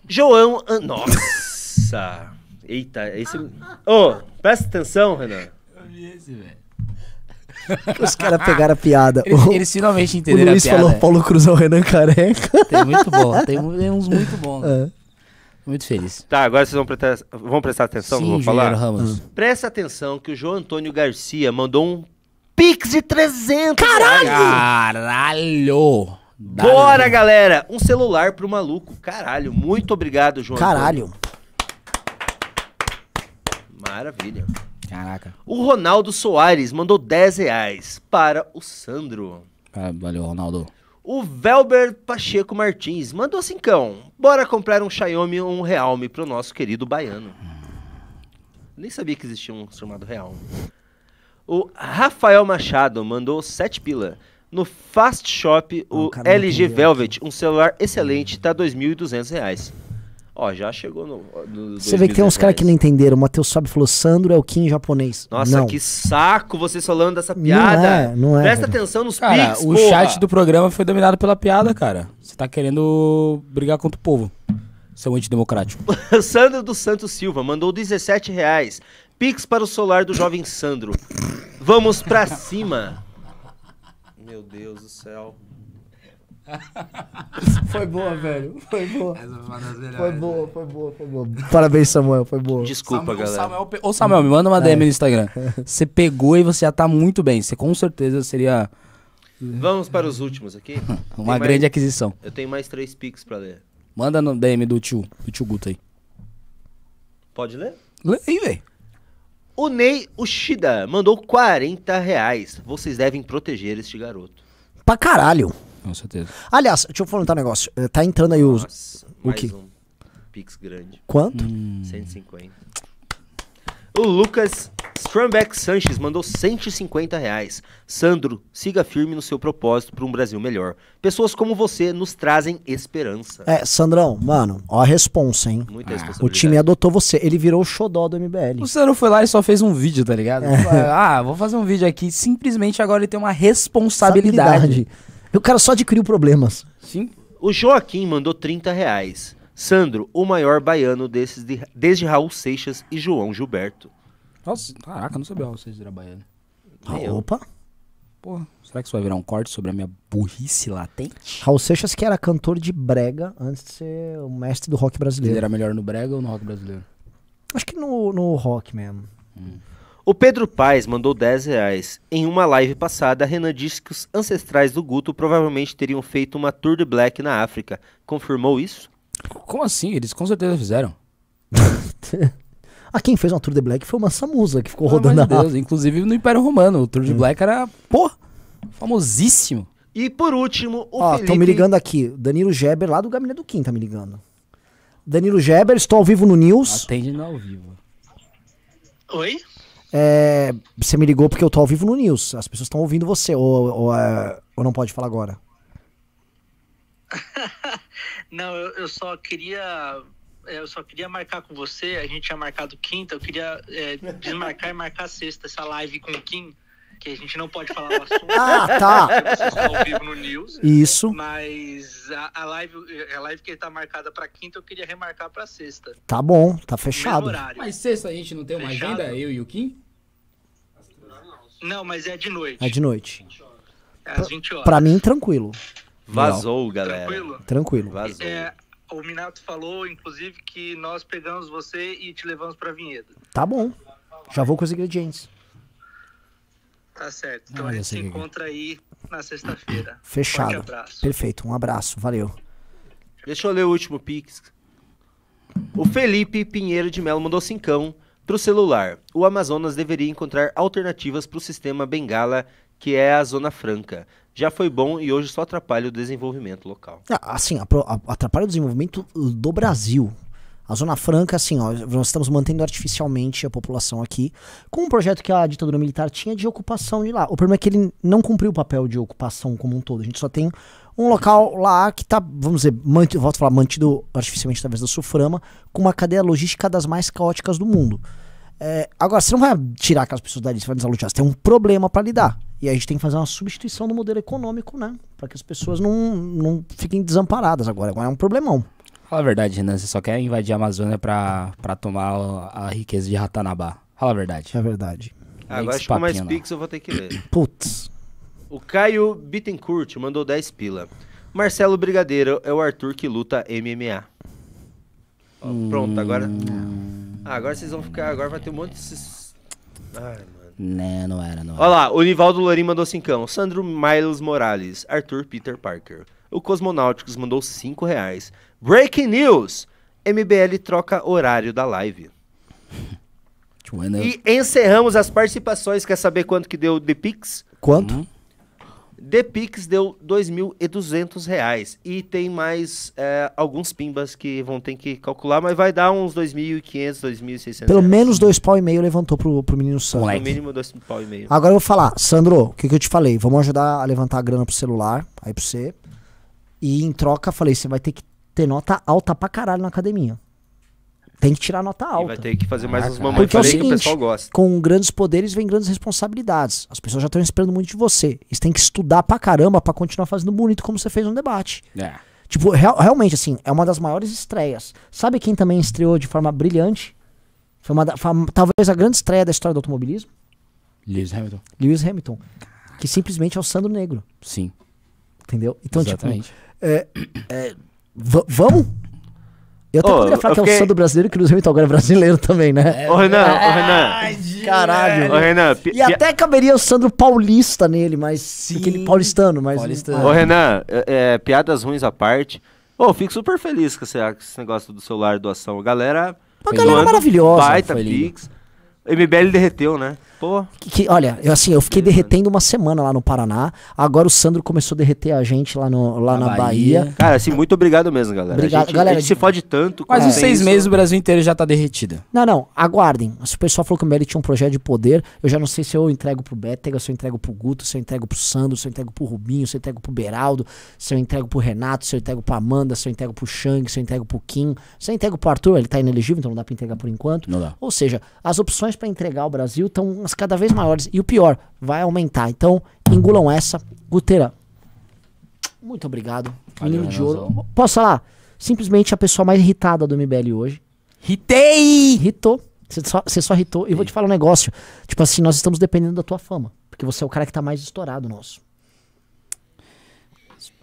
João... An- Nossa! Eita, esse... Ô, presta atenção, Renan. Os caras pegaram a piada. Eles, O- eles finalmente o entenderam Luiz a piada. falou Paulo Cruz é o Renan Careca. Tem muito bom. Tem, tem uns muito bons. É. Muito feliz. Tá, agora vocês vão prestar, vão prestar atenção no que eu Sim, vou falar? Ramos. Presta atenção que o João Antônio Garcia mandou um Pix de 300 Caralho! Caralho! Bora, galera! Um celular pro maluco. Caralho, muito obrigado, João Caralho. Antônio. Maravilha. Caraca. O Ronaldo Soares mandou 10 reais para o Sandro. Ah, valeu, Ronaldo. O Velber Pacheco Martins mandou cincão. Bora comprar um Xiaomi ou um Realme pro nosso querido baiano. Nem sabia que existia um chamado Realme. O Rafael Machado mandou 7 pila. No Fast Shop, o não LG Velvet, um celular excelente, tá 2.200 reais. Ó, já chegou no. no Você vê que tem uns 2.200 caras que não entenderam. O Matheus Sobe falou Sandro é o Kim japonês. Nossa, não. que saco vocês falando dessa Não piada. é, não é, Presta atenção nos Cara, Pix, o porra. chat do programa foi dominado pela piada, cara. Você tá querendo brigar contra o povo. Seu antidemocrático. Sandro dos Santos Silva mandou 17 reais. Pix para o solar do jovem Sandro. Vamos pra cima. Meu Deus do céu. Foi boa, velho. Foi boa. Foi boa, foi boa, foi boa. Parabéns, Samuel. Foi boa. Desculpa, Samuel- galera. Samuel pe- Ô, Samuel, me manda uma DM no Instagram. Você pegou e você já tá muito bem. Você com certeza seria Vamos para os últimos aqui. uma Tem mais- grande aquisição. Eu tenho mais três Pix pra ler. Manda no DM do tio, do tio Guto aí. Pode ler? Lê aí, velho. O Ney Ushida mandou 40 reais. Vocês devem proteger este garoto. Pra caralho. Com certeza. Aliás, deixa eu falar um negócio. Eh, Tá entrando aí os. Nossa, o mais quê? um Pix grande. Quanto? Hum. 150. O Lucas Strumbeck Sanches mandou 150 reais. Sandro, siga firme no seu propósito para um Brasil melhor. Pessoas como você nos trazem esperança. É, Sandrão, mano, ó a responsa, hein? Muita O responsabilidade. time adotou você. Ele virou o xodó do MBL. O Sandro foi lá e só fez um vídeo, tá ligado? Ah, vou fazer um vídeo aqui. Simplesmente agora ele tem uma responsabilidade. O cara só adquiriu problemas. Sim. O Joaquim mandou 30 reais. Sandro, o maior baiano desses de- desde Raul Seixas e João Gilberto. Nossa, caraca, eu não sabia vocês era baiano. Eu. Opa. Porra, será que isso vai virar um corte sobre a minha burrice latente? Raul Seixas, que era cantor de brega antes de ser o mestre do rock Ele brasileiro. era melhor no brega ou no rock brasileiro? Acho que no, no rock mesmo. O Pedro Paes mandou 10 reais. Em uma live passada, Renan disse que os ancestrais do Guto provavelmente teriam feito uma tour de black na África. Confirmou isso? Como assim? Eles com certeza fizeram. Ah, quem fez uma Tour de Black foi o Mansamusa, que ficou Pelo rodando a Deus. Inclusive no Império Romano, o Tour de Black era, pô, famosíssimo. E por último, o Ó, Felipe... estão me ligando aqui. Danilo Geber, lá do Gabinete do Kim, tá me ligando. Danilo Geber, estou ao vivo no News. Atende no ao vivo. Oi? É, você me ligou porque eu tô ao vivo no News. As pessoas estão ouvindo você. Ou, ou, é, ou não pode falar agora? Não, eu, eu só queria. é, Eu só queria marcar com você. A gente tinha marcado quinta. Eu queria é, desmarcar e marcar sexta essa live com o Kim. Que a gente não pode falar o assunto. Ah, tá. Vocês estão ao vivo no News. Isso. Mas a, a live, a live que tá marcada pra quinta, eu queria remarcar pra sexta. Tá bom, tá fechado. Mas sexta a gente não tem uma Fechado. agenda, eu e o Kim? Não, mas é de noite. É de noite. É às 20 horas. Pra mim, tranquilo. Vazou, galera. Tranquilo? Tranquilo. Vazou. É, o Minato falou, inclusive, que nós pegamos você e te levamos pra Vinhedo. Tá bom. Já vou com os ingredientes. Tá certo. Então Ah, a gente se encontra aí na sexta-feira. Fechado. Forte abraço. Perfeito. Um abraço. Valeu. Deixa eu ler o último Pix. O Felipe Pinheiro de Melo mandou cincão pro celular. O Amazonas deveria encontrar alternativas pro sistema Bengala, que é a Zona Franca. Já foi bom e hoje só atrapalha o desenvolvimento local. Ah, Assim, atrapalha o desenvolvimento do Brasil. A Zona Franca, assim, ó, nós estamos mantendo artificialmente a população aqui com um projeto que a ditadura militar tinha de ocupação de lá. O problema é que ele não cumpriu o papel de ocupação como um todo. A gente só tem Um local lá que tá, vamos dizer, mantido, volto a falar, mantido artificialmente através da Suframa, com uma cadeia logística das mais caóticas do mundo. É, agora, você não vai tirar aquelas pessoas dali, você vai desalojar, você tem um problema para lidar. E a gente tem que fazer uma substituição do modelo econômico, né? Para que as pessoas não, não fiquem desamparadas agora. Agora é um problemão. Fala a verdade, Renan. Você só quer invadir a Amazônia pra, pra tomar a, riqueza de Ratanabá. Fala a verdade. É verdade. Agora acho que com mais pix eu vou ter que ler. Putz. O Caio Bittencourt mandou 10 pila. Marcelo Brigadeiro é o Arthur que luta MMA. Ó, pronto, agora. Ah, agora vocês vão ficar. Agora vai ter um monte desses. Ai, mano. Né, não era, não Olha lá, o Nivaldo Lorim mandou cincão. Sandro Miles Morales. Arthur Peter Parker. O Cosmonáuticos mandou 5 reais. Breaking News! MBL troca horário da live. Joana. E encerramos as participações. Quer saber quanto que deu The Pix? Quanto? The Pix deu 2.200 reais. E tem mais é, alguns pimbas que vão ter que calcular, mas vai dar uns 2.500, 2.600 Pelo menos dois pau e meio levantou pro, pro menino Sandro. Moleque. No mínimo dois pau e meio. Agora eu vou falar, Sandro, o que, que eu te falei? Vamos ajudar a levantar a grana pro celular, aí pra você. E em troca, falei, você vai ter que ter nota alta pra caralho na academia. Tem que tirar nota E alta. vai ter que fazer mais uns Caraca. mamães Porque é o que o seguinte, pessoal gosta. com grandes poderes vem grandes responsabilidades. As pessoas já estão esperando muito de você. Você tem que estudar pra caramba pra continuar fazendo bonito como você fez no debate. É. Tipo, real- realmente, assim, é uma das maiores estreias. Sabe quem também estreou de forma brilhante? Foi uma da- foi uma- talvez a grande estreia da história do automobilismo. Lewis Hamilton. Lewis Hamilton. Que simplesmente é o Sandro Negro. Sim. Entendeu? Então, exatamente. tipo, é, é, va- vamos? Eu até Ô, poderia falar que é o Sandro brasileiro, que o Lewis Hamilton agora é brasileiro também, né? Ô, Renan, ô, Renan. Caralho. Ô, Renan, E até caberia o Sandro paulista nele, mas. Aquele paulistano, mas. Paulistano. Ô, Renan, é, é, piadas ruins à parte. Ô, fico super feliz com esse, com esse negócio do celular doação. A galera. Uma galera maravilhosa. Baita. Pix. MBL derreteu, né? Pô. Que, que- olha, eu, assim, eu fiquei derretendo uma semana lá no Paraná. Agora o Sandro começou a derreter a gente lá, no, lá Na na, Bahia. Bahia. Cara, assim, muito obrigado mesmo, galera. Obrigado, a gente, galera. A gente se fode tanto. Mas em seis isso. meses o Brasil inteiro já tá derretido. Não, não, aguardem. Se o pessoal falou que o MBL tinha um projeto de poder, eu já não sei se eu entrego pro Bétega, se eu entrego pro Guto, se eu entrego pro Sandro, se eu entrego pro Rubinho, se eu entrego pro Beraldo, se eu entrego pro Renato, se eu entrego pra Amanda, se eu entrego pro Shang, se eu entrego pro Kim, se eu entrego pro Arthur, ele tá inelegível, então não dá pra entregar por enquanto. Não dá. Ou seja, as opções pra entregar o Brasil estão cada vez maiores. E o pior, vai aumentar. Então, engulam essa. Guteira, muito obrigado. Valeu, Menino de ouro. Posso falar? Simplesmente a pessoa mais irritada do MBL hoje. Ritei! Irritou. Você só, você só irritou. E vou te falar um negócio. Tipo assim, nós estamos dependendo da tua fama. Porque você é o cara que tá mais estourado nosso.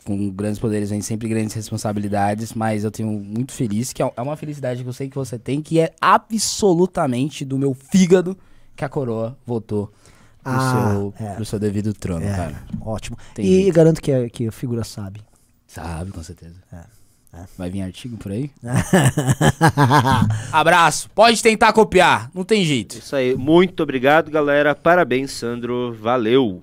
Com grandes poderes vem sempre grandes responsabilidades, mas eu tenho muito feliz, que é uma felicidade que eu sei que você tem, que é absolutamente do meu fígado que a coroa votou pro, Ah, seu, é. pro seu devido trono, É, cara. ótimo. Tem e jeito. garanto que, a- que a figura sabe. Sabe, com certeza. É, Vai vir artigo por aí? Abraço. Pode tentar copiar, não tem jeito. Isso aí. Muito obrigado, galera. Parabéns, Sandro. Valeu.